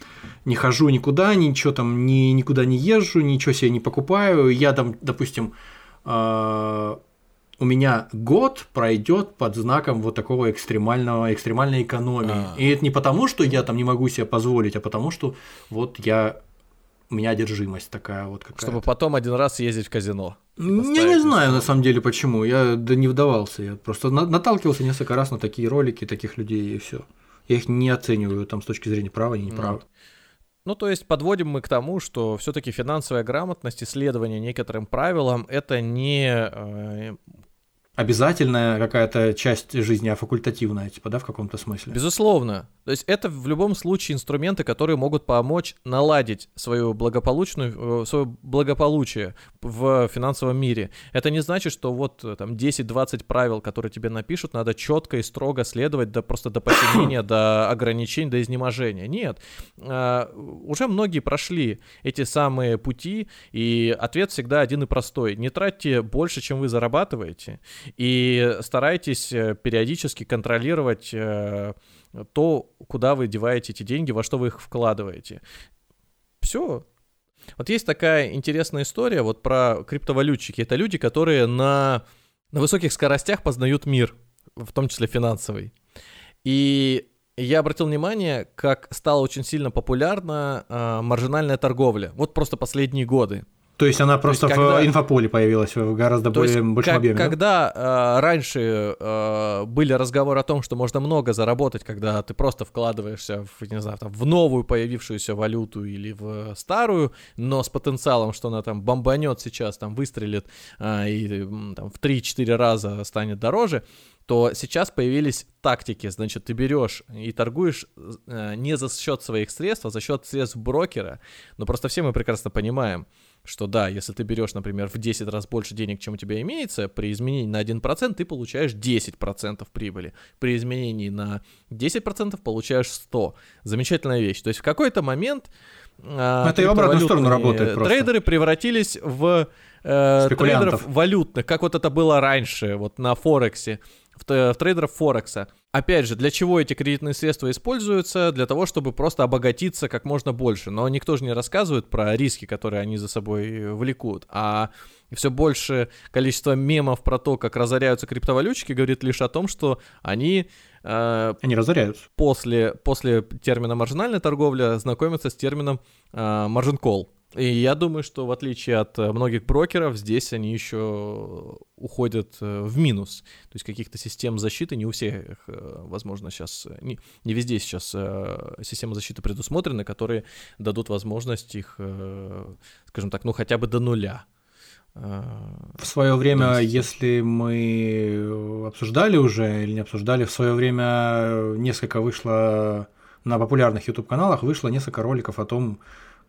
Speaker 3: не хожу никуда, ничего там ни, никуда не езжу, ничего себе не покупаю. Я там, допустим, э, у меня год пройдет под знаком вот такого экстремального, экстремальной экономии. А. И это не потому, что я там не могу себе позволить, а потому что вот я у меня одержимость такая вот какая-то.
Speaker 2: Чтобы потом один раз ездить в казино.
Speaker 3: Я не знаю, на самом деле, почему. Я да не вдавался. Я просто наталкивался несколько раз на такие ролики таких людей, и все. Я их не оцениваю там с точки зрения права и неправа. Ну,
Speaker 2: ну, то есть подводим мы к тому, что все-таки финансовая грамотность, исследование некоторым правилам это не э,
Speaker 3: обязательная какая-то часть жизни, а факультативная, типа, да, в каком-то смысле.
Speaker 2: Безусловно. То есть это в любом случае инструменты, которые могут помочь наладить свою благополучную, э, свое благополучие в финансовом мире. Это не значит, что вот э, там 10-20 правил, которые тебе напишут, надо четко и строго следовать до, просто до посинения, до ограничений, до изнеможения. Нет. А, уже многие прошли эти самые пути, и ответ всегда один и простой. Не тратьте больше, чем вы зарабатываете, и старайтесь э, периодически контролировать э, то, куда вы деваете эти деньги, во что вы их вкладываете. Все. Вот есть такая интересная история вот про криптовалютчики. Это люди, которые на, на высоких скоростях познают мир, в том числе финансовый. И я обратил внимание, как стала очень сильно популярна э, маржинальная торговля. Вот просто последние годы.
Speaker 3: То есть она просто есть, когда... в инфополе появилась в гораздо То более есть, большом как, объеме.
Speaker 2: Когда э, раньше э, были разговоры о том, что можно много заработать, когда ты просто вкладываешься в, не знаю, там, в новую появившуюся валюту или в старую, но с потенциалом, что она там бомбанет сейчас, там выстрелит э, и там, в 3-4 раза станет дороже, то сейчас появились тактики. Значит, ты берешь и торгуешь э, не за счет своих средств, а за счет средств брокера. Но просто все мы прекрасно понимаем, что да, если ты берешь, например, в 10 раз больше денег, чем у тебя имеется, при изменении на 1% ты получаешь 10% прибыли. При изменении на 10% получаешь 100. Замечательная вещь. То есть в какой-то момент
Speaker 3: а, это и в обратную сторону работает
Speaker 2: просто. Трейдеры превратились в э, трейдеров валютных, как вот это было раньше, вот на Форексе, в, в трейдеров Форекса. Опять же, для чего эти кредитные средства используются? Для того, чтобы просто обогатиться как можно больше. Но никто же не рассказывает про риски, которые они за собой влекут. А все больше количество мемов про то, как разоряются криптовалютчики, говорит лишь о том, что они...
Speaker 3: Э, они разоряются.
Speaker 2: После, после термина маржинальная торговля знакомятся с термином э, margin call. И я думаю, что в отличие от э, многих брокеров, здесь они еще уходят э, в минус. То есть каких-то систем защиты не у всех, э, возможно, сейчас, не, не везде сейчас системы защиты предусмотрены, которые дадут возможность их, скажем так, ну хотя бы до нуля.
Speaker 3: В свое время, если мы обсуждали уже или не обсуждали, в свое время несколько вышло на популярных YouTube каналах вышло несколько роликов о том,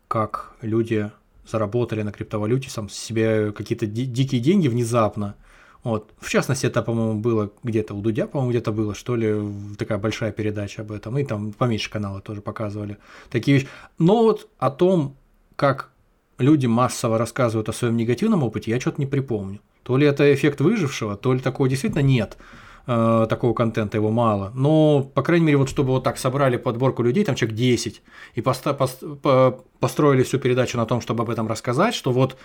Speaker 3: как люди заработали на криптовалюте сам себе какие-то ди- дикие деньги внезапно. Вот. В частности, это, по-моему, было где-то у Дудя, по-моему, где-то было, что ли, такая большая передача об этом. И там поменьше канала тоже показывали такие вещи. Но вот о том, как люди массово рассказывают о своем негативном опыте, я что-то не припомню. То ли это эффект выжившего, то ли такого действительно нет. Э, такого контента, его мало. Но, по крайней мере, вот чтобы вот так собрали подборку людей, там человек 10, и поста- по- построили всю передачу на том, чтобы об этом рассказать, что вот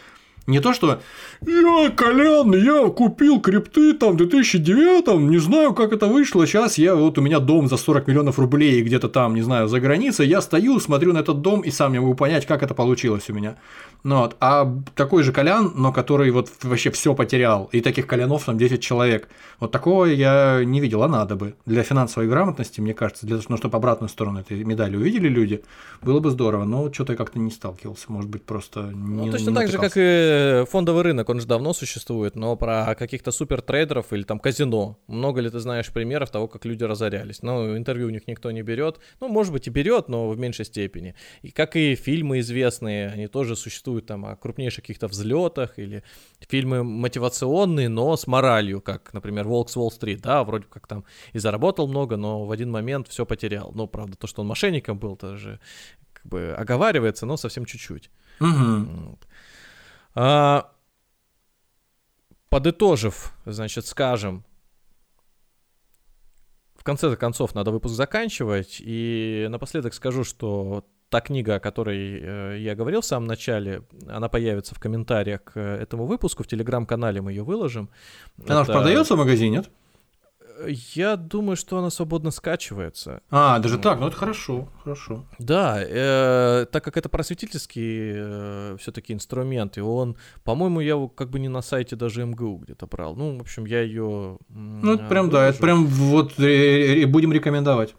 Speaker 3: не то, что я, Колян, я купил крипты там в 2009, не знаю, как это вышло, сейчас я, вот у меня дом за 40 миллионов рублей где-то там, не знаю, за границей, я стою, смотрю на этот дом и сам не могу понять, как это получилось у меня. Ну, вот. А такой же Колян, но который вот вообще все потерял, и таких Колянов там 10 человек, вот такого я не видел, а надо бы. Для финансовой грамотности, мне кажется, для того, ну, чтобы обратную сторону этой медали увидели люди, было бы здорово, но что-то я как-то не сталкивался, может быть, просто не
Speaker 2: Ну, точно не так же, как и фондовый рынок, он же давно существует, но про каких-то супер трейдеров или там казино, много ли ты знаешь примеров того, как люди разорялись? Ну, интервью у них никто не берет, ну, может быть, и берет, но в меньшей степени. И как и фильмы известные, они тоже существуют повествуют там о крупнейших каких-то взлетах или фильмы мотивационные, но с моралью, как, например, «Волк с Уолл-стрит», да, вроде как там и заработал много, но в один момент все потерял. Ну, правда, то, что он мошенником был, тоже как бы оговаривается, но совсем чуть-чуть. А, подытожив, значит, скажем, в конце концов надо выпуск заканчивать, и напоследок скажу, что та книга, о которой э, я говорил в самом начале, она появится в комментариях к этому выпуску, в телеграм-канале мы ее выложим.
Speaker 3: Она Это... продается в магазине, нет?
Speaker 2: Я думаю, что она свободно скачивается.
Speaker 3: А, даже так, ну это хорошо, хорошо.
Speaker 2: Да, э, так как это просветительский э, все-таки инструмент, и он, по-моему, я его как бы не на сайте даже МГУ где-то брал. Ну, в общем, я ее.
Speaker 3: Ну, это прям, выложу. да, это прям вот э, будем рекомендовать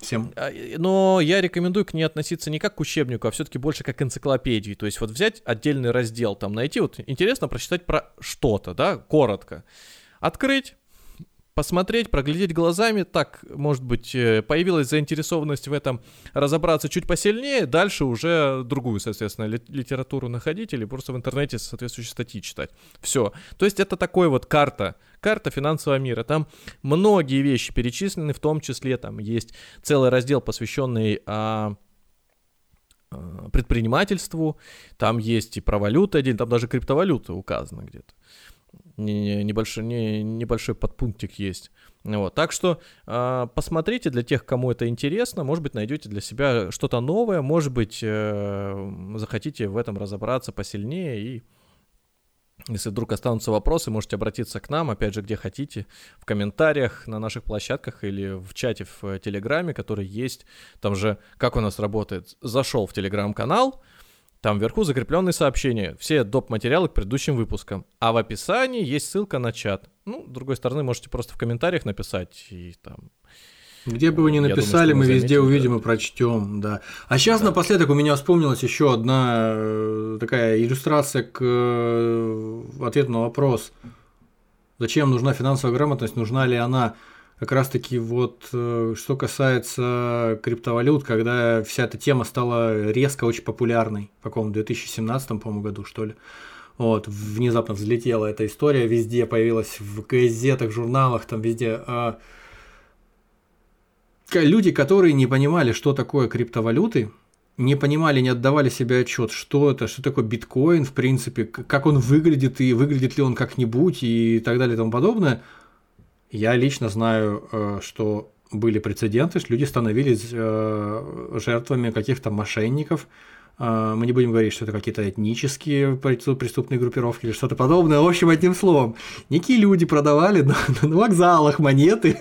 Speaker 3: всем.
Speaker 2: А, но я рекомендую к ней относиться не как к учебнику, а все-таки больше как к энциклопедии. То есть вот взять отдельный раздел, там найти, вот интересно прочитать про что-то, да, коротко. Открыть, посмотреть, проглядеть глазами, так, может быть, э, появилась заинтересованность в этом разобраться чуть посильнее, дальше уже другую, соответственно, литературу находить или просто в интернете соответствующие статьи читать. Все. То есть это такой вот карта, карта финансового мира. Там многие вещи перечислены, в том числе там есть целый раздел, посвященный а, а предпринимательству, там есть и про валюты один, там даже криптовалюта указана где-то небольшой, не, небольшой подпунктик есть. Вот. Так что э, посмотрите для тех, кому это интересно, может быть, найдете для себя что-то новое, может быть, э, захотите в этом разобраться посильнее и если вдруг останутся вопросы, можете обратиться к нам, опять же, где хотите, в комментариях на наших площадках или в чате в Телеграме, который есть. Там же, как у нас работает, зашел в Телеграм-канал, там вверху закрепленные сообщения, все доп. материалы к предыдущим выпускам. А в описании есть ссылка на чат. Ну, с другой стороны, можете просто в комментариях написать и там...
Speaker 3: Где бы вы ни написали, думаю, мы везде заметим, увидим да. и прочтем, да. А сейчас да. напоследок у меня вспомнилась еще одна э, такая иллюстрация к э, ответу на вопрос. Зачем нужна финансовая грамотность, нужна ли она как раз-таки вот э, что касается криптовалют, когда вся эта тема стала резко очень популярной, в каком 2017, по-моему, году, что ли. Вот, внезапно взлетела эта история, везде появилась в газетах, журналах, там везде. А... Люди, которые не понимали, что такое криптовалюты, не понимали, не отдавали себе отчет, что это, что такое биткоин, в принципе, как он выглядит и выглядит ли он как-нибудь и так далее и тому подобное – я лично знаю, э, что были прецеденты, что люди становились э, жертвами каких-то мошенников, а, мы не будем говорить, что это какие-то этнические преступные группировки или что-то подобное. В общем, одним словом, некие люди продавали на, на вокзалах монеты,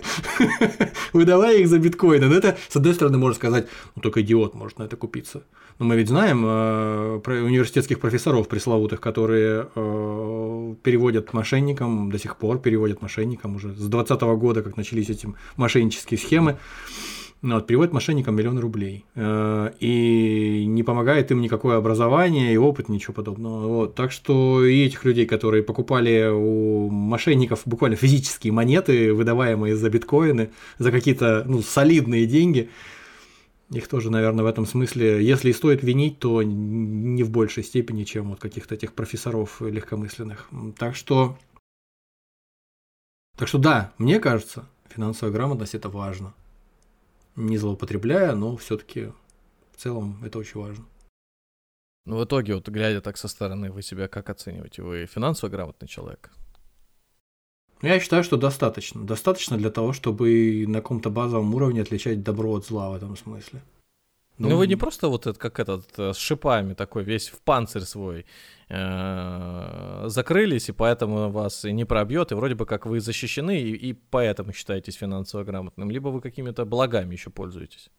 Speaker 3: выдавая их за биткоины. Но это, с одной стороны, можно сказать, ну только идиот может на это купиться. Но мы ведь знаем э, про университетских профессоров пресловутых, которые э, переводят мошенникам, до сих пор переводят мошенникам уже с 2020 года, как начались эти мошеннические схемы ну, вот, переводит мошенникам миллион рублей. Э, и не помогает им никакое образование и опыт, ничего подобного. Вот. Так что и этих людей, которые покупали у мошенников буквально физические монеты, выдаваемые за биткоины, за какие-то ну, солидные деньги, их тоже, наверное, в этом смысле, если и стоит винить, то не в большей степени, чем вот каких-то этих профессоров легкомысленных. Так что, так что да, мне кажется, финансовая грамотность это важно не злоупотребляя, но все-таки в целом это очень важно.
Speaker 2: Ну, в итоге, вот глядя так со стороны, вы себя как оцениваете? Вы финансово грамотный человек?
Speaker 3: Я считаю, что достаточно. Достаточно для того, чтобы на каком-то базовом уровне отличать добро от зла в этом смысле.
Speaker 2: Ну, ну вы не просто вот этот, как этот, э, с шипами такой, весь в панцирь свой э, закрылись, и поэтому вас не пробьет, и вроде бы как вы защищены, и, и поэтому считаетесь финансово грамотным, либо вы какими-то благами еще пользуетесь.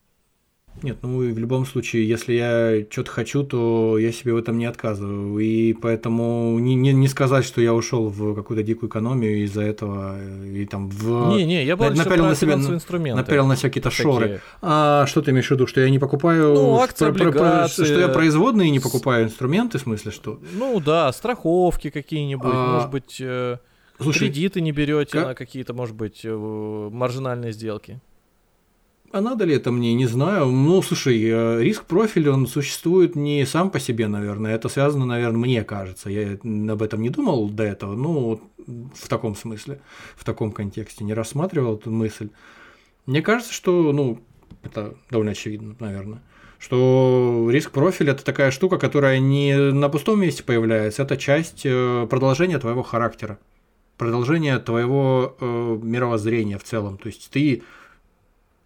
Speaker 3: Нет, ну и в любом случае, если я что-то хочу, то я себе в этом не отказываю. И поэтому не, не, не сказать, что я ушел в какую-то дикую экономию из-за этого и там в.
Speaker 2: Не, не, я был
Speaker 3: напялил на себя инструменты. Напялил на себя какие-то шоры. А что ты имеешь в виду, что я не покупаю
Speaker 2: ну, акции, про, облигации.
Speaker 3: что я производные не покупаю инструменты, в смысле что?
Speaker 2: Ну да, страховки какие-нибудь, а... может быть. Э, Слушай, кредиты не берете как... на какие-то, может быть, э, маржинальные сделки.
Speaker 3: А надо ли это мне, не знаю. Ну, слушай, э, риск профиль, он существует не сам по себе, наверное. Это связано, наверное, мне кажется. Я об этом не думал до этого, ну, в таком смысле, в таком контексте, не рассматривал эту мысль. Мне кажется, что, ну, это довольно очевидно, наверное, что риск профиль это такая штука, которая не на пустом месте появляется, это часть э, продолжения твоего характера, продолжение твоего э, мировоззрения в целом. То есть ты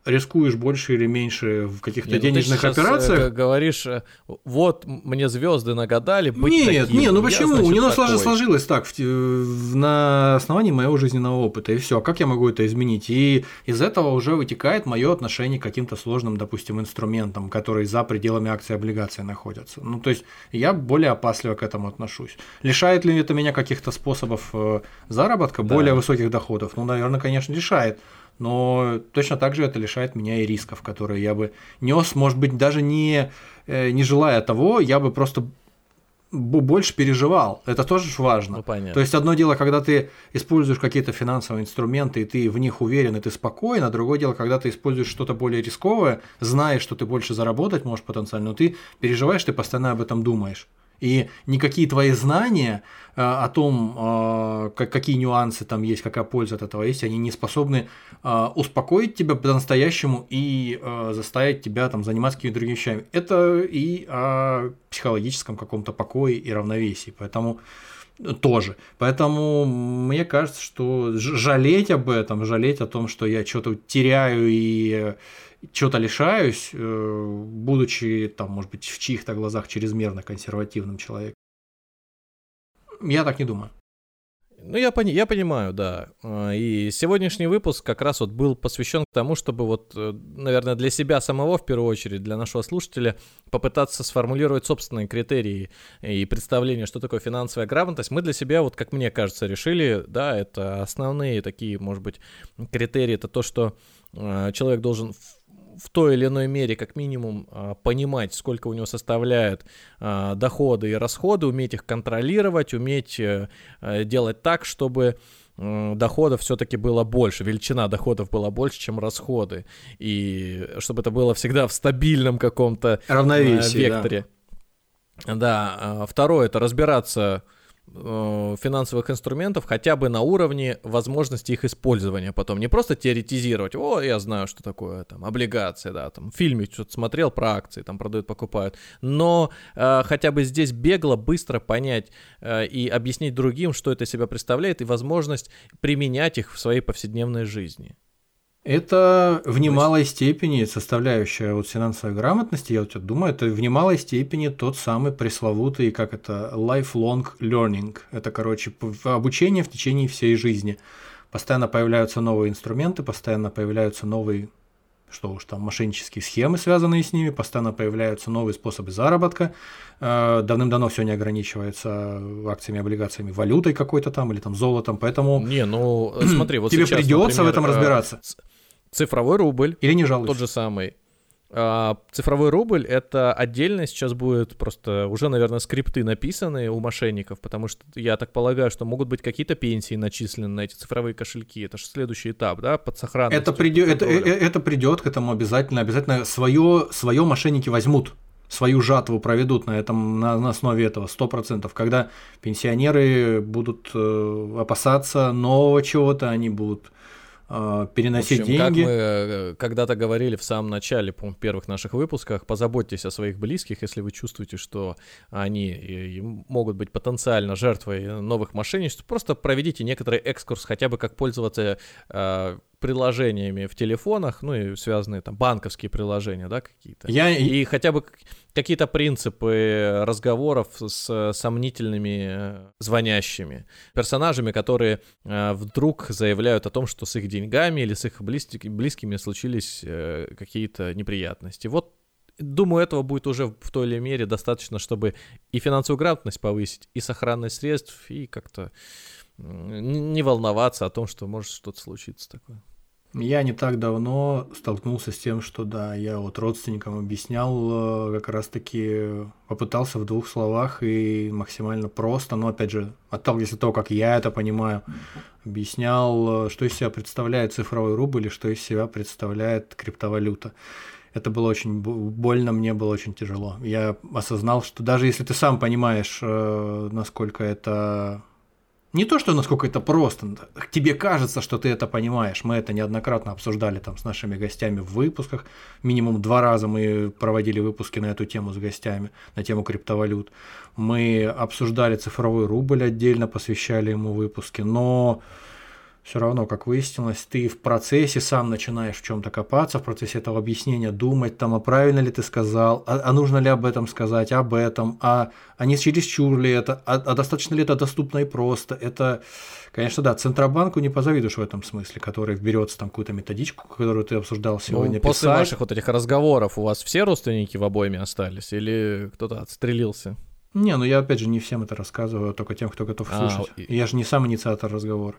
Speaker 3: рискуешь больше или меньше в каких-то не, денежных ну ты операциях. Э,
Speaker 2: говоришь, э, вот мне звезды нагадали быть
Speaker 3: Нет,
Speaker 2: таким.
Speaker 3: не, ну почему? Я, значит, У него такой. сложилось так в, в, на основании моего жизненного опыта и все. Как я могу это изменить? И из этого уже вытекает мое отношение к каким-то сложным, допустим, инструментам, которые за пределами акций и облигаций находятся. Ну то есть я более опасливо к этому отношусь. Лишает ли это меня каких-то способов э, заработка, да. более высоких доходов? Ну, наверное, конечно, лишает но точно так же это лишает меня и рисков, которые я бы нес, может быть, даже не, э, не желая того, я бы просто больше переживал. Это тоже важно.
Speaker 2: Ну, понятно.
Speaker 3: То есть одно дело, когда ты используешь какие-то финансовые инструменты, и ты в них уверен, и ты спокоен, а другое дело, когда ты используешь что-то более рисковое, знаешь, что ты больше заработать можешь потенциально, но ты переживаешь, ты постоянно об этом думаешь. И никакие твои знания э, о том, э, какие нюансы там есть, какая польза от этого есть, они не способны э, успокоить тебя по-настоящему и заставить тебя там заниматься какими-то другими вещами. Это и о психологическом каком-то покое и равновесии. Поэтому тоже. Поэтому мне кажется, что жалеть об этом, жалеть о том, что я что-то теряю и чего-то лишаюсь, э, будучи, там, может быть, в чьих-то глазах чрезмерно консервативным человеком. Я так не думаю.
Speaker 2: Ну, я, пони- я понимаю, да. А, и сегодняшний выпуск как раз вот был посвящен тому, чтобы вот, э, наверное, для себя самого, в первую очередь, для нашего слушателя, попытаться сформулировать собственные критерии и представление, что такое финансовая грамотность. Мы для себя, вот как мне кажется, решили, да, это основные такие, может быть, критерии, это то, что э, человек должен в той или иной мере, как минимум, а, понимать, сколько у него составляют а, доходы и расходы, уметь их контролировать, уметь э, э, делать так, чтобы доходов все-таки было больше, величина доходов была больше, чем расходы, и чтобы это было всегда в стабильном каком-то
Speaker 3: э, равновесии,
Speaker 2: векторе. Да. да. Второе это разбираться Э, финансовых инструментов хотя бы на уровне возможности их использования потом. Не просто теоретизировать, о, я знаю, что такое там облигация, да, там в фильме что-то смотрел про акции, там продают, покупают, но э, хотя бы здесь бегло, быстро понять э, и объяснить другим, что это себя представляет, и возможность применять их в своей повседневной жизни.
Speaker 3: Это в немалой степени составляющая вот финансовой грамотности, я вот думаю, это в немалой степени тот самый пресловутый, как это, lifelong learning. Это, короче, обучение в течение всей жизни. Постоянно появляются новые инструменты, постоянно появляются новые что уж там, мошеннические схемы, связанные с ними, постоянно появляются новые способы заработка. Э, давным-давно все не ограничивается акциями, облигациями, валютой какой-то там или там золотом, поэтому...
Speaker 2: Не, ну смотри, вот
Speaker 3: тебе
Speaker 2: сейчас,
Speaker 3: придется
Speaker 2: например,
Speaker 3: в этом
Speaker 2: э,
Speaker 3: разбираться.
Speaker 2: Цифровой рубль.
Speaker 3: Или не жалуйся.
Speaker 2: Тот же самый. А, цифровой рубль это отдельно сейчас будет просто уже, наверное, скрипты написаны у мошенников, потому что я так полагаю, что могут быть какие-то пенсии начислены на эти цифровые кошельки. Это же следующий этап, да, под сохранностью.
Speaker 3: Это придет, это, э, это придет к этому обязательно, обязательно свое, свое мошенники возьмут свою жатву проведут на этом на, на основе этого сто процентов, когда пенсионеры будут э, опасаться нового чего-то, они будут переносить
Speaker 2: в общем,
Speaker 3: деньги.
Speaker 2: Как мы э, когда-то говорили в самом начале, по первых наших выпусках, позаботьтесь о своих близких, если вы чувствуете, что они могут быть потенциально жертвой новых мошенничеств, просто проведите некоторый экскурс, хотя бы как пользоваться э, приложениями в телефонах, ну и связанные там банковские приложения, да, какие-то.
Speaker 3: Я...
Speaker 2: И хотя бы какие-то принципы разговоров с сомнительными э, звонящими персонажами, которые э, вдруг заявляют о том, что с их деньгами или с их близкими случились э, какие-то неприятности. Вот Думаю, этого будет уже в той или мере достаточно, чтобы и финансовую грамотность повысить, и сохранность средств, и как-то не волноваться о том, что может что-то случиться такое.
Speaker 3: Я не так давно столкнулся с тем, что да, я вот родственникам объяснял, э, как раз-таки попытался в двух словах и максимально просто, но опять же, отталкиваясь от того, как я это понимаю, объяснял, э, что из себя представляет цифровой рубль и что из себя представляет криптовалюта. Это было очень больно, мне было очень тяжело. Я осознал, что даже если ты сам понимаешь, э, насколько это не то, что насколько это просто, тебе кажется, что ты это понимаешь. Мы это неоднократно обсуждали там с нашими гостями в выпусках. Минимум два раза мы проводили выпуски на эту тему с гостями, на тему криптовалют. Мы обсуждали цифровой рубль отдельно, посвящали ему выпуски, но все равно, как выяснилось, ты в процессе сам начинаешь в чем-то копаться, в процессе этого объяснения думать, там, а правильно ли ты сказал, а, а нужно ли об этом сказать, об этом, а, а не чересчур ли это, а, а достаточно ли это доступно и просто. Это, конечно, да, Центробанку не позавидуешь в этом смысле, который берется там какую-то методичку, которую ты обсуждал сегодня.
Speaker 2: Ну, после писать. ваших вот этих разговоров у вас все родственники в обоими остались или кто-то отстрелился?
Speaker 3: Не, ну я опять же не всем это рассказываю, а только тем, кто готов а, слушать. И... Я же не сам инициатор разговора.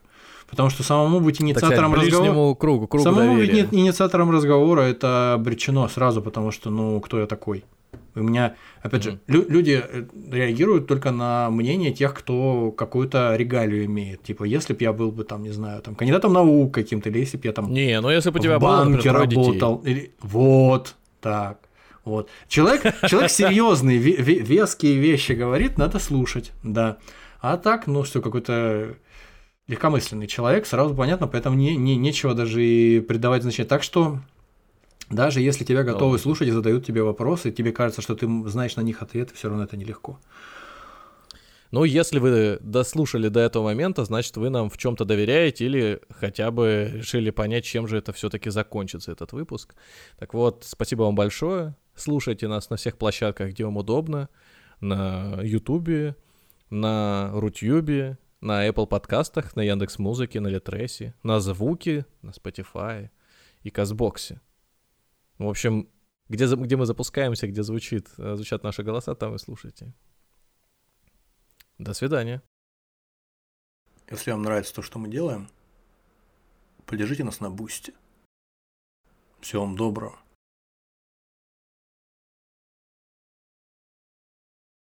Speaker 3: Потому что самому быть инициатором разговора...
Speaker 2: кругу, кругу
Speaker 3: Самому
Speaker 2: доверия.
Speaker 3: быть инициатором разговора это обречено сразу, потому что, ну, кто я такой? У меня, опять же, лю- люди э, реагируют только на мнение тех, кто какую-то регалию имеет. Типа, если бы я был бы там, не знаю, там кандидатом наук каким-то, или если бы я там
Speaker 2: не, ну если бы у тебя
Speaker 3: в банке было, работал, или вот так. Вот. Человек, человек серьезный, веские вещи говорит, надо слушать, да. А так, ну что, какой-то легкомысленный человек, сразу понятно, поэтому не, не, нечего даже и придавать значение. Так что даже если тебя готовы слушать и задают тебе вопросы, тебе кажется, что ты знаешь на них ответы, все равно это нелегко.
Speaker 2: Ну, если вы дослушали до этого момента, значит, вы нам в чем-то доверяете или хотя бы решили понять, чем же это все-таки закончится, этот выпуск. Так вот, спасибо вам большое. Слушайте нас на всех площадках, где вам удобно. На Ютубе, на Рутюбе, на Apple подкастах, на Яндекс Музыке, на Литресе, на Звуке, на Spotify и Казбоксе. В общем, где, где мы запускаемся, где звучит, э, звучат наши голоса, там вы слушаете. До свидания.
Speaker 3: Если вам нравится то, что мы делаем, поддержите нас на бусте. Всего вам доброго.